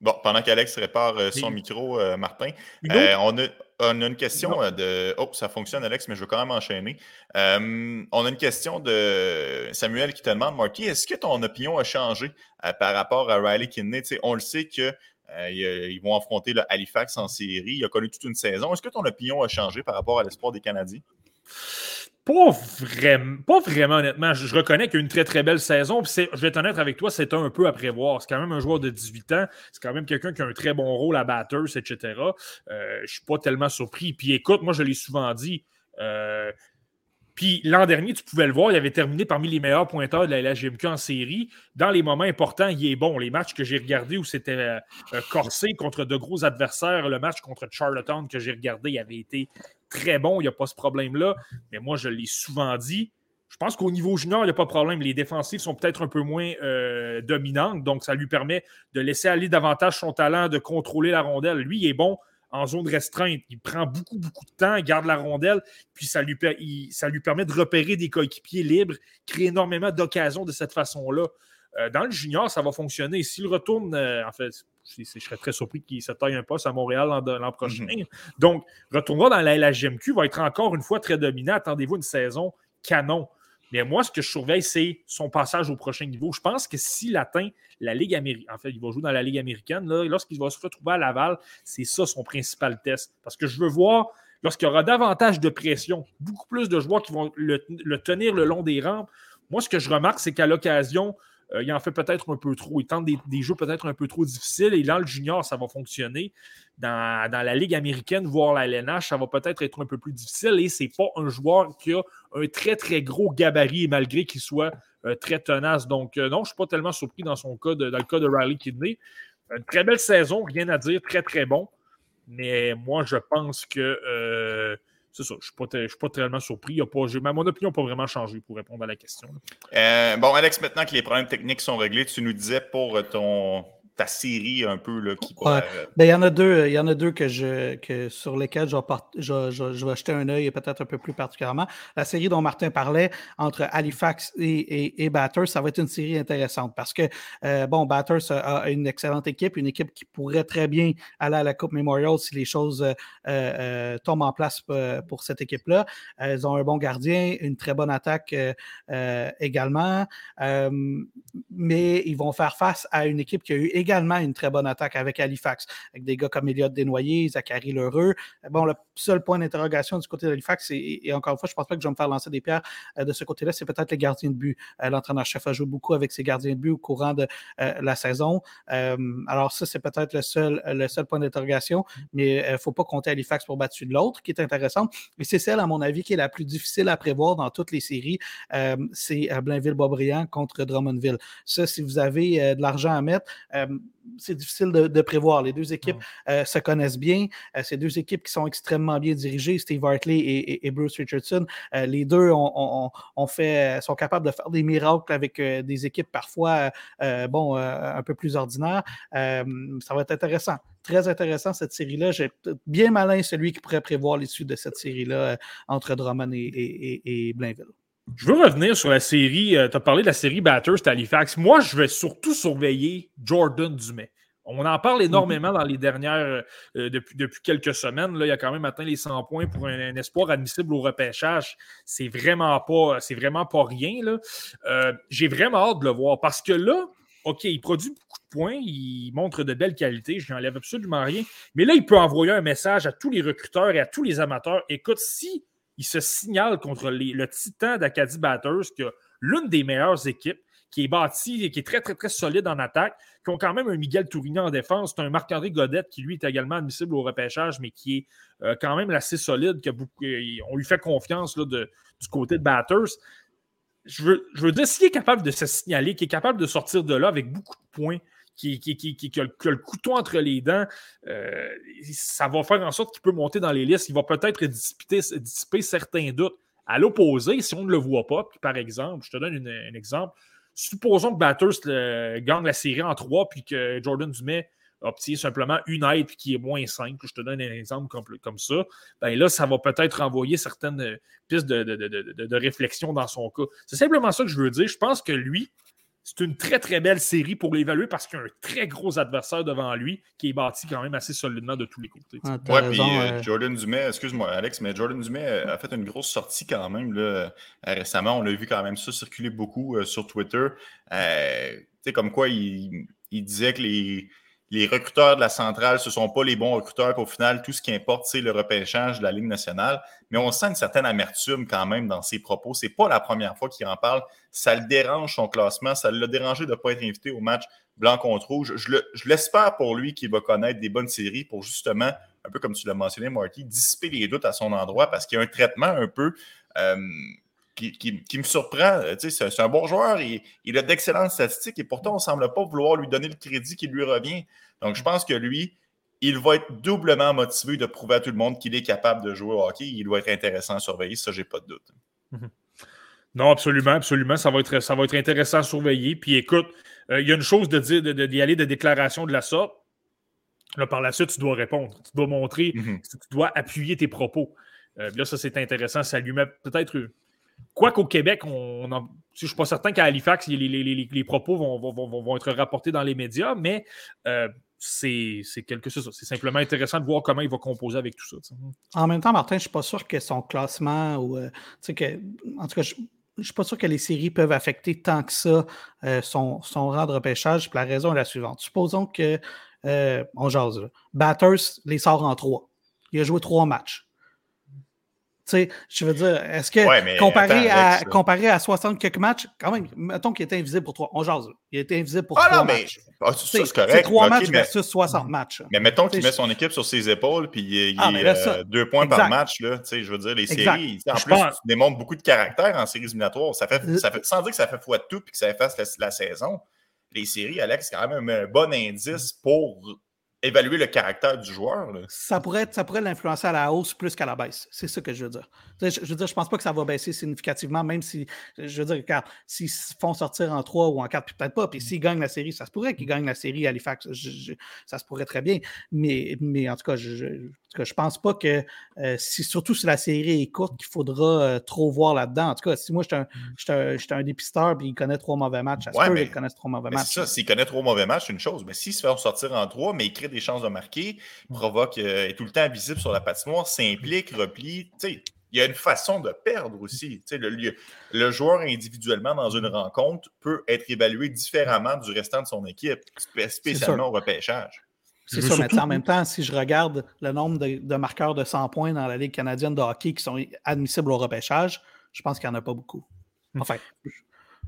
Bon, pendant qu'Alex répare son micro, euh, Martin, on, a, on, a, une question de. Oh, ça fonctionne, Alex, mais je veux quand même enchaîner. on a une question de Samuel qui te demande, Marky, est-ce que ton opinion a changé par rapport à Riley Kidney? on le sait qu'ils vont affronter le Halifax en série. Il a connu toute une saison. Est-ce que ton opinion a changé par rapport à l'espoir des Canadiens? Pas vraiment, pas vraiment, honnêtement. Je, reconnais qu'il y a une très, très belle saison. je vais être honnête avec toi, c'est un peu à prévoir. C'est quand même un joueur de 18 ans. C'est quand même quelqu'un qui a un très bon rôle à batters, etc. Euh, je ne suis pas tellement surpris. Puis écoute, moi, je l'ai souvent dit. Euh, puis l'an dernier, tu pouvais le voir, il avait terminé parmi les meilleurs pointeurs de la LHGMQ en série. Dans les moments importants, il est bon. Les matchs que j'ai regardés où c'était euh, corsé contre de gros adversaires, le match contre Charlottetown que j'ai regardé, il avait été très bon, il n'y a pas ce problème-là. Mais moi, je l'ai souvent dit. Je pense qu'au niveau junior, il n'y a pas de problème. Les défensives sont peut-être un peu moins euh, dominantes, donc ça lui permet de laisser aller davantage son talent, de contrôler la rondelle. Lui, il est bon en zone restreinte. Il prend beaucoup, beaucoup de temps, garde la rondelle, puis ça lui, ça lui permet de repérer des coéquipiers libres, créer énormément d'occasions de cette façon-là. Euh, dans le junior, ça va fonctionner. S'il retourne, euh, en fait, je serais très surpris qu'il se taille un poste à Montréal l'an prochain. Mhm. Donc, retournera dans la LHGMQ, va être encore une fois très dominant. Attendez-vous une saison canon. Mais moi, ce que je surveille, c'est son passage au prochain niveau. Je pense que s'il atteint la Ligue américaine, en fait, il va jouer dans la Ligue américaine, lorsqu'il va se retrouver à Laval, c'est ça son principal test. Parce que je veux voir, lorsqu'il y aura davantage de pression, beaucoup plus de joueurs qui vont le, le tenir le long des rampes, moi, ce que je remarque, c'est qu'à l'occasion, euh, il en fait peut-être un peu trop. Il tente des, jeux peut-être un peu trop difficiles. Et dans le junior, ça va fonctionner. Dans, la Ligue américaine, voire la LNH, ça va peut-être être un peu plus difficile. Et c'est pas un joueur qui a un très, très gros gabarit, malgré qu'il soit euh, très tenace. Donc, euh, non, je ne suis pas tellement surpris dans son cas, dans le cas de Riley Kidney. Une très belle saison, rien à dire, très, très bon. Mais moi, je pense que c'est ça. Je ne suis, pas tellement surpris. Pas, mon opinion n'a pas vraiment changé pour répondre à la question. Euh, bon, Alex, maintenant que les problèmes techniques sont réglés, tu nous disais pour ton, ta série un peu là, qui pourrait... Ben, il y en a deux, il y en a deux que je, que, sur lesquels je vais, je, vais jeter un œil peut-être un peu plus particulièrement. La série dont Martin parlait entre Halifax et, et, Batters, ça va être une série intéressante parce que euh, bon, Batters a, une excellente équipe, une équipe qui pourrait très bien aller à la Coupe Memorial si les choses euh, euh, tombent en place pour cette équipe-là. Ils ont un bon gardien, une très bonne attaque également, mais ils vont faire face à une équipe qui a eu également une très bonne attaque avec Halifax, avec des gars comme Elliott Desnoyers, Zachary Lheureux. Bon, le seul point d'interrogation du côté d'Halifax, et, et, encore une fois, je ne pense pas que je vais me faire lancer des pierres euh, de ce côté-là, c'est peut-être les gardiens de but. Euh, l'entraîneur-chef a joué beaucoup avec ses gardiens de but au courant de euh, la saison. alors, ça, c'est peut-être le seul, le seul point d'interrogation, mais il ne faut pas compter Halifax pour battre de l'autre, qui est intéressante. Et c'est celle, à mon avis, qui est la plus difficile à prévoir dans toutes les séries. c'est Blainville-Boisbriand contre Drummondville. Ça, si vous avez de l'argent à mettre, c'est difficile de, prévoir. Les deux équipes euh, se connaissent bien. Euh, c'est deux équipes qui sont extrêmement bien dirigées, Steve Hartley et, Bruce Richardson. Euh, les deux ont, fait, sont capables de faire des miracles avec des équipes parfois bon, un peu plus ordinaires. ça va être intéressant. Très intéressant cette série-là. J'ai bien malin celui qui pourrait prévoir l'issue de cette série-là entre Drummond et, et Blainville. Je veux revenir sur la série. Euh, tu as parlé de la série Batters Halifax. Moi, je vais surtout surveiller Jordan Dumais. On en parle énormément dans les dernières, euh, depuis, depuis quelques semaines. Là, il a quand même atteint les 100 points pour un, espoir admissible au repêchage. C'est vraiment pas, vraiment pas rien. Euh, j'ai vraiment hâte de le voir parce que là, OK, il produit beaucoup de points, il montre de belles qualités, je n'enlève absolument rien. Mais là, il peut envoyer un message à tous les recruteurs et à tous les amateurs. Écoute, si il se signale contre le titan d'Acadie Batters, qui a l'une des meilleures équipes, qui est bâtie et qui est très, très, très solide en attaque, qui ont quand même un Miguel Tourigny en défense. C'est un Marc-André Godette qui, lui, est également admissible au repêchage, mais qui est euh, quand même assez solide. Que on lui fait confiance du côté de Batters. Je veux, je veux dire, s'il est capable de se signaler, qu'il est capable de sortir de là avec beaucoup de points, qui, a, le, couteau entre les dents, euh, ça va faire en sorte qu'il peut monter dans les listes. Il va peut-être dissiper, certains doutes. À l'opposé, si on ne le voit pas, par exemple, je te donne un exemple, supposons que Batters gagne la série en trois, puis que Jordan Dumais obtient simplement une aide qui est moins 5, je te donne un exemple comme, ça, ben là, ça va peut-être renvoyer certaines pistes de, réflexion dans son cas. C'est simplement ça que je veux dire. Je pense que lui, c'est une très, très belle série pour l'évaluer parce qu'il y a un très gros adversaire devant lui qui est bâti quand même assez solidement de tous les côtés. Ah, ouais, puis euh, Jordan Dumais, excuse-moi Alex, mais Jordan Dumais a fait une grosse sortie quand même là, euh, récemment. On a vu quand même ça circuler beaucoup euh, sur Twitter. tu sais, comme quoi il, il disait que les, les recruteurs de la centrale, ce ne sont pas les bons recruteurs. Au final, tout ce qui importe, c'est le repêchage de la Ligue nationale. Mais on sent une certaine amertume quand même dans ses propos. Ce n'est pas la première fois qu'il en parle. Ça le dérange son classement. Ça l'a dérangé de ne pas être invité au match blanc contre rouge. Je, l'espère pour lui qu'il va connaître des bonnes séries pour justement, un peu comme tu l'as mentionné, Marty, dissiper les doutes à son endroit parce qu'il y a un traitement un peu. Euh, qui, me surprend. Euh, c'est un bon joueur, il, il a d'excellentes statistiques et pourtant, on ne semble pas vouloir lui donner le crédit qui lui revient. Donc, je pense que lui, il va être doublement motivé de prouver à tout le monde qu'il est capable de jouer au hockey. Il doit être intéressant à surveiller, ça, j'ai pas de doute. Mhm. Non, absolument, absolument. Ça va être, ça va être intéressant à surveiller. Puis écoute, euh, il y a une chose de dire d'y aller de déclaration de la sorte. Là, par la suite, tu dois répondre. Tu dois montrer, mhm. tu dois appuyer tes propos. Euh, là, ça, c'est intéressant. Ça lui met peut-être Quoi qu'au Québec, je ne suis pas certain qu'à Halifax, les, propos vont, être rapportés dans les médias, mais euh, c'est quelque chose. C'est simplement intéressant de voir comment il va composer avec tout ça. En même temps, Martin, je ne suis pas sûr que son classement ou euh, en tout cas, je ne suis pas sûr que les séries peuvent affecter tant que ça euh, son, rang de repêchage. la raison est la suivante. Supposons que, on jase, Batters les sort en trois. Il a joué trois matchs je veux dire, est-ce que comparé, à, comparé à 60 quelques matchs, quand même, mettons qu'il était invisible pour trois. On jase, il était invisible pour ah, non, mais, matchs. Ah, ça, c'est correct. trois matchs versus 60 matchs. Mais mettons qu'il met son équipe sur ses épaules, puis il, ah, est euh, deux points par match. Là, je veux dire, les séries, en plus, tu démontres beaucoup de caractère en séries éliminatoires. Ça fait, ça fait, sans dire que ça fait foi de tout puis que ça efface la, la saison. Les séries, Alex, c'est quand même un bon indice pour évaluer le caractère du joueur. Ça pourrait, ça pourrait l'influencer à la hausse plus qu'à la baisse. C'est ça que je veux dire. Je, veux dire, je pense pas que ça va baisser significativement, même si, je veux dire, car s'ils font sortir en 3 ou en 4, peut-être pas, puis s'ils gagnent la série, ça se pourrait qu'ils gagnent la série à Halifax. ça se pourrait très bien. Mais, mais en tout cas, je, tout je pense pas que, euh, si, surtout si la série est courte, qu'il faudra euh, trop voir là-dedans. En tout cas, si moi, je suis un, un, dépisteur et il connaît trois mauvais matchs, ça se peut qu'il connaisse trois mauvais matchs. C'est ça, s'il connaît trois mauvais matchs, c'est une chose. Mais s'il se fait sortir en trois, mais il crée des chances de marquer, provoque, euh, est tout le temps visible sur la patinoire, s'implique, replie, tu sais il y a une façon de perdre aussi. Le, le, le, joueur individuellement dans une rencontre peut être évalué différemment du restant de son équipe, spécialement au repêchage. C'est ça, mais en même temps, si je regarde le nombre de, marqueurs de 100 points dans la Ligue canadienne de hockey qui sont admissibles au repêchage, je pense qu'il n'y en a pas beaucoup. Hmm. Enfin.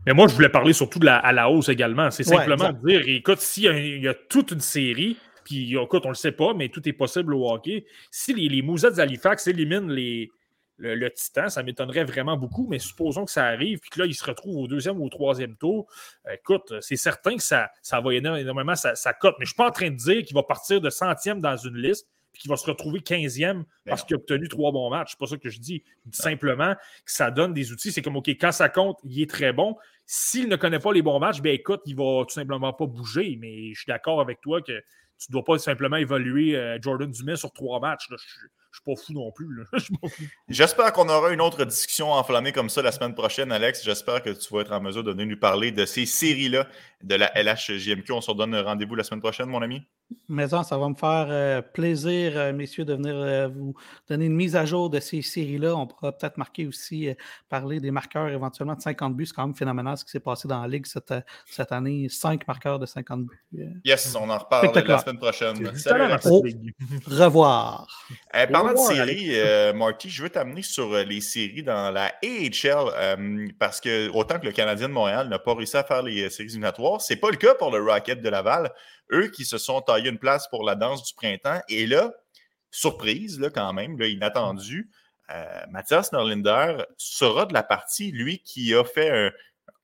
Mais moi, je voulais parler surtout de la, à la hausse également. C'est simplement de dire, écoute, s'il y, a toute une série, puis écoute, on ne le sait pas, mais tout est possible au hockey. Si les, les d'Halifax éliminent les, le, Titan, ça m'étonnerait vraiment beaucoup, mais supposons que ça arrive, puis que là, il se retrouve au deuxième ou au troisième tour. Écoute, c'est certain que ça, ça va énormément ça, cote, mais je ne suis pas en train de dire qu'il va partir de centième dans une liste, puis qu'il va se retrouver quinzième parce qu'il a obtenu trois bons matchs. C'est pas ça que je dis. Je dis simplement que ça donne des outils. C'est comme, OK, quand ça compte, il est très bon. S'il ne connaît pas les bons matchs, ben écoute, il va tout simplement pas bouger. Mais je suis d'accord avec toi que tu ne dois pas simplement évaluer euh, Jordan Dumais sur trois matchs. Je, je suis pas fou non plus. J'espère qu'on aura une autre discussion enflammée comme ça la semaine prochaine, Alex. J'espère que tu vas être en mesure de nous parler de ces séries-là de la LHJMQ. On se redonne rendez-vous la semaine prochaine, mon ami. Mais ça, ça va me faire euh, plaisir, euh, messieurs, de venir euh, vous donner une mise à jour de ces séries-là. On pourra peut-être marquer aussi, parler des marqueurs éventuellement de 50 buts. C'est quand même phénoménal ce qui s'est passé dans la Ligue cette, cette année. 5 marqueurs de 50 buts. Yes, on en reparle la semaine prochaine. Salut, Au revoir. parlant de séries, Marty, je veux t'amener sur les séries dans la AHL parce que autant que le Canadien de Montréal n'a pas réussi à faire les séries éliminatoires, c'est pas le cas pour le Rocket de Laval eux qui se sont taillés une place pour la danse du printemps. Et là, surprise, là, quand même, là, inattendu, euh, Mathias Norlinder sera de la partie, lui qui a fait un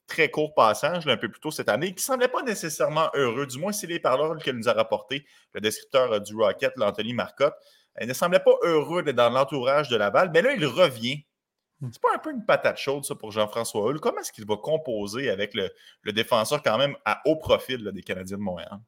très court passage un peu plus tôt cette année, qui ne semblait pas nécessairement heureux, du moins c'est les paroles qu'elle nous a rapporté le descripteur euh, du Rocket, l'Anthony Marcotte. Il ne semblait pas heureux d'être dans l'entourage de Laval, mais là, il revient. Hmm. C'est pas un peu une patate chaude, ça, pour Jean-François Hull. Comment est-ce qu'il va composer avec le, défenseur quand même à haut profil des Canadiens de Montréal?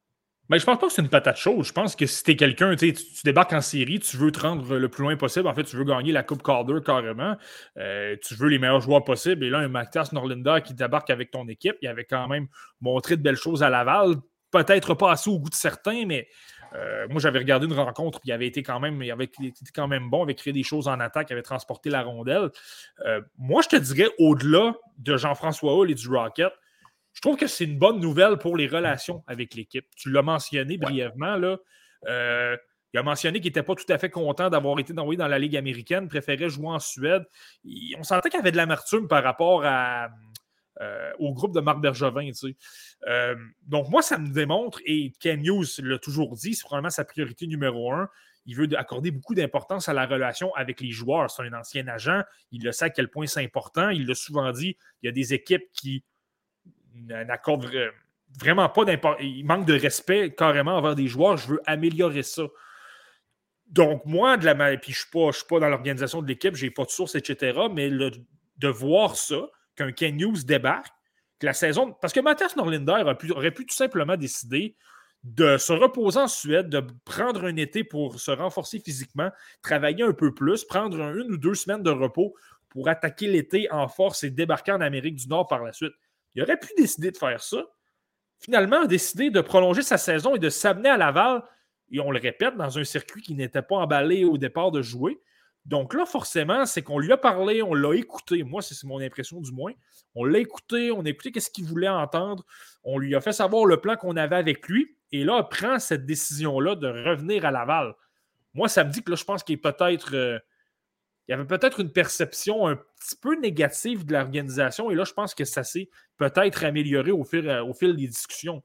Mais je pense pas que c'est une patate chaude. Je pense que si t'es quelqu'un, tu, tu débarques en série, tu veux te rendre le plus loin possible. En fait, tu veux gagner la Coupe Calder carrément. Euh, tu veux les meilleurs joueurs possibles. Et là, un Mathias Norlinda qui débarque avec ton équipe, il avait quand même montré de belles choses à Laval. Peut-être pas assez au goût de certains, mais euh, moi, j'avais regardé une rencontre, puis il avait été quand même, il avait été quand même bon, il avait créé des choses en attaque, il avait transporté la rondelle. Euh, moi, je te dirais, au-delà de Jean-François Hull et du Rocket, je trouve que c'est une bonne nouvelle pour les relations avec l'équipe. Tu l'as mentionné brièvement, là. Euh, il a mentionné qu'il n'était pas tout à fait content d'avoir été envoyé dans la Ligue américaine, préférait jouer en Suède. on sentait qu'il avait de l'amertume par rapport à, euh, au groupe de Marc Bergevin. Euh, donc, moi, ça me démontre, et Ken Hughes l'a toujours dit, c'est probablement sa priorité numéro un. Il veut accorder beaucoup d'importance à la relation avec les joueurs. C'est un ancien agent. Il le sait à quel point c'est important. Il l'a souvent dit. Il y a des équipes qui n'accorde vraiment pas d'importance. Il manque de respect carrément envers des joueurs. Je veux améliorer ça. Donc, moi, de la puis je ne suis, pas dans l'organisation de l'équipe, je n'ai pas de source, etc. Mais de voir ça, qu'un Ken Hughes débarque, que la saison. Parce que Mathias Norlinder aurait pu, tout simplement décider de se reposer en Suède, de prendre un été pour se renforcer physiquement, travailler un peu plus, prendre une ou deux semaines de repos pour attaquer l'été en force et débarquer en Amérique du Nord par la suite. Il aurait pu décider de faire ça. Finalement, a décidé de prolonger sa saison et de s'amener à Laval, et on le répète, dans un circuit qui n'était pas emballé au départ de jouer. Donc là, forcément, c'est qu'on lui a parlé, on l'a écouté. Moi, c'est mon impression du moins. On l'a écouté, on a écouté ce qu'il voulait entendre. On lui a fait savoir le plan qu'on avait avec lui. Et là, il prend cette décision-là de revenir à Laval. Moi, ça me dit que là, je pense qu'il peut-être. Euh, il y avait peut-être une perception un petit peu négative de l'organisation. Et là, je pense que ça s'est peut-être amélioré au fil des discussions.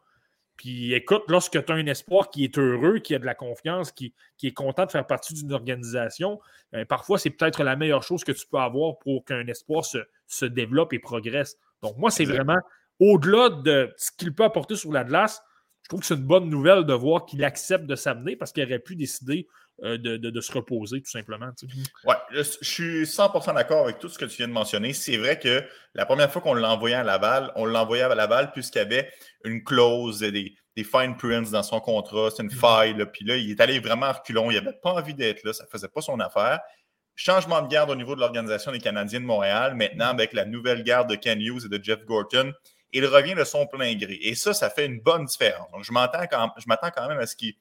Puis écoute, lorsque tu as un espoir qui est heureux, qui a de la confiance, qui, est content de faire partie d'une organisation, ben, parfois c'est peut-être la meilleure chose que tu peux avoir pour qu'un espoir se, développe et progresse. Donc moi, c'est vraiment au-delà de ce qu'il peut apporter sur la glace, je trouve que c'est une bonne nouvelle de voir qu'il accepte de s'amener parce qu'il aurait pu décider euh, de, se reposer, tout simplement. Oui, je, suis 100% d'accord avec tout ce que tu viens de mentionner. C'est vrai que la première fois qu'on l'a envoyé à Laval, on l'a envoyé à Laval puisqu'il y avait une clause, des, des fine prints dans son contrat, c'est une mm-hmm. faille. puis là, il est allé vraiment à reculons. Il n'avait pas envie d'être là, ça ne faisait pas son affaire. Changement de garde au niveau de l'Organisation des Canadiens de Montréal. Maintenant, mm-hmm. avec la nouvelle garde de Ken Hughes et de Jeff Gorton, il revient de son plein gré. Et ça, ça fait une bonne différence. Donc, je m'attends quand même à ce qu'il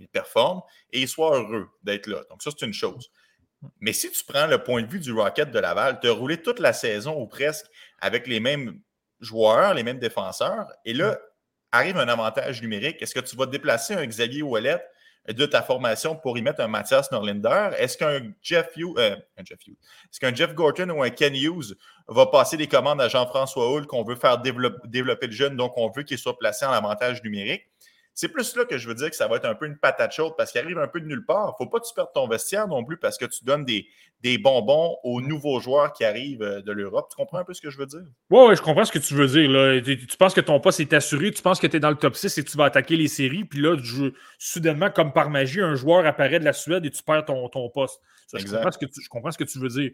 il performe et il soit heureux d'être là. Donc, ça, c'est une chose. Mais si tu prends le point de vue du Rocket de Laval, tu as roulé toute la saison ou presque avec les mêmes joueurs, les mêmes défenseurs, et là, arrive un avantage numérique. Est-ce que tu vas déplacer un Xavier Ouellet de ta formation pour y mettre un Mathias Norlinder? Est-ce qu'un Jeff Hughes, euh, Jeff Hughes, est-ce qu'un Jeff Gorton ou un Ken Hughes va passer des commandes à Jean-François Hull qu'on veut faire développer le jeune, donc on veut qu'il soit placé en avantage numérique? C'est plus là que je veux dire que ça va être un peu une patate chaude parce qu'il arrive un peu de nulle part. Il ne faut pas que tu perdes ton vestiaire non plus parce que tu donnes des, des bonbons aux nouveaux joueurs qui arrivent euh, de l'Europe. Tu comprends un peu ce que je veux dire? Oui, ouais, je comprends ce que tu veux dire. Tu, penses que ton poste est assuré, tu penses que tu es dans le top 6 et tu vas attaquer les séries. Puis là, soudainement, comme par magie, un joueur apparaît de la Suède et tu perds ton, ton poste. je, comprends ce que tu, je comprends ce que tu veux dire.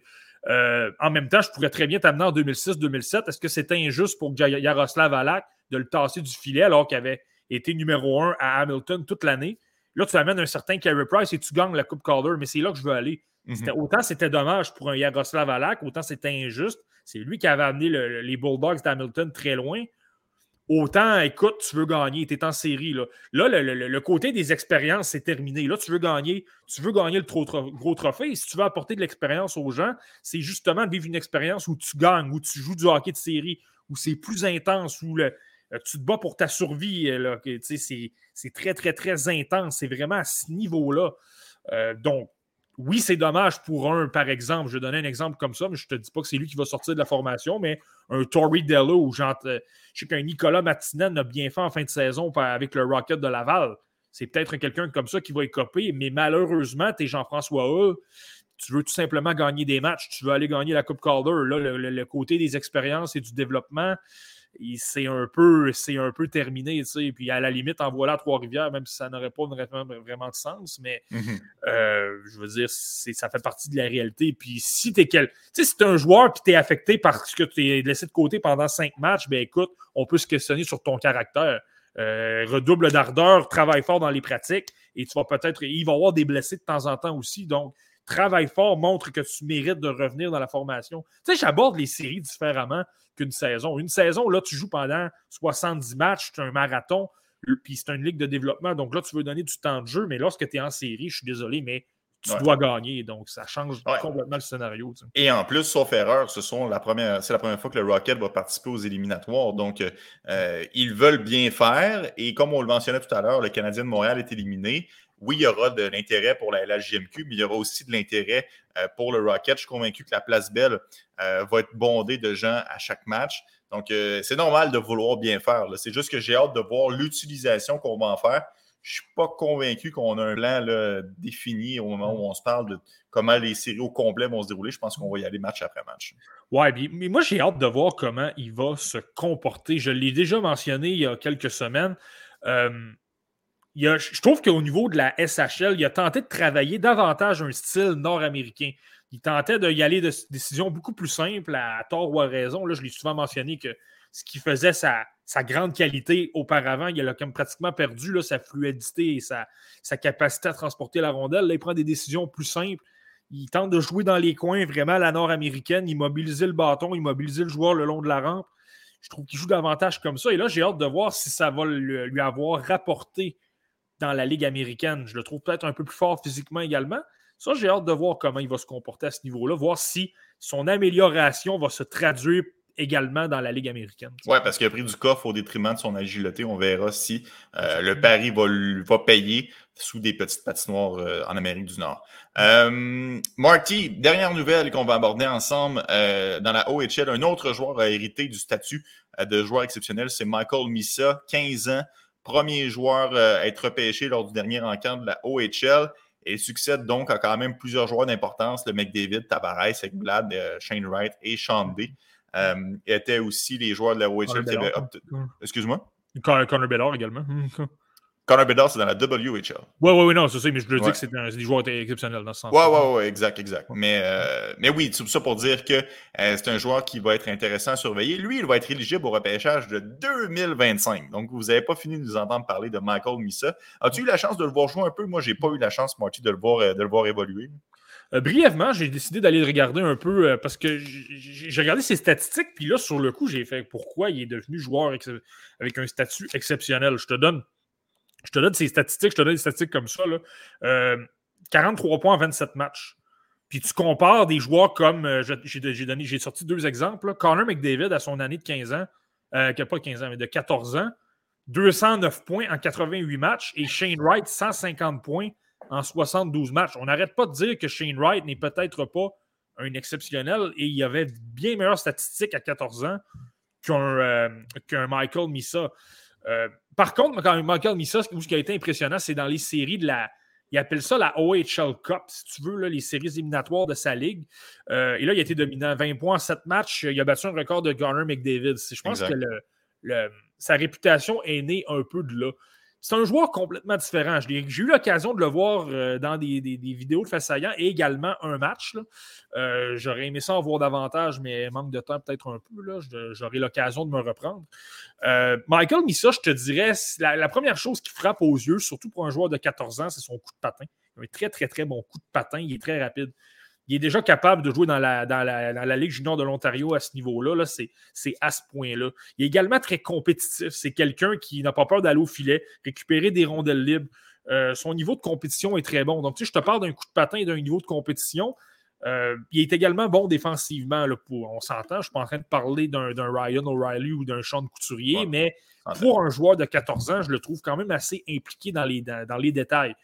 Euh, en même temps, je pourrais très bien t'amener en 2006-2007. Est-ce que c'était injuste pour Yaroslav Alak de le tasser du filet alors qu'il avait été numéro un à Hamilton toute l'année. Là, tu amènes un certain Carey Price et tu gagnes la Coupe Calder, mais c'est là que je veux aller. Mhm. Autant c'était dommage pour un Yaroslav Alak, autant c'était injuste. C'est lui qui avait amené les Bulldogs d'Hamilton très loin. Autant, écoute, tu veux gagner, tu es en série. Là, là le, côté des expériences, c'est terminé. Là, tu veux gagner, tu veux gagner le gros trophée. Et si tu veux apporter de l'expérience aux gens, c'est justement de vivre une expérience où tu gagnes, où tu joues du hockey de série, où c'est plus intense, où le, tu te bats pour ta survie. Euh, c'est très, très, très intense. C'est vraiment à ce niveau-là. Euh, donc, oui, c'est dommage pour un, par exemple, je vais donner un exemple comme ça, mais je ne te dis pas que c'est lui qui va sortir de la formation, mais un Tory Dello je sais qu'un Nicolas Matinen a bien fait en fin de saison avec le Rocket de Laval. C'est peut-être quelqu'un comme ça qui va écoper, mais malheureusement, tu es Jean-François Hull, tu veux tout simplement gagner des matchs, tu veux aller gagner la Coupe Calder. Là, le côté des expériences et du développement, c'est un peu c'est un peu terminé, tu sais. Puis à la limite, en voilà Trois-Rivières, même si ça n'aurait pas vraiment, vraiment, de sens, mais mhm. euh, je veux dire, ça fait partie de la réalité. Puis si tu es quel. Tu sais, si un joueur qui t'es affecté parce que tu es laissé de côté pendant cinq matchs, ben écoute, on peut se questionner sur ton caractère. redouble d'ardeur, travaille fort dans les pratiques et tu vas peut-être. Il va y avoir des blessés de temps en temps aussi. Donc, travaille fort, montre que tu mérites de revenir dans la formation. Tu sais, j'aborde les séries différemment qu'une saison. Une saison, là, tu joues pendant 70 matchs, c'est un marathon, puis c'est une ligue de développement. Donc là, tu veux donner du temps de jeu, mais lorsque tu es en série, je suis désolé, mais tu dois gagner. Donc, ça change complètement le scénario. Et en plus, sauf erreur, ce sont la première, c'est la première fois que le Rocket va participer aux éliminatoires. Donc, euh, ils veulent bien faire. Et comme on le mentionnait tout à l'heure, le Canadien de Montréal est éliminé. Oui, il y aura de l'intérêt pour la LHJMQ, mais il y aura aussi de l'intérêt euh, pour le Rocket. Je suis convaincu que la place Belle euh, va être bondée de gens à chaque match. Donc, c'est normal de vouloir bien faire. C'est juste que j'ai hâte de voir l'utilisation qu'on va en faire je ne suis pas convaincu qu'on a un plan défini au moment où on se parle de comment les séries au complet vont se dérouler. Je pense qu'on va y aller match après match. Ouais, mais moi, j'ai hâte de voir comment il va se comporter. Je l'ai déjà mentionné il y a quelques semaines. Euh, je trouve qu'au niveau de la SHL, il a tenté de travailler davantage un style nord-américain. Il tentait d'y aller de décisions beaucoup plus simples, à, tort ou à raison. Là, je l'ai souvent mentionné que ce qui faisait sa, sa grande qualité auparavant. Il a comme pratiquement perdu là, sa fluidité et sa, sa, capacité à transporter la rondelle. Là, il prend des décisions plus simples. Il tente de jouer dans les coins vraiment à la nord-américaine, immobiliser le bâton, immobiliser le joueur le long de la rampe. Je trouve qu'il joue davantage comme ça. Et là, j'ai hâte de voir si ça va lui avoir rapporté dans la Ligue américaine. Je le trouve peut-être un peu plus fort physiquement également. Ça, j'ai hâte de voir comment il va se comporter à ce niveau-là, voir si son amélioration va se traduire également dans la Ligue américaine. Oui, parce qu'il a pris du coffre au détriment de son agilité. On verra si euh, le pari va, va, payer sous des petites patinoires euh, en Amérique du Nord. Euh, Marty, dernière nouvelle qu'on va aborder ensemble dans la OHL. Un autre joueur a hérité du statut de joueur exceptionnel, c'est Michael Missa, 15 ans, premier joueur à être repêché lors du dernier rencontre de la OHL. Et succède donc à quand même plusieurs joueurs d'importance, le McDavid, Tavares, Ekblad, Shane Wright et Sean Day. Euh, étaient aussi les joueurs de la OHL qui avaient Excuse-moi? Connor Bedard également. Connor Bedard, c'est dans la WHL. Oui, oui, oui, non, c'est ça, mais je le dis que c'est des joueurs exceptionnels dans ce sens. Oui, oui, oui, exact, exact. Mais, euh, mais oui, c'est ça pour dire que euh, c'est un joueur qui va être intéressant à surveiller. Lui, il va être éligible au repêchage de 2025. Donc, vous n'avez pas fini de nous entendre parler de Michael Missa. As-tu eu la chance de le voir jouer un peu? Moi, je n'ai pas eu la chance, Marty, de le voir, de le voir évoluer. Euh, brièvement, j'ai décidé d'aller le regarder un peu euh, parce que j'ai regardé ses statistiques, puis là, sur le coup, j'ai fait pourquoi il est devenu joueur avec un statut exceptionnel. Je te donne, je te donne ses statistiques, je te donne des statistiques comme ça. 43 euh, points en 27 matchs. Puis tu compares des joueurs comme, j'ai sorti deux exemples. Connor McDavid à son année de 15 ans, pas 15 ans, mais de 14 ans, 209 points en 88 matchs et Shane Wright, 150 points en 72 matchs. On n'arrête pas de dire que Shane Wright n'est peut-être pas un exceptionnel et il avait bien meilleures statistiques à 14 ans qu'un euh, Michael Missa. Euh, par contre, quand Michael Missa, ce qui a été impressionnant, c'est dans les séries de la. Il appelle ça la OHL Cup, si tu veux, là, les séries éliminatoires de sa ligue. Euh, et là, il a été dominant. 20 points en 7 matchs. Il a battu un record de Garner McDavid. Je pense que le, sa réputation est née un peu de là. C'est un joueur complètement différent. J'ai eu l'occasion de le voir euh, dans des, vidéos de face et également un match. Euh, j'aurais aimé ça en voir davantage, mais manque de temps peut-être un peu. J'aurai l'occasion de me reprendre. Euh, Michael Missa, je te dirais, la, la, première chose qui frappe aux yeux, surtout pour un joueur de 14 ans, c'est son coup de patin. Il a un très, très, très bon coup de patin. Il est très rapide il est déjà capable de jouer dans la, dans la, Ligue junior de l'Ontario à ce niveau-là. -là, c'est à ce point-là. Il est également très compétitif. C'est quelqu'un qui n'a pas peur d'aller au filet, récupérer des rondelles libres. Euh, son niveau de compétition est très bon. Donc, tu sais, je te parle d'un coup de patin et d'un niveau de compétition. Euh, il est également bon défensivement. Là, pour, on s'entend, je ne suis pas en train de parler d'un Ryan O'Reilly ou d'un Sean Couturier, mais pour un joueur de 14 ans, je le trouve quand même assez impliqué dans les, dans les détails.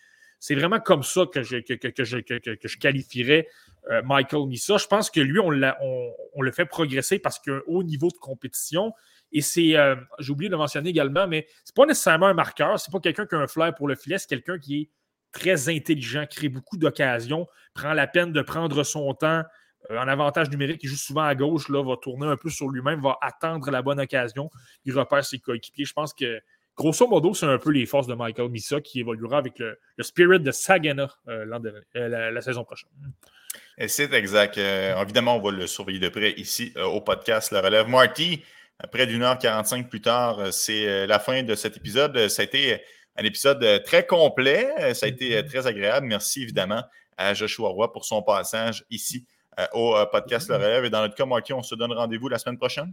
C'est vraiment comme ça que je, que, qualifierais euh, Michael Missa. Je pense que lui, on, le fait progresser parce qu'il haut niveau de compétition. Et c'est, euh, j'ai oublié de le mentionner également, mais c'est pas nécessairement un marqueur, c'est pas quelqu'un qui a un flair pour le filet, c'est quelqu'un qui est très intelligent, crée beaucoup d'occasions, prend la peine de prendre son temps. Euh, en avantage numérique, il joue souvent à gauche, là, va tourner un peu sur lui-même, va attendre la bonne occasion, il repère ses coéquipiers. Je pense que Grosso modo, c'est un peu les forces de Michael Missa qui évoluera avec le, Spirit de Sagana euh, euh, la, saison prochaine. C'est exact. Euh, évidemment, on va le surveiller de près ici au podcast La Relève. Marty, près d'une heure 45 plus tard, c'est la fin de cet épisode. Ça a été un épisode très complet. Ça a été très agréable. Merci évidemment à Joshua Roy pour son passage ici au podcast Le Relève. Et dans notre cas, Marky, on se donne rendez-vous la semaine prochaine?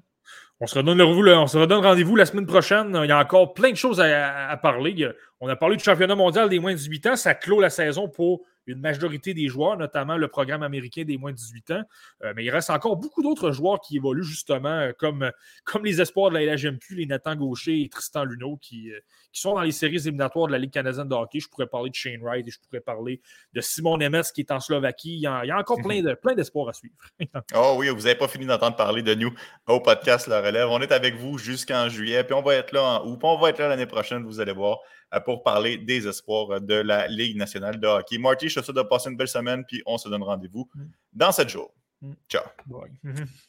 On se redonne, on se redonne rendez-vous la semaine prochaine. Il y a encore plein de choses à, parler. On a parlé du championnat mondial des moins de 18 ans. Ça clôt la saison pour une majorité des joueurs, notamment le programme américain des moins de 18 ans. Euh, mais il reste encore beaucoup d'autres joueurs qui évoluent justement, euh, comme, comme les espoirs de la LHMQ, les Nathan Gaucher et Tristan Luneau, qui, euh, qui sont dans les séries éliminatoires de la Ligue canadienne de hockey. Je pourrais parler de Shane Wright et je pourrais parler de Simon Nemes qui est en Slovaquie. Il y a, encore plein, de, plein d'espoirs à suivre. oh oui, vous n'avez pas fini d'entendre parler de nous au podcast La Relève. On est avec vous jusqu'en juillet, puis on va être là en août, on va être là l'année prochaine, vous allez voir. Euh, pour parler des espoirs de la Ligue nationale de hockey. Marty, je te souhaite de passer une belle semaine, puis on se donne rendez-vous mm. dans sept jours. Mm. Ciao.